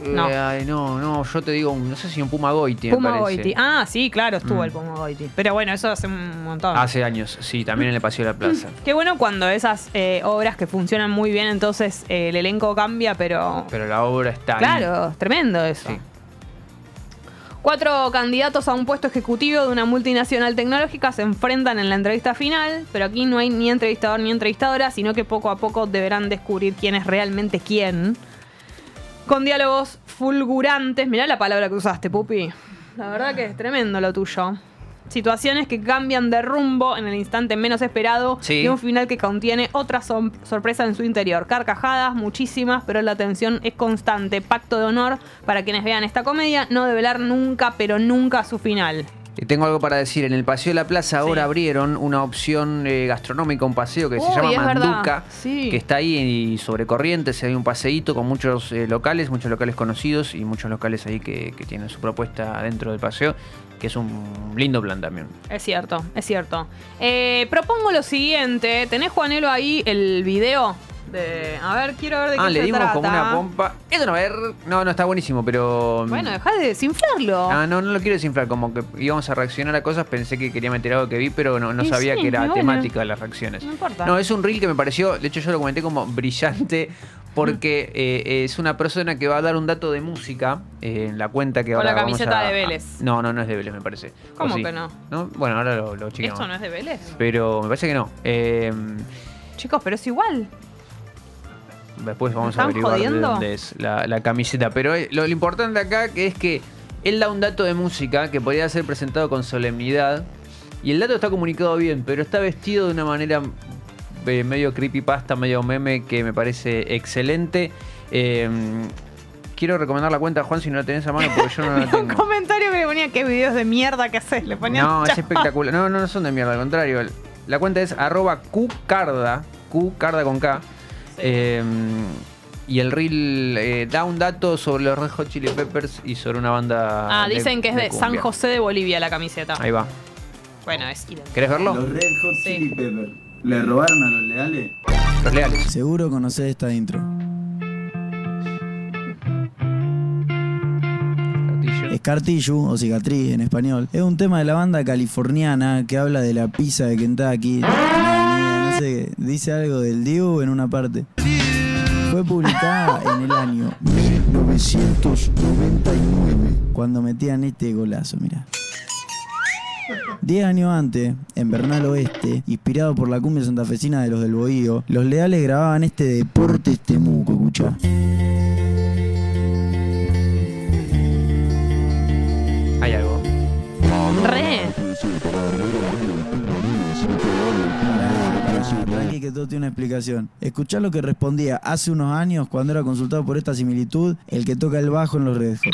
No. Eh, ay, no, no, yo te digo, no sé si un Puma Goiti, me Puma parece. Goiti. Ah, sí, claro, estuvo Mm. el Puma Goiti. Pero bueno, eso hace un montón. Hace años, sí, también en el Paseo de la Plaza. Qué bueno cuando esas eh, obras que funcionan muy bien, entonces eh, el elenco cambia, pero Pero la obra está ahí. Claro, tremendo eso. Cuatro candidatos a un puesto ejecutivo de una multinacional tecnológica se enfrentan en la entrevista final, pero aquí no hay ni entrevistador ni entrevistadora, sino que poco a poco deberán descubrir quién es realmente quién. Con diálogos fulgurantes. Mirá la palabra que usaste, Pupi. La verdad que es tremendo lo tuyo. Situaciones que cambian de rumbo en el instante menos esperado Sí. y un final que contiene otra sorpresa en su interior. Carcajadas, muchísimas, pero la tensión es constante. Pacto de honor para quienes vean esta comedia, no develar nunca, pero nunca su final. Tengo algo para decir. En el Paseo de la Plaza ahora abrieron una opción eh, gastronómica, un paseo que se llama. Manduca, Sí. que está ahí y sobre Corrientes. Hay un paseíto con muchos eh, locales, muchos locales conocidos y muchos locales ahí que, que tienen su propuesta dentro del paseo, que es un lindo plan también. Es cierto, es cierto. Eh, propongo lo siguiente. ¿Tenés, Juanelo, ahí el video? De... A ver, quiero ver de Ah, qué le se dimos trata. como una pompa. Eso no, a ver. No, no está buenísimo, pero. Bueno, dejá de desinflarlo. Ah, no, no lo quiero desinflar, como que íbamos a reaccionar a cosas, pensé que quería meter algo que vi, pero no, no Y sabía sí, que era bueno. temática de las reacciones. No importa. No, es un reel que me pareció, de hecho yo lo comenté como brillante, porque eh, es una persona que va a dar un dato de música eh, en la cuenta que Con ahora la vamos camiseta a- de Vélez. No, no, no es de Vélez, me parece. ¿O ¿Cómo sí? que no? Bueno, ahora lo, lo chequeamos. ¿Esto no es de Vélez? Pero me parece que no. Eh, Chicos, pero es igual. Después vamos ¿Me a averiguar de dónde es la, la camiseta. Pero eh, lo, lo importante acá que es que él da un dato de música que podría ser presentado con solemnidad. Y el dato está comunicado bien, pero está vestido de una manera eh, medio creepypasta, medio meme, que me parece excelente. Eh, quiero recomendar la cuenta, Juan, si no la tenés a mano, porque yo no la Un comentario que le ponía qué videos de mierda que haces. Le ponía No, es espectacular. No, no, no son de mierda, al contrario. La cuenta es arroba qcarda, qcarda con K. Eh, y el reel eh, da un dato sobre los Red Hot Chili Peppers y sobre una banda. Ah, dicen que es de, San. José de Bolivia la camiseta. Ahí va. Bueno, es idéntico. ¿Querés verlo? Los Red Hot Chili Peppers. ¿Le robaron a los leales? Los leales. Seguro conocés esta intro. Escartillo, o cicatriz en español, es un tema de la banda californiana que habla de la pizza de Kentucky. Dice algo del Diu en una parte. Fue publicada en el año 1999, cuando metían este golazo, mira. Diez años antes, en Bernal Oeste, inspirado por la cumbia santafesina de los del Bohío, los leales grababan este Deportes Temuco, escucha. Tranqui que todo tiene una explicación. Escuchá lo que respondía hace unos años cuando era consultado por esta similitud el que toca el bajo en los Red Hot.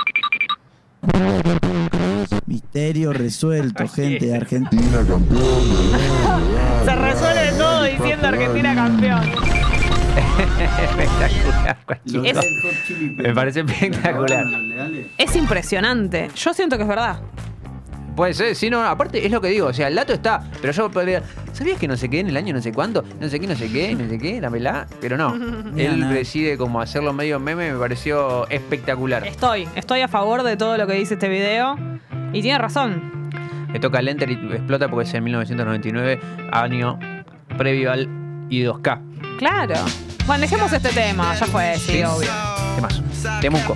Misterio resuelto, gente de Argentina campeón. Se resuelve todo diciendo Argentina campeón. espectacular. Es-. Me parece espectacular. Es impresionante. Yo siento que es verdad. Puede ser, sí, no, aparte es lo que digo, o sea, el dato está, pero yo podría. ¿Sabías que no sé qué en el año no sé cuánto? No sé qué, no sé qué, no sé qué, la pelá, pero no. Él decide como hacerlo medio meme, me pareció espectacular. Estoy, estoy a favor de todo lo que dice este video. Y tiene razón. Le toca el Enter y explota porque es en 1999, año previo al I2K. Claro. Bueno, dejemos este tema. Ya fue, sí, Sí. obvio. ¿Qué más? Temuco.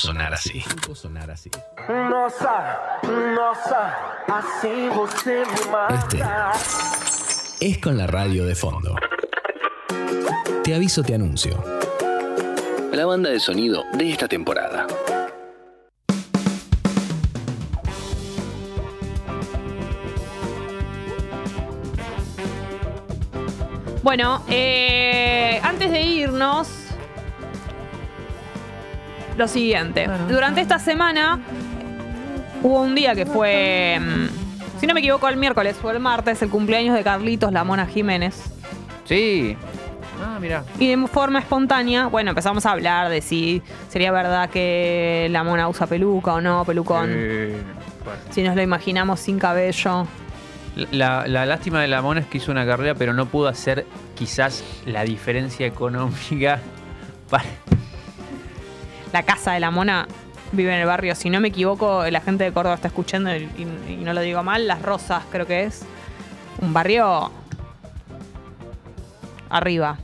sonar así. Nossa, nossa, assim você me mata. Es con la radio de fondo. Te aviso, te anuncio. La banda de sonido de esta temporada. Bueno, eh, antes de irnos, lo siguiente. Durante esta semana hubo un día que fue, mm, si no me equivoco, el miércoles o el martes, el cumpleaños de Carlitos La Mona Jiménez. Sí. Ah, mira. Y de forma espontánea, bueno, empezamos a hablar de si sería verdad que la mona usa peluca o no, pelucón. Eh, bueno. Si nos lo imaginamos sin cabello. La, la lástima de la mona es que hizo una carrera, pero no pudo hacer quizás la diferencia económica para, La casa de la mona vive en el barrio, si no me equivoco, la gente de Córdoba está escuchando y, no lo digo mal, Las Rosas creo que es. Un barrio arriba.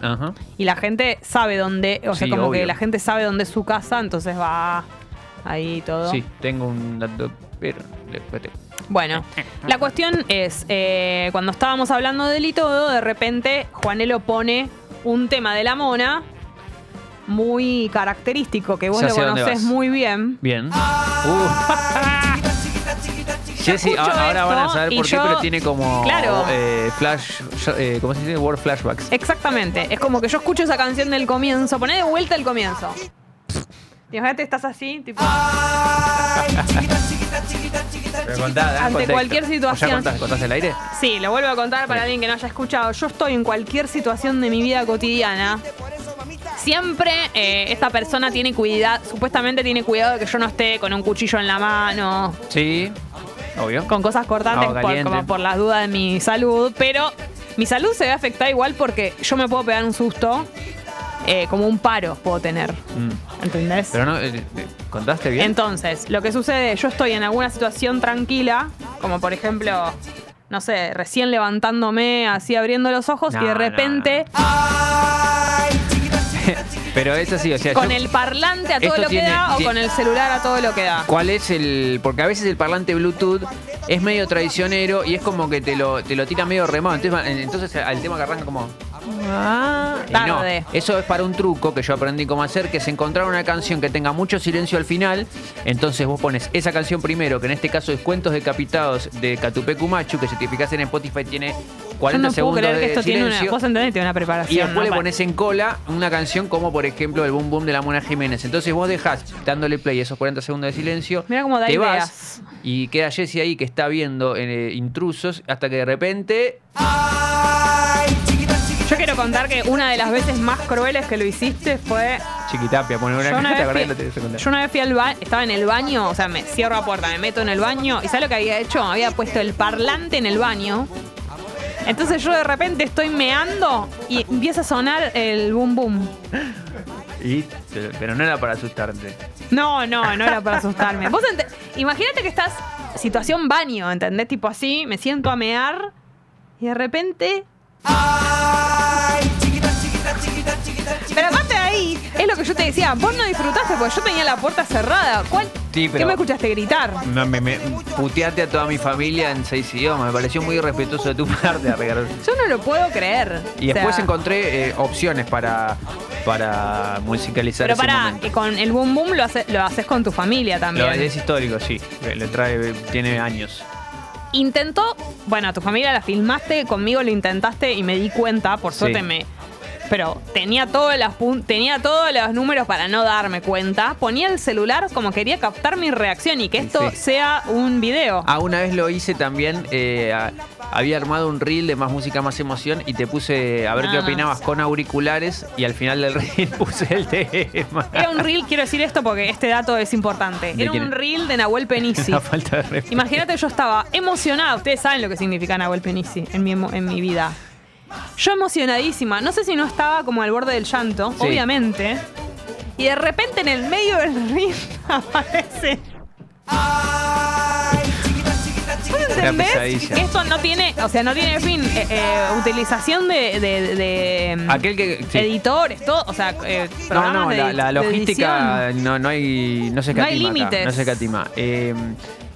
Ajá. Y la gente sabe dónde, o sea, como obvio. que la gente sabe dónde es su casa, entonces va ahí todo. Sí, tengo un dato, pero después te- Bueno, la cuestión es, eh, cuando estábamos hablando de él y todo, de repente Juanelo pone un tema de la mona muy característico, que vos Ya lo conocés muy bien. Bien. Uh. Jessy, ahora van a saber por qué, yo- pero tiene como Claro. eh, flash, eh, ¿cómo se dice? Word flashbacks. Exactamente, es como que yo escucho esa canción del comienzo, poné de vuelta el comienzo. Y imagínate, estás así, tipo, Pero contá, Ante contexto. cualquier ¿O ya situación. contás, contás el aire? Sí, lo vuelvo a contar para alguien que no haya escuchado. Yo estoy en cualquier situación de mi vida cotidiana. Siempre eh, esta persona tiene cuidado, supuestamente tiene cuidado de que yo no esté con un cuchillo en la mano, Sí, obvio. con cosas cortantes por, caliente. como por las dudas de mi salud, pero mi salud se ve afectada igual porque yo me puedo pegar un susto, eh, como un paro puedo tener, Mm. ¿entendés? Pero no, eh, eh, ¿contaste bien? Entonces, lo que sucede, yo estoy en alguna situación tranquila, como por ejemplo, no sé, recién levantándome, así abriendo los ojos y de no, repente Pero es así, o sea, con yo- el parlante a todo lo que da o con el celular a todo lo que da. ¿Cuál es el...? Porque a veces el parlante Bluetooth es medio traicionero y es como que te lo, te lo tira medio remado. Entonces, entonces al tema que arranca como... Y no, Tarde. eso es para un truco que yo aprendí cómo hacer, que es encontrar una canción que tenga mucho silencio al final. Entonces vos pones esa canción primero, que en este caso es Cuentos Decapitados de Catupecu Machu, que si te fijas en Spotify tiene 40 Yo no puedo segundos creer de que esto tiene una, silencio. vos entendés, tiene una preparación. Y después ¿no? le pones en cola una canción como por ejemplo el Boom Boom de la Mona Jiménez. Entonces vos dejás dándole play esos 40 segundos de silencio. Mira cómo da te ideas. vas y queda Jessie ahí que está viendo eh, intrusos hasta que de repente. Yo quiero contar que una de las veces más crueles que lo hiciste fue Chiquitapia, pone una Yo una, ¿te vez fui, secundaria? yo una vez fui al baño, estaba en el baño, o sea, me cierro la puerta, me meto en el baño y ¿sabes lo que había hecho? Había puesto el parlante en el baño. Entonces yo de repente estoy meando y empieza a sonar el boom boom. Y- pero, no era para asustarte. No, no, no era para asustarme. Vos imagínate que estás situación baño, ¿entendés? Tipo así, me siento a mear y de repente Pero aparte de ahí, es lo que yo te decía, vos no disfrutaste porque yo tenía la puerta cerrada. ¿Cuál? Sí, ¿Qué me escuchaste gritar? No, me, me- puteaste a toda mi familia en seis idiomas. Me pareció muy irrespetuoso de tu parte, arreglar. Yo no lo puedo creer. Y O después sea, encontré eh, opciones para, para musicalizar Pero ese para, momento. con el boom boom lo, hace- lo haces con tu familia también. Lo, es histórico, sí. Le trae, tiene años. Intentó, bueno, a tu familia la filmaste, conmigo lo intentaste y me di cuenta, por suerte Sí. me. Pero tenía todos los tenía todos los números para no darme cuenta. Ponía el celular como quería captar mi reacción y que esto sí. sea un video. Ah, una vez lo hice también. eh, a- había armado un reel de más música, más emoción y te puse a ver qué Ah. opinabas con auriculares y al final del reel puse el tema. Era un reel, quiero decir esto porque este dato es importante. ¿De Era un reel de Nahuel Penisi. Falta de. Imagínate, yo estaba emocionada. Ustedes saben lo que significa Nahuel Penisi en mi, en mi vida. Yo emocionadísima. No sé si no estaba como al borde del llanto, Sí. obviamente. Y de repente en el medio del reel aparece. ¿Vos entendés pesadilla. que esto no tiene, o sea, no tiene fin. Eh, eh, utilización de, de- de, mm, Aquel que. sí. editores, todo, o sea, eh, No, programas no, de- la, la de logística edición. no, no hay. No se No hay acá, límites. no se catima. Eh,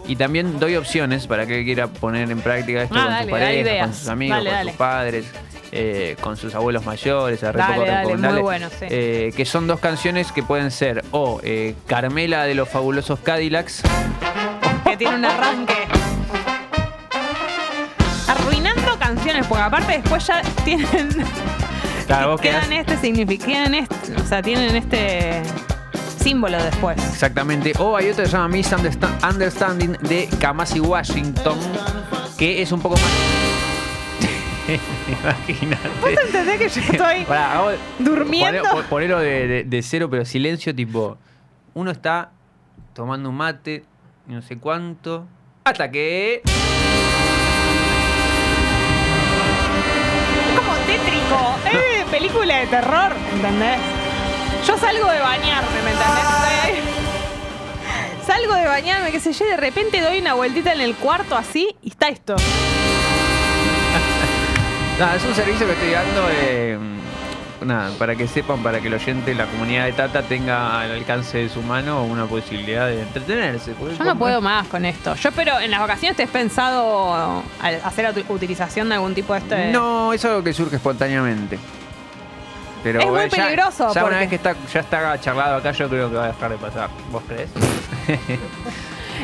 y también doy opciones para que quiera poner en práctica esto Ah, con dale, sus parejas, con sus amigos, Dale, con dale. sus padres, eh, con sus abuelos mayores. a muy bueno, sí. Eh, que son dos canciones que pueden ser o eh, Carmela de los fabulosos Cadillacs. que tiene un arranque. Arruinando canciones, porque aparte después ya tienen. Claro, vos quedan quedás- este significado, este, o sea, tienen este símbolo después. Exactamente. O hay otra que se llama Misunderstanding de Kamasi Washington, que es un poco más. Imagínate. ¿Vos entendés que yo estoy Pará, durmiendo? poné- Ponelo de, de- de cero, pero silencio, tipo. Uno está tomando un mate, y no sé cuánto. Hasta que. Es como tétrico. Es de película de terror, ¿entendés? Yo salgo de bañarme, ¿me entendés? Salgo de bañarme, qué sé yo, y de repente doy una vueltita en el cuarto así y está esto. Nada, es un servicio que estoy dando. eh, nada, para que sepan, para que el oyente, la comunidad de Tata tenga al alcance de su mano una posibilidad de entretenerse. Yo no puedo más con esto. Yo espero, en las vacaciones te has pensado hacer ut- utilización de algún tipo de este. No, es algo que surge espontáneamente. Pero Es muy ya- peligroso, Ya, porque- una vez que está, ya está charlado acá, yo creo que va a dejar de pasar. ¿Vos crees?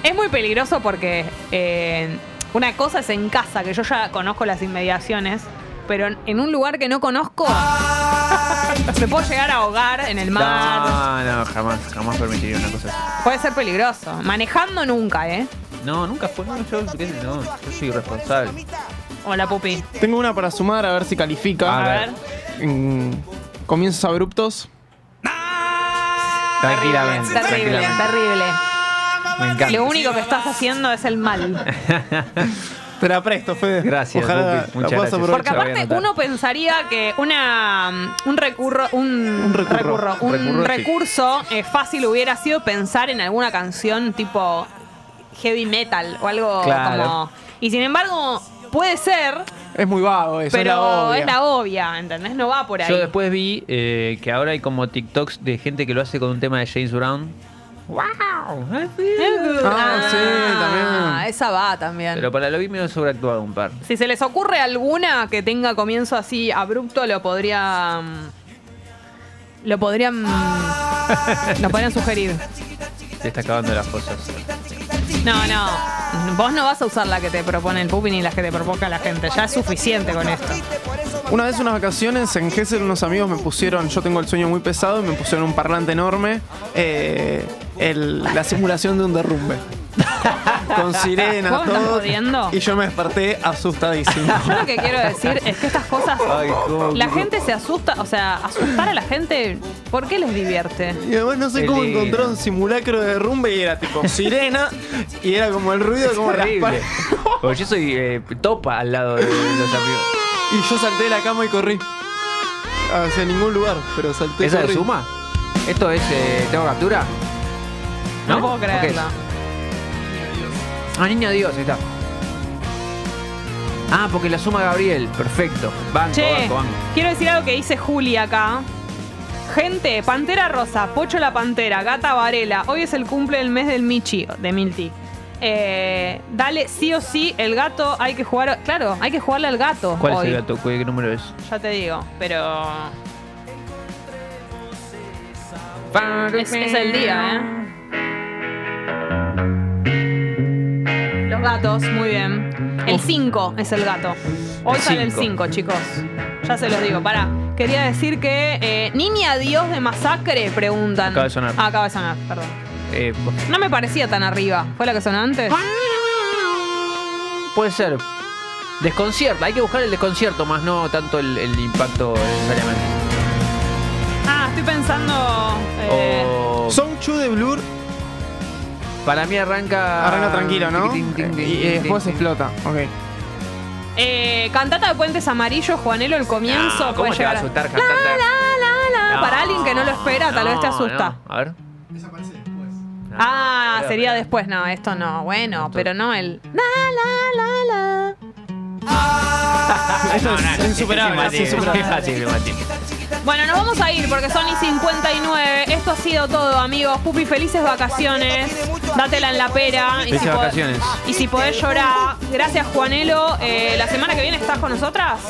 Es muy peligroso porque eh, una cosa es en casa, que yo ya conozco las inmediaciones, pero en- en un lugar que no conozco, me puedo llegar a ahogar en el mar. No, no, jamás, jamás permitiría una cosa así. Puede ser peligroso. Manejando nunca, ¿eh? No, nunca fue. No, yo, no, yo soy responsable. Hola, Pupi. Tengo una para sumar a ver si califica. A ver. En comienzos abruptos. Tranquilamente. Terrible, tranquilamente. terrible. Me encanta. Lo único que estás haciendo es el mal. Te la presto, Fede. Gracias, Ojalá Pupi. la Muchas gracias. Porque aparte uno pensaría que una un recurro un, recurro. recurro, un Recurro, sí. recurso eh, fácil hubiera sido pensar en alguna canción tipo heavy metal o algo Claro. como y sin embargo puede ser Es muy vago eso, pero es la obvia. es la obvia ¿entendés? no va por ahí Yo después vi eh, que ahora hay como TikToks de gente que lo hace con un tema de James Brown. ¡Wow! Ah, sí, también. esa va también Pero para lo vi medio sobreactuado un par. si se les ocurre alguna que tenga comienzo así abrupto lo podría lo podrían lo podrían sugerir Se está acabando las cosas. No, no. Vos no vas a usar la que te propone el pupi ni las que te provoca la gente. Ya es suficiente con esto. Una vez unas vacaciones en Gessel unos amigos me pusieron, yo tengo el sueño muy pesado y me pusieron un parlante enorme, eh, la simulación de un derrumbe. Con sirena, ¿Vos me estás todo. jodiendo? Y yo me desperté asustadísimo. Yo lo que quiero decir es que estas cosas. La gente se asusta, o sea, asustar a la gente, ¿por qué les divierte? Y además no sé Qué cómo encontró un simulacro de derrumbe y era tipo sirena y era como el ruido como palas. Porque yo soy eh, topa al lado de los amigos. Y yo salté de la cama y corrí. Hacia ningún lugar, pero salté. ¿Esa corrí. suma? ¿Esto es. eh, ¿Tengo captura? No, puedo Ok. creerlo. Ah, niña Dios, ahí está. Ah, porque la suma Gabriel. Perfecto. Banco, Che, banco, banco. quiero decir algo que dice Juli acá. Gente, Pantera Rosa, Pocho la Pantera, Gata Varela. Hoy es el cumple del mes del Michi, de Milti. Eh, dale, sí o sí, el gato hay que jugar. Claro, hay que jugarle al gato. ¿Cuál hoy. es el gato? ¿Qué qué número es? Ya te digo, pero. Es, es el día, ¿eh? Los gatos, muy bien. El 5 es el gato. Hoy El sale el cinco. 5, chicos. Ya se los digo. Pará, quería decir que. eh, Niña Dios de Masacre, preguntan. Acaba de sonar. Ah, acaba de sonar, perdón. Eh, No me parecía tan arriba. ¿Fue la que sonó antes? puede ser. Desconcierta. Hay que buscar el desconcierto, más no tanto el, el impacto necesariamente. Ah, estoy pensando. eh, Song 2 de Blur Para mí arranca. arranca tranquilo, ¿no? Tiquitín, tin, tin, y, tin, después explota. Ok. eh, cantata de Puentes Amarillos, Juanelo, el comienzo. No, ¿cómo puede te va a llegar asustar La, cantata? la, la, la. No, Para alguien que no lo espera, tal vez te no, asusta. no. A ver. Ah, sería después. No, esto no. Bueno, pero no el. La, la, la, la. Eso es insuperable. Es es fácil, insuperable. Bueno, nos vamos a ir porque son y 59. Esto ha sido todo, amigos. Pupi, felices vacaciones. Dátela en la pera. Y Felices si, vacaciones. y si podés llorar, gracias, Juanelo. Eh, la semana que viene estás con nosotras.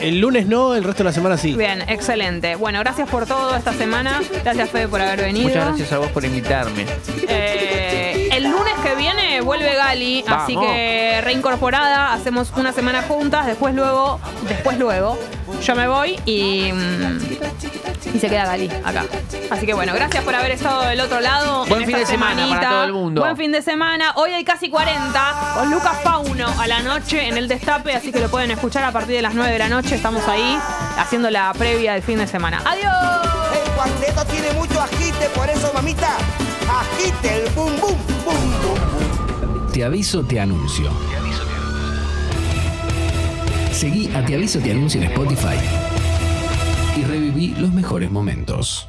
El lunes no, el resto de la semana sí. Bien, excelente. Bueno, gracias por todo esta semana. Gracias, Fede, por haber venido. Muchas gracias a vos por invitarme. Eh, el lunes que viene vuelve Gali, así que reincorporada, hacemos una semana juntas, después luego, después luego, yo me voy y, mm, y se queda Gali acá. Así que bueno, gracias por haber estado del otro lado. Buen en fin esta de semana semanita. para todo el mundo. Buen fin de semana. Hoy hay casi 40 con Lucas Pauno a la noche en el Destape, así que lo pueden escuchar a partir de las 9 de la noche. Estamos ahí haciendo la previa del fin de semana. ¡Adiós! El cuarteto tiene mucho agite, por eso, mamita, agite el boom, boom, boom, boom. Te aviso, te anuncio. Seguí a Te aviso, te anuncio en Spotify y reviví los mejores momentos.